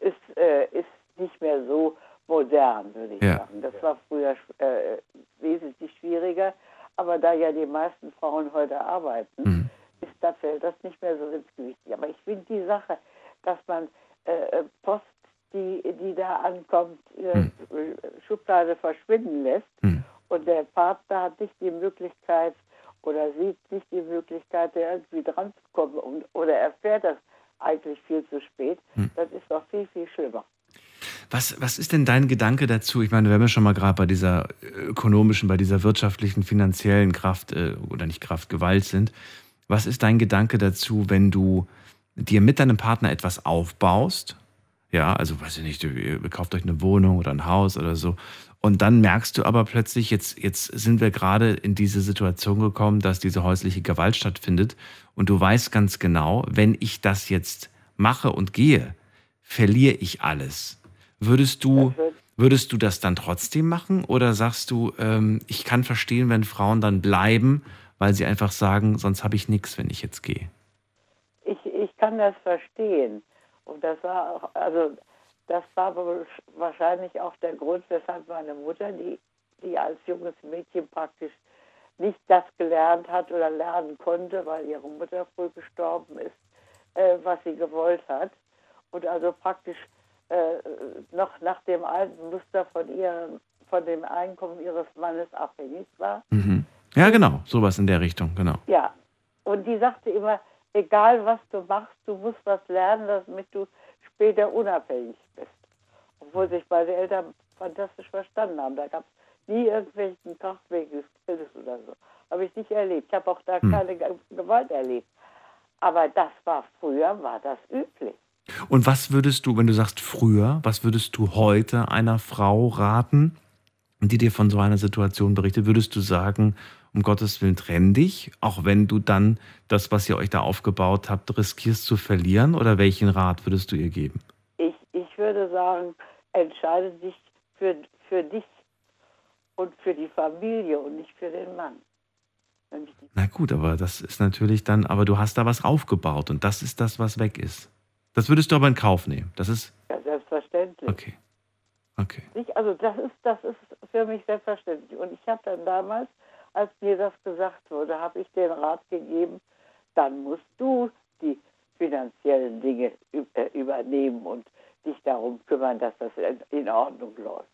ist, äh, ist nicht mehr so modern, würde ich Ja. sagen. Das war früher äh, wesentlich schwieriger, aber da ja die meisten Frauen heute arbeiten, Mhm. ist, da fällt das nicht mehr so ins Gewicht. Aber ich finde die Sache, dass man äh, Post, die, die da ankommt, äh, Schublade verschwinden lässt und der Partner hat nicht die Möglichkeit oder sieht nicht die Möglichkeit, da irgendwie dran zu kommen und, oder erfährt das eigentlich viel zu spät, das ist doch viel, viel schlimmer. Was, was ist denn dein Gedanke dazu? Ich meine, wenn wir schon mal gerade bei dieser ökonomischen, bei dieser wirtschaftlichen, finanziellen Kraft äh, oder nicht Kraft, Gewalt sind. Was ist dein Gedanke dazu, wenn du dir mit deinem Partner etwas aufbaust? Ja, also weiß ich nicht, ihr kauft euch eine Wohnung oder ein Haus oder so. Und dann merkst du aber plötzlich, jetzt, jetzt sind wir gerade in diese Situation gekommen, dass diese häusliche Gewalt stattfindet. Und du weißt ganz genau, wenn ich das jetzt mache und gehe, verliere ich alles. Würdest du, würdest du das dann trotzdem machen oder sagst du, ähm, ich kann verstehen, wenn Frauen dann bleiben, weil sie einfach sagen, sonst habe ich nichts, wenn ich jetzt gehe? Ich, ich kann das verstehen. Und das war auch, also das war wahrscheinlich auch der Grund, weshalb meine Mutter, die, die als junges Mädchen praktisch nicht das gelernt hat oder lernen konnte, weil ihre Mutter früh gestorben ist, äh, was sie gewollt hat. Und also praktisch äh, noch nach dem alten Muster von ihrem, von dem Einkommen ihres Mannes abhängig war. Mhm. Ja, genau, sowas in der Richtung, genau. Ja, und die sagte immer, egal was du machst, du musst was lernen, damit du später unabhängig bist. Obwohl sich meine Eltern fantastisch verstanden haben. Da gab es nie irgendwelchen Krach wegen des Geldes oder so. Habe ich nicht erlebt. Ich habe auch da keine Ge- Gewalt erlebt. Aber das war früher, war das üblich. Und was würdest du, wenn du sagst früher, was würdest du heute einer Frau raten, die dir von so einer Situation berichtet? Würdest du sagen, um Gottes Willen trenn dich, auch wenn du dann das, was ihr euch da aufgebaut habt, riskierst zu verlieren? Oder welchen Rat würdest du ihr geben? Ich, ich würde sagen, entscheide dich für, für dich und für die Familie und nicht für den Mann. Na gut, aber das ist natürlich dann, aber du hast da was aufgebaut und das ist das, was weg ist. Das würdest du aber in Kauf nehmen. Das ist ja, selbstverständlich. okay. Okay. Nicht? Also das ist, das ist für mich selbstverständlich. Und ich habe dann damals, als mir das gesagt wurde, habe ich den Rat gegeben, dann musst du die finanziellen Dinge äh, übernehmen und dich darum kümmern, dass das in- in Ordnung läuft.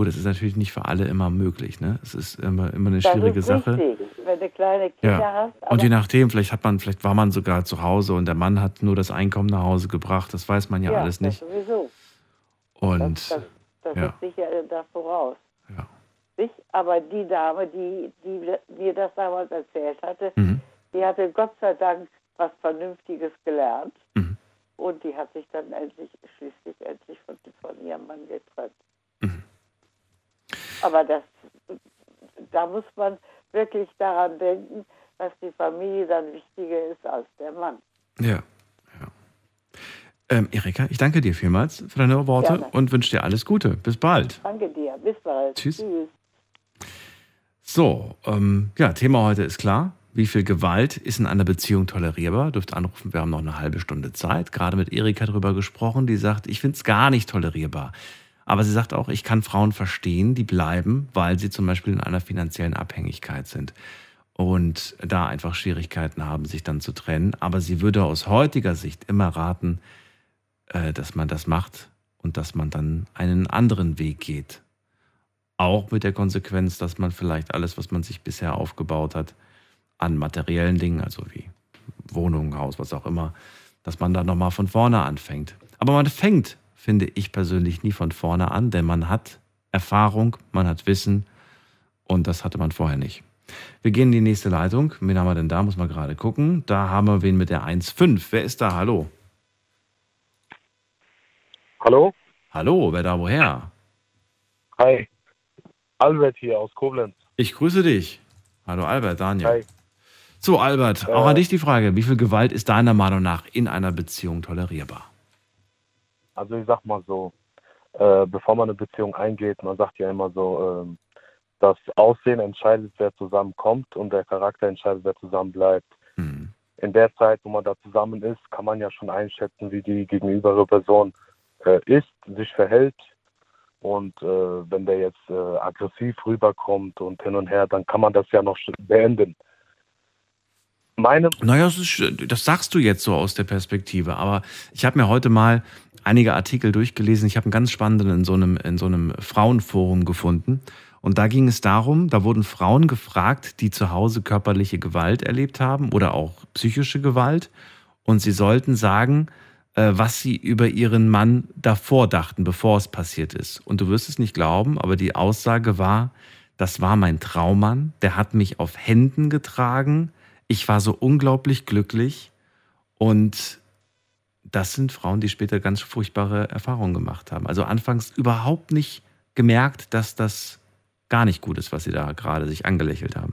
Gut, es ist natürlich nicht für alle immer möglich, ne? Es ist immer, immer eine Das schwierige Sache. Richtig, wenn du kleine Kinder Ja. hast. Und je nachdem, vielleicht hat man, vielleicht war man sogar zu Hause und der Mann hat nur das Einkommen nach Hause gebracht. Das weiß man ja, alles nicht. Das sowieso. Und Das, Das Ja. ist sicher da voraus. Nicht? Aber die Dame, die, die mir das damals erzählt hatte, Mhm. die hatte Gott sei Dank was Vernünftiges gelernt. Und die hat sich dann endlich, schließlich endlich von, von ihrem Mann getrennt. Aber das, da muss man wirklich daran denken, dass die Familie dann wichtiger ist als der Mann. Ja. ja. Ähm, Erika, ich danke dir vielmals für deine Worte Gerne. und wünsche dir alles Gute. Bis bald. Danke dir. Bis bald. Tschüss. So, ähm, ja, Thema heute ist klar. Wie viel Gewalt ist in einer Beziehung tolerierbar? Dürft anrufen, wir haben noch eine halbe Stunde Zeit. Gerade mit Erika drüber gesprochen, die sagt, ich finde es gar nicht tolerierbar. Aber sie sagt auch, ich kann Frauen verstehen, die bleiben, weil sie zum Beispiel in einer finanziellen Abhängigkeit sind und da einfach Schwierigkeiten haben, sich dann zu trennen. Aber sie würde aus heutiger Sicht immer raten, äh, dass man das macht und dass man dann einen anderen Weg geht. Auch mit der Konsequenz, dass man vielleicht alles, was man sich bisher aufgebaut hat, an materiellen Dingen, also wie Wohnung, Haus, was auch immer, dass man da nochmal von vorne anfängt. Aber man fängt, finde ich persönlich, nie von vorne an, denn man hat Erfahrung, man hat Wissen und das hatte man vorher nicht. Wir gehen in die nächste Leitung. Wen haben wir denn da? Muss man gerade gucken. Da haben wir wen mit der 1.5. Wer ist da? Hallo. Hallo? Hallo, wer da woher? Hi. Albert hier aus Koblenz. Ich grüße dich. Hallo Albert, Daniel. Hi. So, Albert, auch an dich die Frage. Wie viel Gewalt ist deiner Meinung nach in einer Beziehung tolerierbar? Also ich sag mal so, äh, bevor man eine Beziehung eingeht, man sagt ja immer so, ähm, das Aussehen entscheidet, wer zusammenkommt und der Charakter entscheidet, wer zusammen bleibt. In der Zeit, wo man da zusammen ist, kann man ja schon einschätzen, wie die gegenübere Person äh, ist, sich verhält. Und äh, wenn der jetzt äh, aggressiv rüberkommt und hin und her, dann kann man das ja noch beenden. Meine Naja, das, ist, das sagst du jetzt so aus der Perspektive, aber ich habe mir heute mal einige Artikel durchgelesen. Ich habe einen ganz spannenden in so einem, in so einem Frauenforum gefunden. Und da ging es darum, da wurden Frauen gefragt, die zu Hause körperliche Gewalt erlebt haben oder auch psychische Gewalt. Und sie sollten sagen, äh, was sie über ihren Mann davor dachten, bevor es passiert ist. Und du wirst es nicht glauben, aber die Aussage war, das war mein Traummann, der hat mich auf Händen getragen, ich war so unglaublich glücklich und das sind Frauen, die später ganz furchtbare Erfahrungen gemacht haben. Also anfangs überhaupt nicht gemerkt, dass das gar nicht gut ist, was sie da gerade sich angelächelt haben.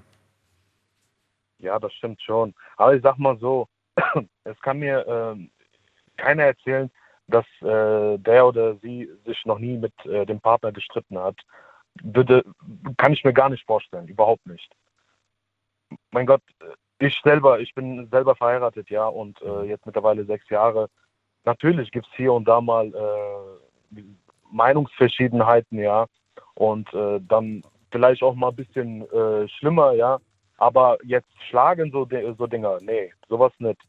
Ja, das stimmt schon. Aber ich sag mal so, es kann mir ähm, keiner erzählen, dass äh, der oder sie sich noch nie mit äh, dem Partner gestritten hat. Würde, kann ich mir gar nicht vorstellen, überhaupt nicht. Mein Gott, ich selber, ich bin selber verheiratet, ja, und äh, jetzt mittlerweile sechs Jahre. Natürlich gibt es hier und da mal äh, Meinungsverschiedenheiten, ja, und äh, dann vielleicht auch mal ein bisschen äh, schlimmer, ja. Aber jetzt schlagen so, so Dinger, nee, sowas nicht.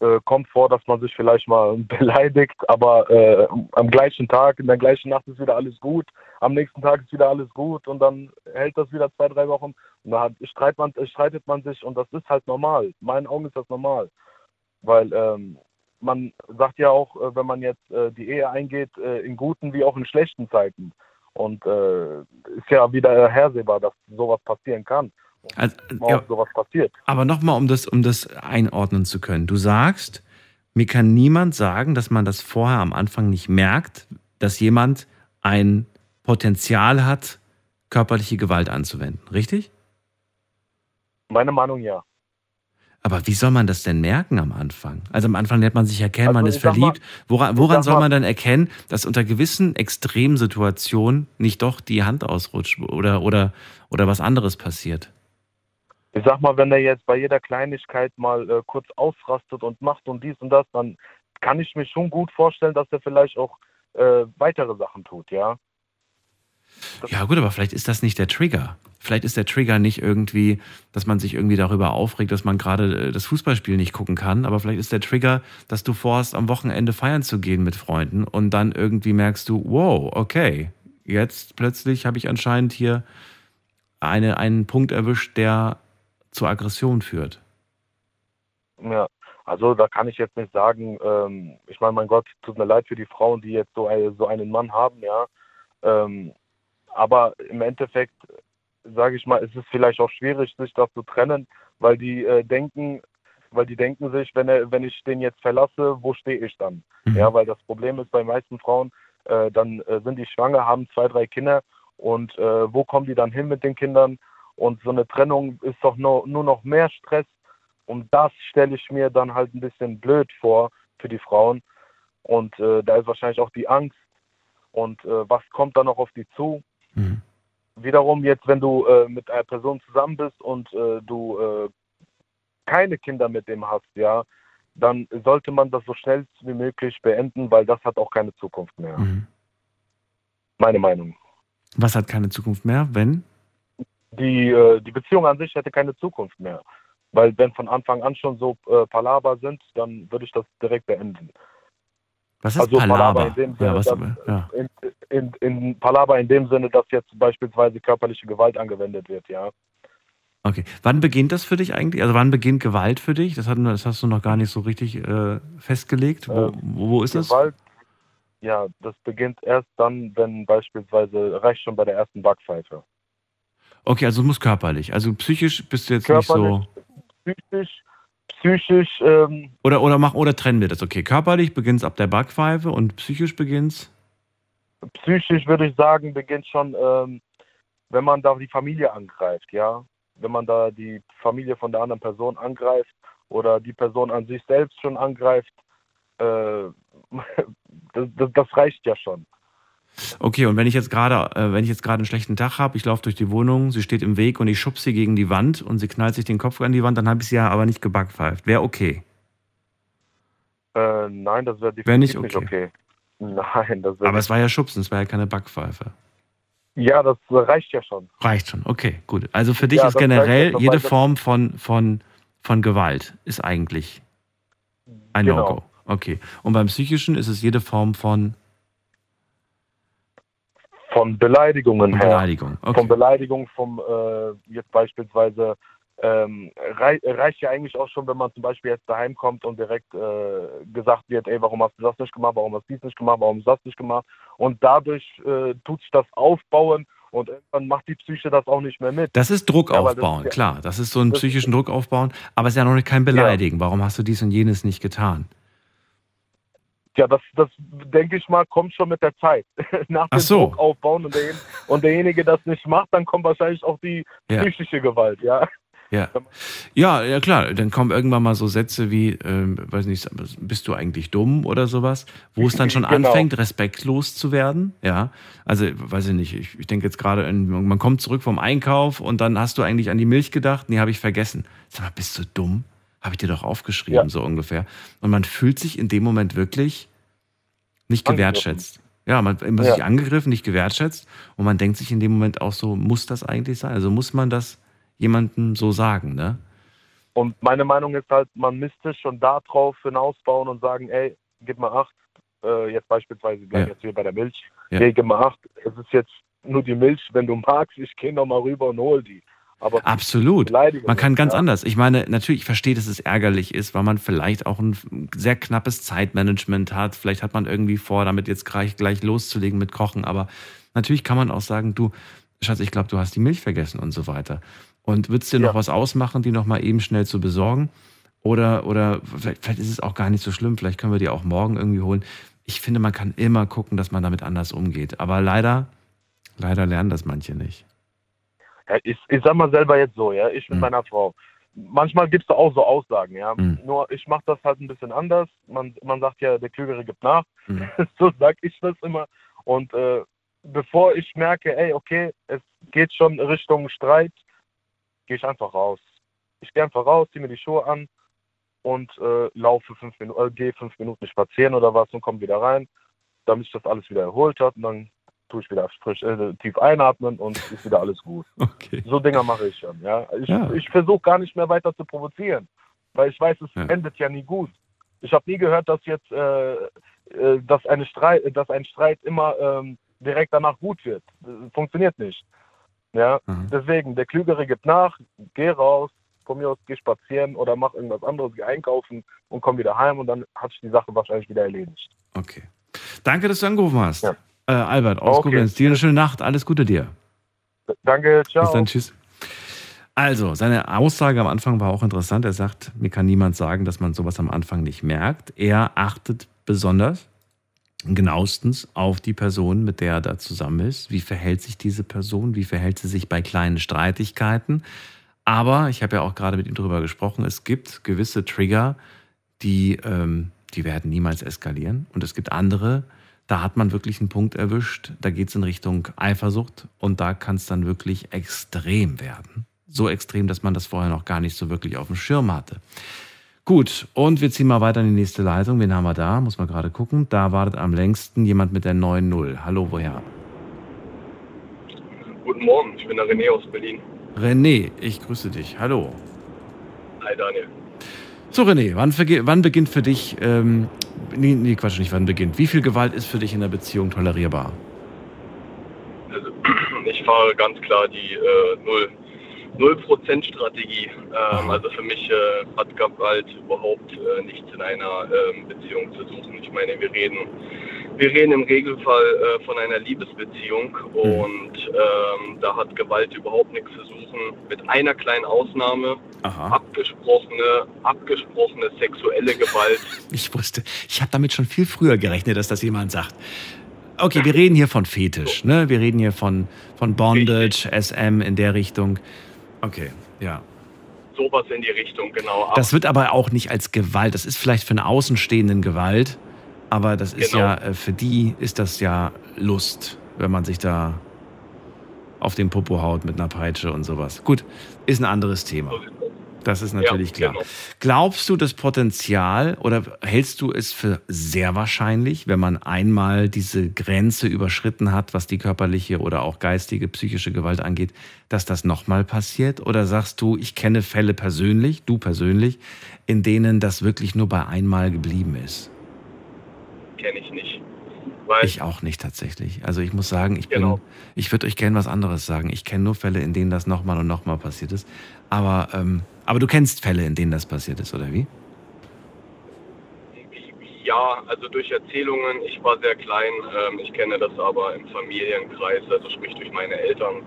Äh, kommt vor, dass man sich vielleicht mal beleidigt, aber äh, am gleichen Tag, in der gleichen Nacht ist wieder alles gut, am nächsten Tag ist wieder alles gut und dann hält das wieder zwei, drei Wochen und dann streitet, man, streitet man sich und das ist halt normal. In meinen Augen ist das normal. Weil ähm, man sagt ja auch, äh, wenn man jetzt äh, die Ehe eingeht, äh, in guten wie auch in schlechten Zeiten. Und äh, ist ja wieder hersehbar, dass sowas passieren kann. Also, ja, sowas passiert. aber nochmal, um das, um das einordnen zu können. Du sagst, mir kann niemand sagen, dass man das vorher am Anfang nicht merkt, dass jemand ein Potenzial hat, körperliche Gewalt anzuwenden. Richtig? Meine Meinung ja. Aber wie soll man das denn merken am Anfang? Also am Anfang lernt man sich erkennen, Also man ist sag mal- verliebt. Woran, woran soll man dann erkennen, dass unter gewissen Extremsituationen nicht doch die Hand ausrutscht oder, oder, oder was anderes passiert? Ich sag mal, wenn er jetzt bei jeder Kleinigkeit mal äh, kurz ausrastet und macht und dies und das, dann kann ich mir schon gut vorstellen, dass er vielleicht auch äh, weitere Sachen tut, ja. Ja gut, aber vielleicht ist das nicht der Trigger. Vielleicht ist der Trigger nicht irgendwie, dass man sich irgendwie darüber aufregt, dass man gerade äh, das Fußballspiel nicht gucken kann. Aber vielleicht ist der Trigger, dass du vorhast, am Wochenende feiern zu gehen mit Freunden und dann irgendwie merkst du, wow, okay, jetzt plötzlich habe ich anscheinend hier eine, einen Punkt erwischt, der zur Aggression führt. Ja, Also da kann ich jetzt nicht sagen, ähm, ich meine, mein Gott, tut mir leid für die Frauen, die jetzt so, ein, so einen Mann haben, ja. Ähm, aber im Endeffekt, sage ich mal, ist es vielleicht auch schwierig, sich das zu trennen, weil die äh, denken, weil die denken sich, wenn er, wenn ich den jetzt verlasse, wo stehe ich dann? Mhm. Ja, weil das Problem ist bei meisten Frauen, äh, dann äh, sind die schwanger, haben zwei, drei Kinder und äh, wo kommen die dann hin mit den Kindern? Und so eine Trennung ist doch nur, nur noch mehr Stress. Und das stelle ich mir dann halt ein bisschen blöd vor für die Frauen. Und äh, da ist wahrscheinlich auch die Angst. Und äh, was kommt dann noch auf die zu? Mhm. Wiederum jetzt, wenn du äh, mit einer Person zusammen bist und äh, du äh, keine Kinder mit dem hast, ja, dann sollte man das so schnell wie möglich beenden, weil das hat auch keine Zukunft mehr. Mhm. Meine Meinung. Was hat keine Zukunft mehr, wenn? Die, äh, die Beziehung an sich hätte keine Zukunft mehr. Weil wenn von Anfang an schon so äh, Palaber sind, dann würde ich das direkt beenden. Was ist also Palaber? in dem Sinne, Ja, was- dass, ja. in, in, in Palaber in dem Sinne, dass jetzt beispielsweise körperliche Gewalt angewendet wird, ja. Okay. Wann beginnt das für dich eigentlich? Also wann beginnt Gewalt für dich? Das, wir- das hast du noch gar nicht so richtig äh, festgelegt. Wo, Ähm, wo, ist das? Gewalt, ja, das beginnt erst dann, wenn beispielsweise, reicht schon bei der ersten Backpfeife. Okay, also es muss körperlich. Also psychisch bist du jetzt nicht Körperlich, so. psychisch, psychisch, ähm, Oder, oder mach oder trennen wir das. Okay, körperlich beginnt ab der Backpfeife und psychisch beginnt's. psychisch würde ich sagen, beginnt schon, ähm, wenn man da die Familie angreift, ja. Wenn man da die Familie von der anderen Person angreift oder die Person an sich selbst schon angreift, äh, das, das, das reicht ja schon. Okay, und wenn ich jetzt gerade, äh, wenn ich jetzt gerade einen schlechten Tag habe, ich laufe durch die Wohnung, sie steht im Weg und ich schubse sie gegen die Wand und sie knallt sich den Kopf an die Wand, dann habe ich sie ja aber nicht gebackpfeift. Wäre okay. Äh, nein, das wäre Wär nicht definitiv nicht okay. Nein, das wäre Aber es war ja Schubsen, es war ja keine Backpfeife. Ja, das reicht ja schon. Reicht schon, okay, gut. Also für dich Ja, ist generell jede Form von, von, von Gewalt ist eigentlich ein Genau. No-Go. Okay. Und beim Psychischen ist es jede Form von Von Beleidigungen her. Beleidigung. Okay. Von Beleidigung, vom äh, jetzt beispielsweise ähm, rei reicht ja eigentlich auch schon, wenn man zum Beispiel jetzt daheim kommt und direkt äh, gesagt wird, ey, warum hast du das nicht gemacht, warum hast du dies nicht gemacht, warum hast du das nicht gemacht? Und dadurch äh, tut sich das aufbauen und irgendwann macht die Psyche das auch nicht mehr mit. Das ist Druck Ja, aufbauen, ja- klar. Das ist so einen psychischen Druck aufbauen, aber es ist ja noch nicht kein Beleidigen. Warum hast du dies und jenes nicht getan? Ja, das, das denke ich mal, kommt schon mit der Zeit. Nach Ach dem so. Druck aufbauen und, der, und derjenige das nicht macht, dann kommt wahrscheinlich auch die Ja. psychische Gewalt, ja. Ja. ja, ja klar. Dann kommen irgendwann mal so Sätze wie, ähm, weiß nicht, bist du eigentlich dumm oder sowas, wo es dann schon Genau. anfängt, respektlos zu werden. Ja, also weiß ich nicht. Ich, ich denke jetzt gerade, man kommt zurück vom Einkauf und dann hast du eigentlich an die Milch gedacht. Nee, habe ich vergessen. Sag mal, bist du dumm? Habe ich dir doch aufgeschrieben, Ja. so ungefähr. Und man fühlt sich in dem Moment wirklich nicht gewertschätzt. Ja, man man Ja. sich angegriffen, nicht gewertschätzt. Und man denkt sich in dem Moment auch so, muss das eigentlich sein? Also muss man das jemandem so sagen, ne? Und meine Meinung ist halt, man müsste schon darauf hinausbauen und sagen, ey, gib mal acht, äh, jetzt beispielsweise gleich Ja. jetzt hier bei der Milch, Ja. hey, gib mal acht, es ist jetzt nur die Milch, wenn du magst, ich gehe noch mal rüber und hol die. Aber Absolut. Man kann ganz ja. anders. Ich meine, natürlich, ich verstehe, dass es ärgerlich ist, weil man vielleicht auch ein sehr knappes Zeitmanagement hat. Vielleicht hat man irgendwie vor, damit jetzt gleich, gleich loszulegen mit Kochen. Aber natürlich kann man auch sagen, du, Schatz, ich glaube, du hast die Milch vergessen und so weiter. Und würdest dir noch was ausmachen, die noch mal eben schnell zu besorgen? Oder, oder vielleicht, vielleicht ist es auch gar nicht so schlimm. Vielleicht können wir die auch morgen irgendwie holen. Ich finde, man kann immer gucken, dass man damit anders umgeht. Aber leider, leider lernen das manche nicht. Ich, ich sag mal selber jetzt so, ja, ich mit meiner Frau. Manchmal gibt es da auch so Aussagen, ja. Nur ich mache das halt ein bisschen anders. Man, man sagt ja, der Klügere gibt nach. so sag ich das immer. Und äh, bevor ich merke, ey, okay, es geht schon Richtung Streit, gehe ich einfach raus. Ich gehe einfach raus, ziehe mir die Schuhe an und äh, laufe fünf Minuten, äh, gehe fünf Minuten spazieren oder was und komme wieder rein, damit sich das alles wieder erholt hat und dann tue ich wieder frisch, äh, tief einatmen und ist wieder alles gut. Okay. So Dinger mache ich schon, ja. Ich, Ja. ich versuche gar nicht mehr weiter zu provozieren, weil ich weiß, es Ja. endet ja nie gut. Ich habe nie gehört, dass jetzt, äh, äh, dass, eine Streit, dass ein Streit immer ähm, direkt danach gut wird. Funktioniert nicht. Ja, deswegen, der Klügere gibt nach, geh raus von mir aus geh spazieren oder mach irgendwas anderes, geh einkaufen und komm wieder heim und dann hat sich die Sache wahrscheinlich wieder erledigt. Okay. Danke, dass du angerufen hast. Äh, Albert aus Okay. Koblenz. Dir eine schöne Nacht. Alles Gute dir. Danke, ciao. Bis dann, tschüss. Also, seine Aussage am Anfang war auch interessant. Er sagt, mir kann niemand sagen, dass man sowas am Anfang nicht merkt. Er achtet besonders genauestens auf die Person, mit der er da zusammen ist. Wie verhält sich diese Person? Wie verhält sie sich bei kleinen Streitigkeiten? Aber ich habe ja auch gerade mit ihm darüber gesprochen, es gibt gewisse Trigger, die, ähm, die werden niemals eskalieren. Und es gibt andere, da hat man wirklich einen Punkt erwischt, da geht es in Richtung Eifersucht und da kann es dann wirklich extrem werden. So extrem, dass man das vorher noch gar nicht so wirklich auf dem Schirm hatte. Gut, und wir ziehen mal weiter in die nächste Leitung. Wen haben wir da? Muss man gerade gucken. Da wartet am längsten jemand mit der 9-0. Hallo, woher? Guten Morgen, ich bin der René aus Berlin. René, ich grüße dich. Hallo. Hi Daniel. So, René, wann, wann beginnt für dich, ähm, nee, nee, Quatsch, nicht wann beginnt. Wie viel Gewalt ist für dich in der Beziehung tolerierbar? Also, ich fahre ganz klar die äh, Null- 0% Strategie. Ähm, also für mich äh, hat Gewalt überhaupt äh, nichts in einer ähm, Beziehung zu suchen. Ich meine, wir reden, wir reden im Regelfall äh, von einer Liebesbeziehung und ähm, da hat Gewalt überhaupt nichts zu suchen. Mit einer kleinen Ausnahme, abgesprochene, abgesprochene sexuelle Gewalt. Ich wusste, ich habe damit schon viel früher gerechnet, dass das jemand sagt. Okay, wir reden hier von Fetisch, ne? Wir reden hier von, von Bondage, SM in der Richtung. Okay, ja. Sowas in die Richtung, genau. Das wird aber auch nicht als Gewalt. Das ist vielleicht für einen Außenstehenden Gewalt, aber das ist Genau. ja, äh, für die ist das ja Lust, wenn man sich da auf den Popo haut mit einer Peitsche und sowas. Gut, ist ein anderes Thema. Das ist natürlich Ja, klar. genau. Glaubst du das Potenzial oder hältst du es für sehr wahrscheinlich, wenn man einmal diese Grenze überschritten hat, was die körperliche oder auch geistige, psychische Gewalt angeht, dass das nochmal passiert? Oder sagst du, ich kenne Fälle persönlich, du persönlich, in denen das wirklich nur bei einmal geblieben ist? Kenne ich nicht. Weil Ich auch nicht tatsächlich. Also ich muss sagen, ich bin, Genau. ich würde euch gerne was anderes sagen. Ich kenne nur Fälle, in denen das nochmal und nochmal passiert ist. Aber, ähm, aber du kennst Fälle, in denen das passiert ist, oder wie? Ja, also durch Erzählungen, ich war sehr klein, ähm, ich kenne das aber im Familienkreis, also sprich durch meine Eltern.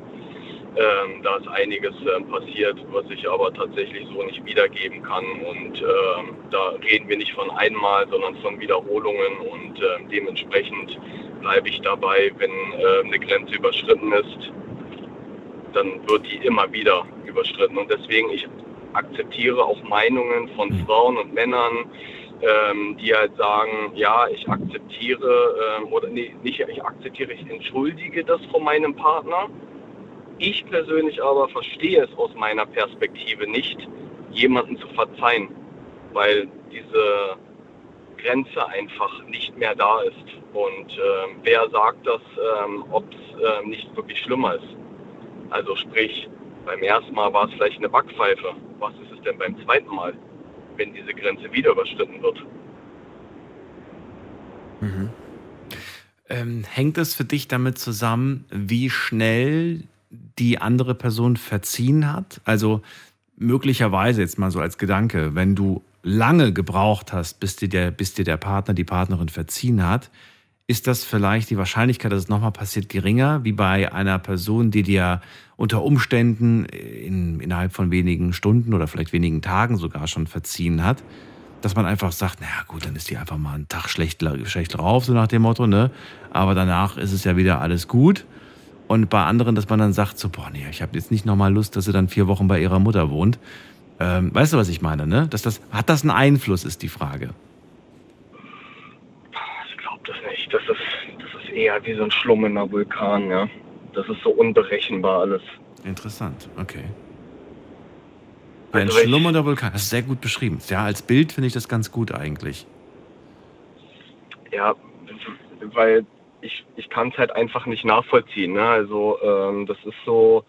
Ähm, da ist einiges ähm, passiert, was ich aber tatsächlich so nicht wiedergeben kann. Und ähm, da reden wir nicht von einmal, sondern von Wiederholungen. Und ähm, dementsprechend bleibe ich dabei, wenn ähm, eine Grenze überschritten ist, dann wird die immer wieder überschritten. Und deswegen, ich akzeptiere auch Meinungen von Frauen und Männern, ähm, die halt sagen, ja, ich akzeptiere, ähm, oder nee, nicht ich akzeptiere, ich entschuldige das von meinem Partner. Ich persönlich aber verstehe es aus meiner Perspektive nicht, jemanden zu verzeihen, weil diese Grenze einfach nicht mehr da ist. Und ähm, wer sagt das, ähm, ob es ähm, nicht wirklich schlimmer ist? Also sprich, beim ersten Mal war es vielleicht eine Backpfeife. Was ist es denn beim zweiten Mal, wenn diese Grenze wieder überschritten wird? Ähm, hängt es für dich damit zusammen, wie schnell die andere Person verziehen hat? Also möglicherweise jetzt mal so als Gedanke, wenn du lange gebraucht hast, bis dir der, bis dir der Partner, die Partnerin verziehen hat, ist das vielleicht die Wahrscheinlichkeit, dass es nochmal passiert, geringer, wie bei einer Person, die dir unter Umständen in, innerhalb von wenigen Stunden oder vielleicht wenigen Tagen sogar schon verziehen hat? Dass man einfach sagt, naja gut, dann ist die einfach mal einen Tag schlecht, schlecht drauf, so nach dem Motto, ne? Aber danach ist es ja wieder alles gut. Und bei anderen, dass man dann sagt, so, boah, nee, ich habe jetzt nicht nochmal Lust, dass sie dann vier Wochen bei ihrer Mutter wohnt. Ähm, weißt du, was ich meine, ne? Dass das, hat das einen Einfluss, ist die Frage. Ich glaube das nicht. Das ist, das ist eher wie so ein schlummender Vulkan, ja. Das ist so unberechenbar alles. Interessant, okay. Ein Also schlummernder Vulkan, das ist sehr gut beschrieben. Ja, als Bild finde ich das ganz gut eigentlich. Ja, weil ich, ich kann es halt einfach nicht nachvollziehen. Ne? Also ähm, das ist so,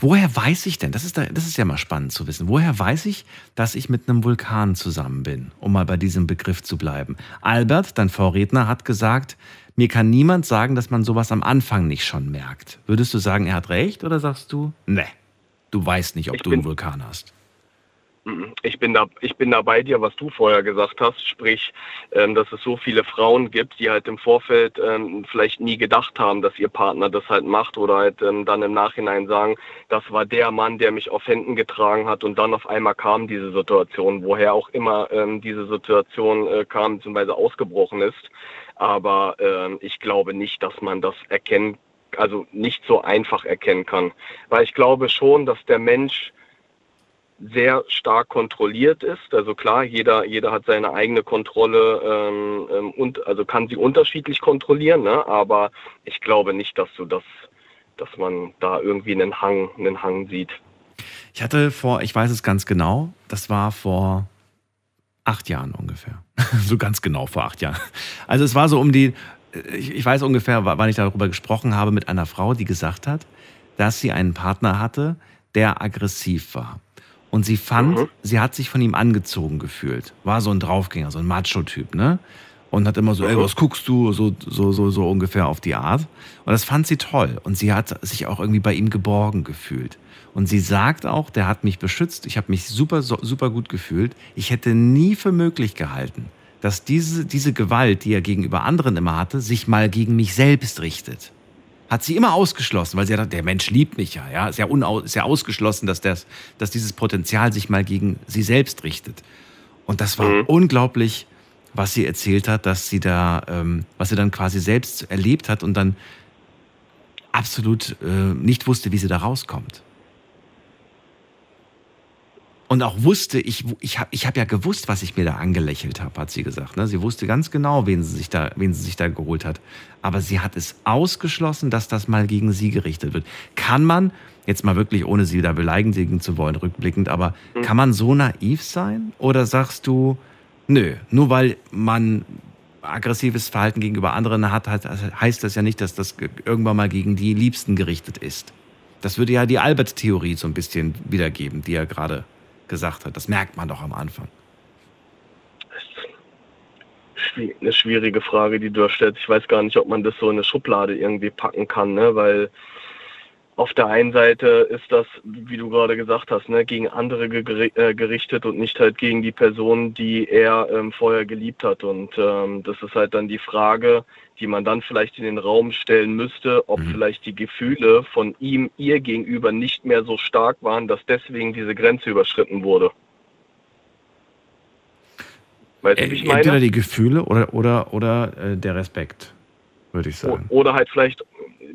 Woher weiß ich denn, das ist, da, das ist ja mal spannend zu wissen, woher weiß ich, dass ich mit einem Vulkan zusammen bin, um mal bei diesem Begriff zu bleiben? Albert, dein Vorredner, hat gesagt, mir kann niemand sagen, dass man sowas am Anfang nicht schon merkt. Würdest du sagen, er hat recht oder sagst du, ne? du weißt nicht, ob Ich du einen Vulkan hast. Mhm. Ich bin da, ich bin da bei dir, was du vorher gesagt hast, sprich, ähm, dass es so viele Frauen gibt, die halt im Vorfeld ähm, vielleicht nie gedacht haben, dass ihr Partner das halt macht oder halt ähm, dann im Nachhinein sagen, das war der Mann, der mich auf Händen getragen hat und dann auf einmal kam diese Situation, woher auch immer ähm, diese Situation äh, kam bzw. ausgebrochen ist. Aber ähm, ich glaube nicht, dass man das erkennen, also nicht so einfach erkennen kann, weil ich glaube schon, dass der Mensch sehr stark kontrolliert ist. Also klar, jeder, jeder hat seine eigene Kontrolle ähm, ähm, und also kann sie unterschiedlich kontrollieren, ne? aber ich glaube nicht, dass du das, dass man da irgendwie einen Hang, einen Hang sieht. Ich hatte vor, ich weiß es ganz genau, das war vor acht Jahren ungefähr. so ganz genau vor acht Jahren. Also es war so um die, ich, ich weiß ungefähr, wann ich darüber gesprochen habe mit einer Frau, die gesagt hat, dass sie einen Partner hatte, der aggressiv war. Und sie fand, sie hat sich von ihm angezogen gefühlt. War so ein Draufgänger, so ein Macho-Typ, ne? Und hat immer so, ey, was guckst du? So, so, so, so ungefähr auf die Art. Und das fand sie toll. Und sie hat sich auch irgendwie bei ihm geborgen gefühlt. Und sie sagt auch, der hat mich beschützt. Ich habe mich super, super gut gefühlt. Ich hätte nie für möglich gehalten, dass diese, diese Gewalt, die er gegenüber anderen immer hatte, sich mal gegen mich selbst richtet hat sie immer ausgeschlossen, weil sie hat, der Mensch liebt mich ja, ja, ist ja, ist ja ausgeschlossen, dass, das, dass dieses Potenzial sich mal gegen sie selbst richtet. Und das war unglaublich, was sie erzählt hat, dass sie da, ähm, was sie dann quasi selbst erlebt hat und dann absolut äh, nicht wusste, wie sie da rauskommt. Und auch wusste, ich, ich habe ich hab ja gewusst, was ich mir da angelächelt habe, hat sie gesagt. Ne? Sie wusste ganz genau, wen sie, sich da, wen sie sich da geholt hat. Aber sie hat es ausgeschlossen, dass das mal gegen sie gerichtet wird. Kann man, jetzt mal wirklich, ohne sie da beleidigen zu wollen, rückblickend, aber kann man so naiv sein? Oder sagst du, nö, nur weil man aggressives Verhalten gegenüber anderen hat, hat heißt das ja nicht, dass das ge- irgendwann mal gegen die Liebsten gerichtet ist. Das würde ja die Albert-Theorie so ein bisschen wiedergeben, die er gerade gesagt hat. Das merkt man doch am Anfang. Eine schwierige Frage, die du da stellst. Ich weiß gar nicht, ob man das so in eine Schublade irgendwie packen kann, ne? weil auf der einen Seite ist das, wie du gerade gesagt hast, ne, gegen andere äh, gerichtet und nicht halt gegen die Person, die er ähm, vorher geliebt hat. Und ähm, das ist halt dann die Frage, die man dann vielleicht in den Raum stellen müsste, ob vielleicht die Gefühle von ihm ihr gegenüber nicht mehr so stark waren, dass deswegen diese Grenze überschritten wurde. Weißt du, wie ich meine? Entweder die Gefühle oder, oder, oder äh, der Respekt, würde ich sagen. Oder halt vielleicht,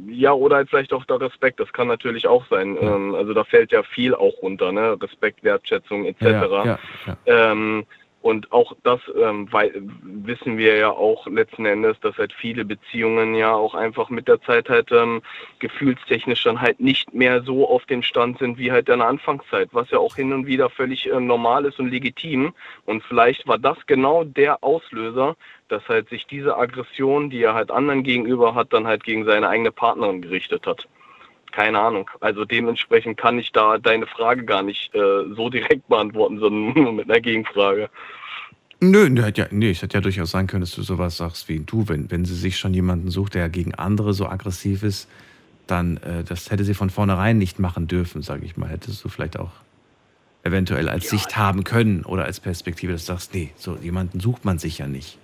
ja, oder halt vielleicht auch der Respekt, das kann natürlich auch sein. Ähm, also da fällt ja viel auch runter, ne? Respekt, Wertschätzung etc. Ja, ja, ja. Ähm, und auch das ähm, wei- wissen wir ja auch letzten Endes, dass halt viele Beziehungen ja auch einfach mit der Zeit halt ähm, gefühlstechnisch dann halt nicht mehr so auf dem Stand sind wie halt in der Anfangszeit, was ja auch hin und wieder völlig ähm, normal ist und legitim. Und vielleicht war das genau der Auslöser, dass halt sich diese Aggression, die er halt anderen gegenüber hat, dann halt gegen seine eigene Partnerin gerichtet hat. Keine Ahnung. Also dementsprechend kann ich da deine Frage gar nicht äh, so direkt beantworten, sondern nur mit einer Gegenfrage. Nö, nö, ja, nee, es hätte ja durchaus sein können, dass du sowas sagst wie du, wenn, wenn sie sich schon jemanden sucht, der gegen andere so aggressiv ist, dann äh, das hätte sie von vornherein nicht machen dürfen, sage ich mal. Hättest du vielleicht auch eventuell als Sicht haben können oder als Perspektive, dass du sagst, nee, so jemanden sucht man sich ja nicht.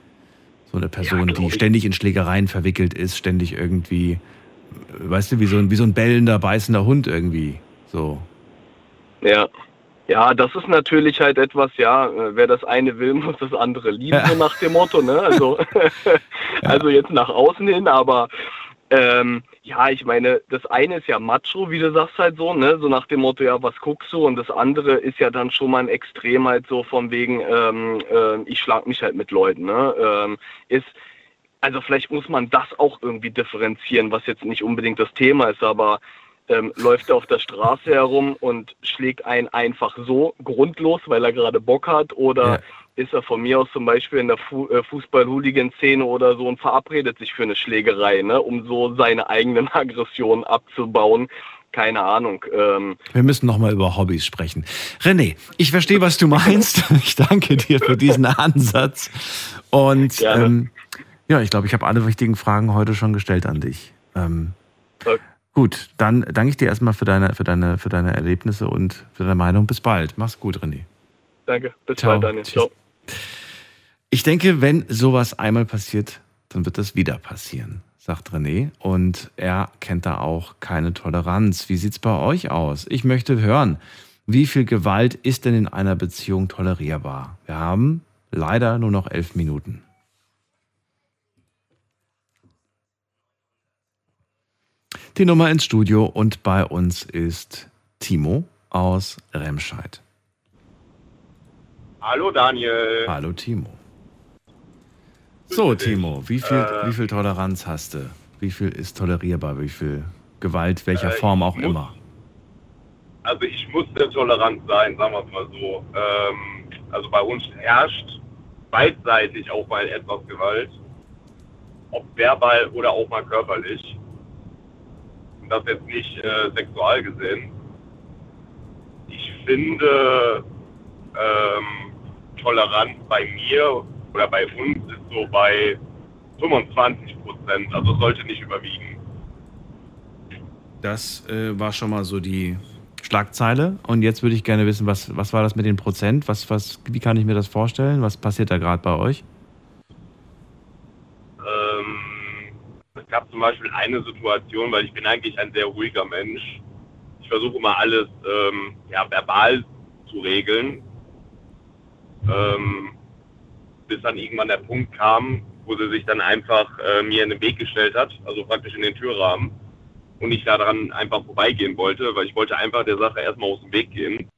So eine Person, glaub die ständig in Schlägereien verwickelt ist, ständig irgendwie, weißt du, wie so ein, wie so ein bellender, beißender Hund irgendwie. So. Ja. Ja, das ist natürlich halt etwas, ja, äh, wer das eine will, muss das andere lieben, so nach dem Motto, ne? Also, also jetzt nach außen hin, aber ähm, ja, ich meine, das eine ist ja Macho, wie du sagst halt so, ne? So nach dem Motto, ja, was guckst du? Und das andere ist ja dann schon mal ein Extrem halt so von wegen, ähm, äh, ich schlag mich halt mit Leuten, ne? Ähm, ist, also vielleicht muss man das auch irgendwie differenzieren, was jetzt nicht unbedingt das Thema ist, aber ähm, läuft er auf der Straße herum und schlägt einen einfach so grundlos, weil er gerade Bock hat, oder ist er von mir aus zum Beispiel in der Fu äh, Fußball-Hooligan-Szene oder so und verabredet sich für eine Schlägerei, ne, um so seine eigenen Aggressionen abzubauen. Keine Ahnung. Ähm, Wir müssen nochmal über Hobbys sprechen. René, ich verstehe, was du meinst. Ich danke dir für diesen Ansatz. Und ähm, ja, ich glaube, ich habe alle wichtigen Fragen heute schon gestellt an dich. Ähm, Okay. Gut, dann danke ich dir erstmal für deine, für, deine, für deine Erlebnisse und für deine Meinung. Bis bald. Mach's gut, René. Danke. Bis Ciao. bald, Daniel. Ciao. Ich denke, wenn sowas einmal passiert, dann wird das wieder passieren, sagt René. Und er kennt da auch keine Toleranz. Wie sieht's bei euch aus? Ich möchte hören, wie viel Gewalt ist denn in einer Beziehung tolerierbar? Wir haben leider nur noch elf Minuten. Die Nummer ins Studio und bei uns ist Timo aus Remscheid. Hallo Daniel. Hallo Timo. So, Timo, wie viel, Äh, wie viel Toleranz hast du? Wie viel ist tolerierbar? Wie viel Gewalt, welcher Äh, Form auch muss- immer? Also ich muss sehr tolerant sein, sagen wir es mal so. Ähm, also bei uns herrscht beidseitig auch mal etwas Gewalt, ob verbal oder auch mal körperlich. Das jetzt nicht äh, sexual gesehen. Ich finde, ähm, Toleranz bei mir oder bei uns ist so bei 25 Prozent. Also sollte nicht überwiegen. Das äh, war schon mal so die Schlagzeile. Und jetzt würde ich gerne wissen, was, was war das mit den Prozent? Was, was, wie kann ich mir das vorstellen? Was passiert da gerade bei euch? Ähm, es gab zum Beispiel eine Situation, weil ich bin eigentlich ein sehr ruhiger Mensch. Ich versuche immer alles ähm, ja, verbal zu regeln. Ähm, bis dann irgendwann der Punkt kam, wo sie sich dann einfach äh, mir in den Weg gestellt hat, also praktisch in den Türrahmen. Und ich daran einfach vorbeigehen wollte, weil ich wollte einfach der Sache erstmal aus dem Weg gehen.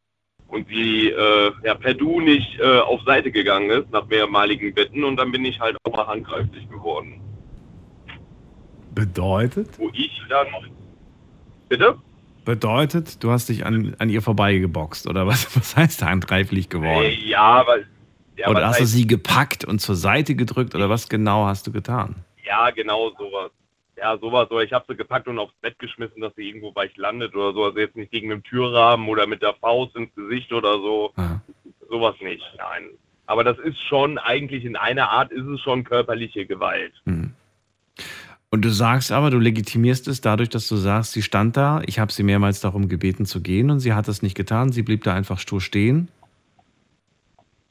Und sie äh, ja, per Du nicht äh, auf Seite gegangen ist, nach mehrmaligen Bitten. Und dann bin ich halt auch mal handgreiflich geworden. Bedeutet? Wo ich dann... Bitte? Bedeutet, du hast dich an, an ihr vorbeigeboxt oder was, was heißt handgreiflich geworden? Äh, ja, weil... Ja, oder hast du sie gepackt und zur Seite gedrückt oder was genau hast du getan? Ja, genau sowas. Ja, sowas. Oder ich habe sie gepackt und aufs Bett geschmissen, dass sie irgendwo weich landet oder so. Also jetzt nicht gegen den Türrahmen oder mit der Faust ins Gesicht oder so. Sowas nicht, nein. Aber das ist schon, eigentlich in einer Art ist es schon körperliche Gewalt. Und du sagst aber, du legitimierst es dadurch, dass du sagst, sie stand da, ich habe sie mehrmals darum gebeten zu gehen und sie hat es nicht getan, sie blieb da einfach stur stehen.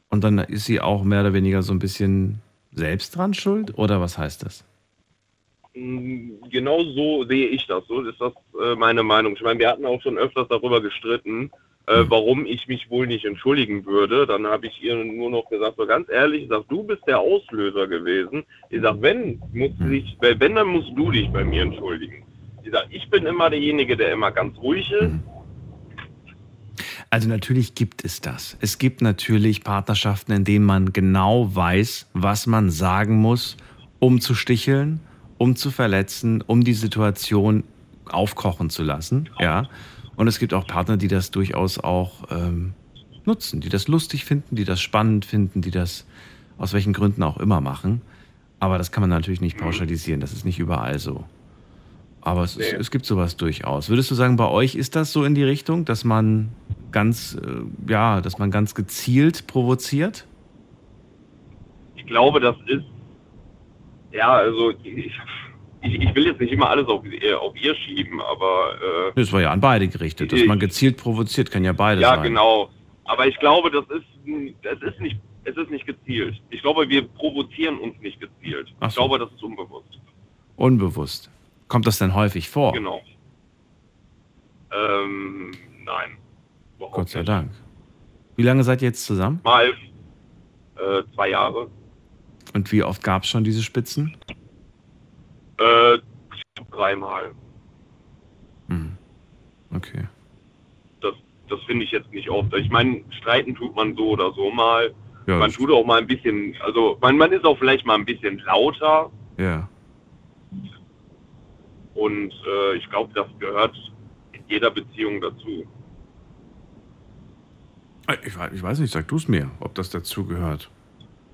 Und dann ist sie auch mehr oder weniger so ein bisschen selbst dran schuld? Oder was heißt das? Mm, Genau so sehe ich das. So ist das äh, meine Meinung. Ich meine, wir hatten auch schon öfters darüber gestritten, äh, warum ich mich wohl nicht entschuldigen würde. Dann habe ich ihr nur noch gesagt, so ganz ehrlich, ich sag, du bist der Auslöser gewesen. Ich sag, wenn, muss dich, wenn, dann musst du dich bei mir entschuldigen. Ich sag, ich bin immer derjenige, der immer ganz ruhig ist. Also natürlich gibt es das. Es gibt natürlich Partnerschaften, in denen man genau weiß, was man sagen muss, um zu sticheln, um zu verletzen, um die Situation aufkochen zu lassen. Ja. Und es gibt auch Partner, die das durchaus auch ähm, nutzen, die das lustig finden, die das spannend finden, die das aus welchen Gründen auch immer machen. Aber das kann man natürlich nicht pauschalisieren. Das ist nicht überall so. Aber es, ist, es gibt sowas durchaus. Würdest du sagen, bei euch ist das so in die Richtung, dass man ganz, äh, ja, dass man ganz gezielt provoziert? Ich glaube, das ist, ja, also ich, ich, ich will jetzt nicht immer alles auf, ihr- auf ihr schieben, aber äh, Das war ja an beide gerichtet. Dass man gezielt provoziert, kann ja beides Ja, sein. genau. Aber ich glaube, das ist, das ist nicht, es ist nicht gezielt. Ich glaube, wir provozieren uns nicht gezielt. Ach Ich so. glaube, das ist unbewusst. Unbewusst. Kommt das denn häufig vor? Genau. Ähm, nein. Gott sei Dank. Wie lange seid ihr jetzt zusammen? Mal äh, zwei Jahre. Und wie oft gab es schon diese Spitzen? Äh, dreimal. Okay. Das, das finde ich jetzt nicht oft. Ich meine, streiten tut man so oder so mal. Ja, man tut auch mal ein bisschen, also man, man ist auch vielleicht mal ein bisschen lauter. Ja. Und äh, ich glaube, das gehört in jeder Beziehung dazu. Äh, Ich weiß, ich weiß nicht, sag du es mir, ob das dazu gehört.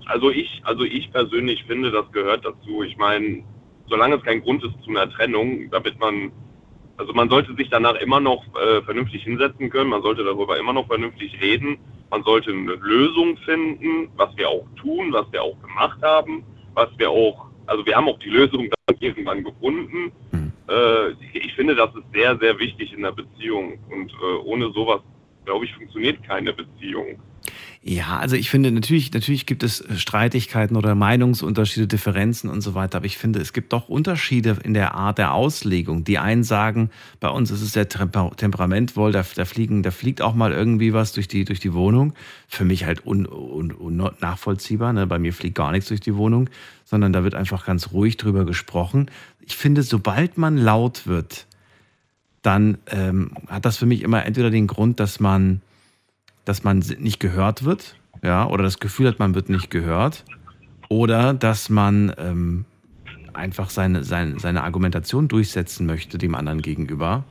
Also ich, also ich persönlich finde, das gehört dazu. Ich meine, solange es kein Grund ist zu einer Trennung, damit man, also man sollte sich danach immer noch äh, vernünftig hinsetzen können, man sollte darüber immer noch vernünftig reden, man sollte eine Lösung finden, was wir auch tun, was wir auch gemacht haben, was wir auch, also wir haben auch die Lösung dann irgendwann gefunden. äh, ich finde, das ist sehr, sehr wichtig in der Beziehung. Und äh, ohne sowas, glaube ich, funktioniert keine Beziehung. Ja, also ich finde, natürlich, natürlich gibt es Streitigkeiten oder Meinungsunterschiede, Differenzen und so weiter, aber ich finde, es gibt doch Unterschiede in der Art der Auslegung. Die einen sagen, bei uns ist es sehr temper temperamentvoll, da, da, fliegen, da fliegt auch mal irgendwie was durch die, durch die Wohnung. Für mich halt un, un, un nachvollziehbar. Ne? Bei mir fliegt gar nichts durch die Wohnung, sondern da wird einfach ganz ruhig drüber gesprochen. Ich finde, sobald man laut wird, dann ähm, hat das für mich immer entweder den Grund, dass man dass man nicht gehört wird, ja, oder das Gefühl hat, man wird nicht gehört, oder dass man ähm, einfach seine, seine, seine Argumentation durchsetzen möchte dem anderen gegenüber.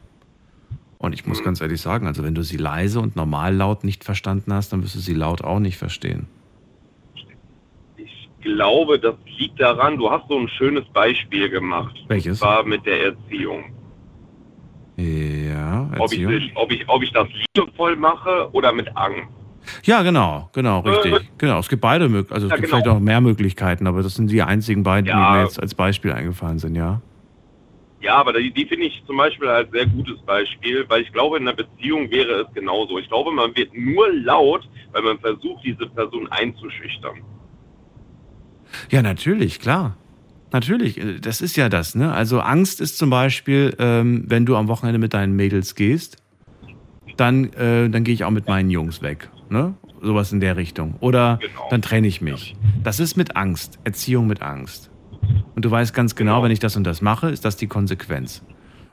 Und ich muss ganz ehrlich sagen, also wenn du sie leise und normal laut nicht verstanden hast, dann wirst du sie laut auch nicht verstehen. Ich glaube, das liegt daran, du hast so ein schönes Beispiel gemacht. Welches? Und zwar mit der Erziehung. Ja, Ob ich, ob, ich, ob ich das liebevoll mache oder mit Angst. Ja, genau, genau, richtig. Genau, es gibt beide Möglichkeiten. Also es Ja, gibt genau. vielleicht auch mehr Möglichkeiten, aber das sind die einzigen beiden, die Ja. mir jetzt als Beispiel eingefallen sind, ja. Ja, aber die, die finde ich zum Beispiel als sehr gutes Beispiel, weil ich glaube, in einer Beziehung wäre es genauso. Ich glaube, man wird nur laut, weil man versucht, diese Person einzuschüchtern. Ja, natürlich, klar. Natürlich, äh, das ist ja das. Ne? Also Angst ist zum Beispiel, ähm, wenn du am Wochenende mit deinen Mädels gehst, dann, äh, dann gehe ich auch mit meinen Jungs weg. Ne? Sowas in der Richtung. Oder dann trenne ich mich. Das ist mit Angst, Erziehung mit Angst. Und du weißt ganz genau, wenn ich das und das mache, ist das die Konsequenz.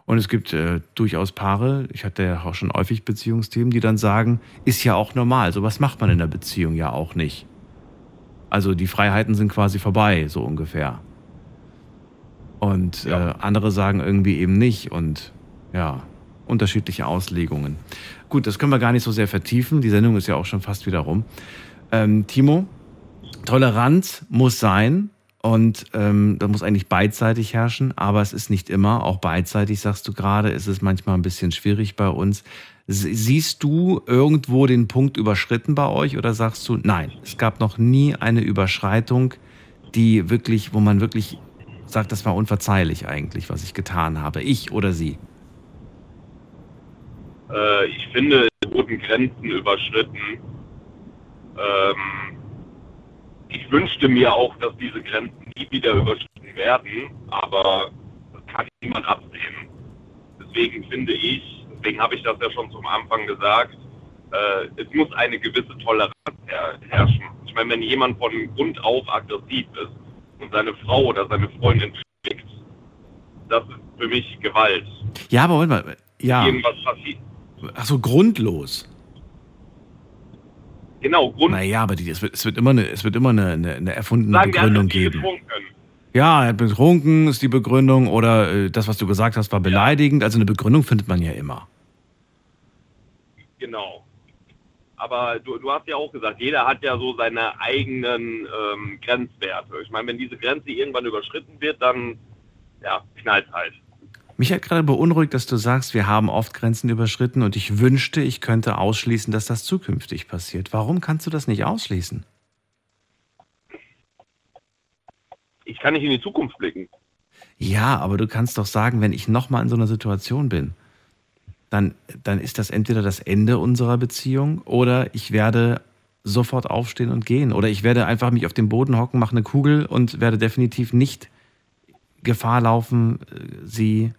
Und es gibt äh, durchaus Paare, ich hatte ja auch schon häufig Beziehungsthemen, die dann sagen, ist ja auch normal, sowas macht man in der Beziehung ja auch nicht. Also die Freiheiten sind quasi vorbei, so ungefähr. Und äh, andere sagen irgendwie eben nicht. Und ja, unterschiedliche Auslegungen. Gut, das können wir gar nicht so sehr vertiefen. Die Sendung ist ja auch schon fast wieder rum. Ähm, Timo, Toleranz muss sein. Und ähm, da muss eigentlich beidseitig herrschen, aber es ist nicht immer, auch beidseitig, sagst du gerade, ist es manchmal ein bisschen schwierig bei uns. Sie- Siehst du irgendwo den Punkt überschritten bei euch oder sagst du, nein, es gab noch nie eine Überschreitung, die wirklich, wo man wirklich sagt, das war unverzeihlich eigentlich, was ich getan habe, ich oder sie? Äh, ich finde, es wurden Grenzen überschritten. Ähm, ich wünschte mir auch, dass diese Grenzen nie wieder überschritten werden, aber das kann niemand absehen. Deswegen finde ich, deswegen habe ich das ja schon zum Anfang gesagt, äh, es muss eine gewisse Toleranz her herrschen. Ich meine, wenn jemand von Grund auf aggressiv ist und seine Frau oder seine Freundin schlägt, das ist für mich Gewalt. Ja, aber Moment mal, ja. Irgendwas passiert. Ach so, grundlos. Genau, Grund. Naja, aber die, es, wird, es wird immer eine, es wird immer eine, eine, eine erfundene Sagen, Begründung viel geben. Ja, er hat betrunken, ist die Begründung, oder äh, das, was du gesagt hast, war beleidigend. Also eine Begründung findet man ja immer. Genau. Aber du, du hast ja auch gesagt, jeder hat ja so seine eigenen ähm, Grenzwerte. Ich meine, wenn diese Grenze irgendwann überschritten wird, dann ja, knallt halt. Mich hat gerade beunruhigt, dass du sagst, wir haben oft Grenzen überschritten und ich wünschte, ich könnte ausschließen, dass das zukünftig passiert. Warum kannst du das nicht ausschließen? Ich kann nicht in die Zukunft blicken. Ja, aber du kannst doch sagen, wenn ich nochmal in so einer Situation bin, dann, dann ist das entweder das Ende unserer Beziehung oder ich werde sofort aufstehen und gehen. Oder ich werde einfach mich auf den Boden hocken, mache eine Kugel und werde definitiv nicht Gefahr laufen, äh, sie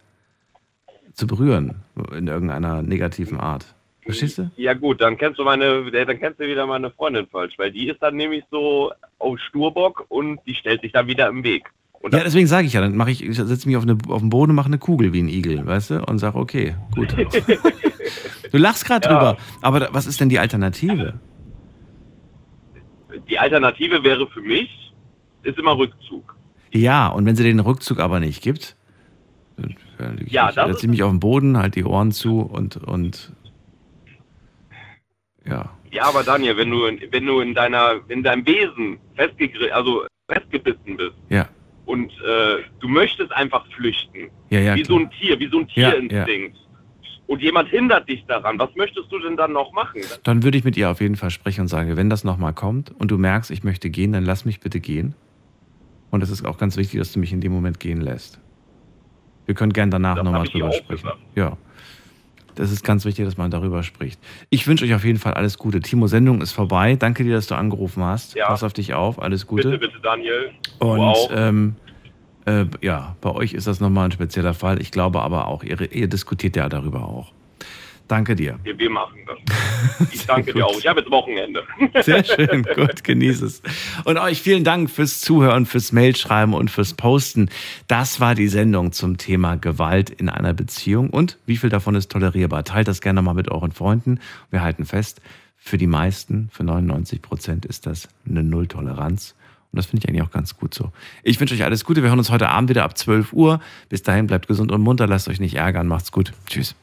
zu berühren in irgendeiner negativen Art. Verstehst du? Ja gut, dann kennst du meine, dann kennst du wieder meine Freundin falsch, weil die ist dann nämlich so auf Sturbock und die stellt sich dann wieder im Weg. Und Ja, deswegen sage ich ja, dann mache ich, ich setze mich auf, eine, auf den Boden und mache eine Kugel wie ein Igel, weißt du? Und sage, okay, gut. Du lachst gerade Ja. drüber, aber da- was ist denn die Alternative? Die Alternative wäre für mich, ist immer Rückzug. Ja, und wenn sie den Rückzug aber nicht gibt, dann Ja, setze ich mich auf den Boden, halt die Ohren zu und, und ja. Ja, aber Daniel, wenn du, in- wenn du in deiner, in deinem Wesen festgegri also festgebissen bist Ja. Und äh, du möchtest einfach flüchten, Ja, ja, wie so ein Tier, wie so ein Ja, Tierinstinkt, und jemand hindert dich daran, was möchtest du denn dann noch machen? Dann würde ich mit ihr auf jeden Fall sprechen und sagen, wenn das nochmal kommt und du merkst, ich möchte gehen, dann lass mich bitte gehen. Und es ist auch ganz wichtig, dass du mich in dem Moment gehen lässt. Wir können gern danach nochmal drüber sprechen. gesagt. Ja. Das ist ganz wichtig, dass man darüber spricht. Ich wünsche euch auf jeden Fall alles Gute. Timo, Sendung ist vorbei. Danke dir, dass du angerufen hast. Ja. Pass auf dich auf. Alles Gute. Bitte, bitte, Daniel. Und auch. ähm, äh, ja, bei euch ist das nochmal ein spezieller Fall. Ich glaube aber auch, ihr, ihr diskutiert ja darüber auch. Danke dir. Wir, wir machen das. Ich danke dir auch. Ich habe jetzt Wochenende. Sehr schön, gut, genieß es. Und euch vielen Dank fürs Zuhören, fürs Mailschreiben und fürs Posten. Das war die Sendung zum Thema Gewalt in einer Beziehung und wie viel davon ist tolerierbar. Teilt das gerne mal mit euren Freunden. Wir halten fest, für die meisten, für 99 Prozent ist das eine Nulltoleranz. Und das finde ich eigentlich auch ganz gut so. Ich wünsche euch alles Gute. Wir hören uns heute Abend wieder ab 12 Uhr. Bis dahin bleibt gesund und munter. Lasst euch nicht ärgern. Macht's gut. Tschüss.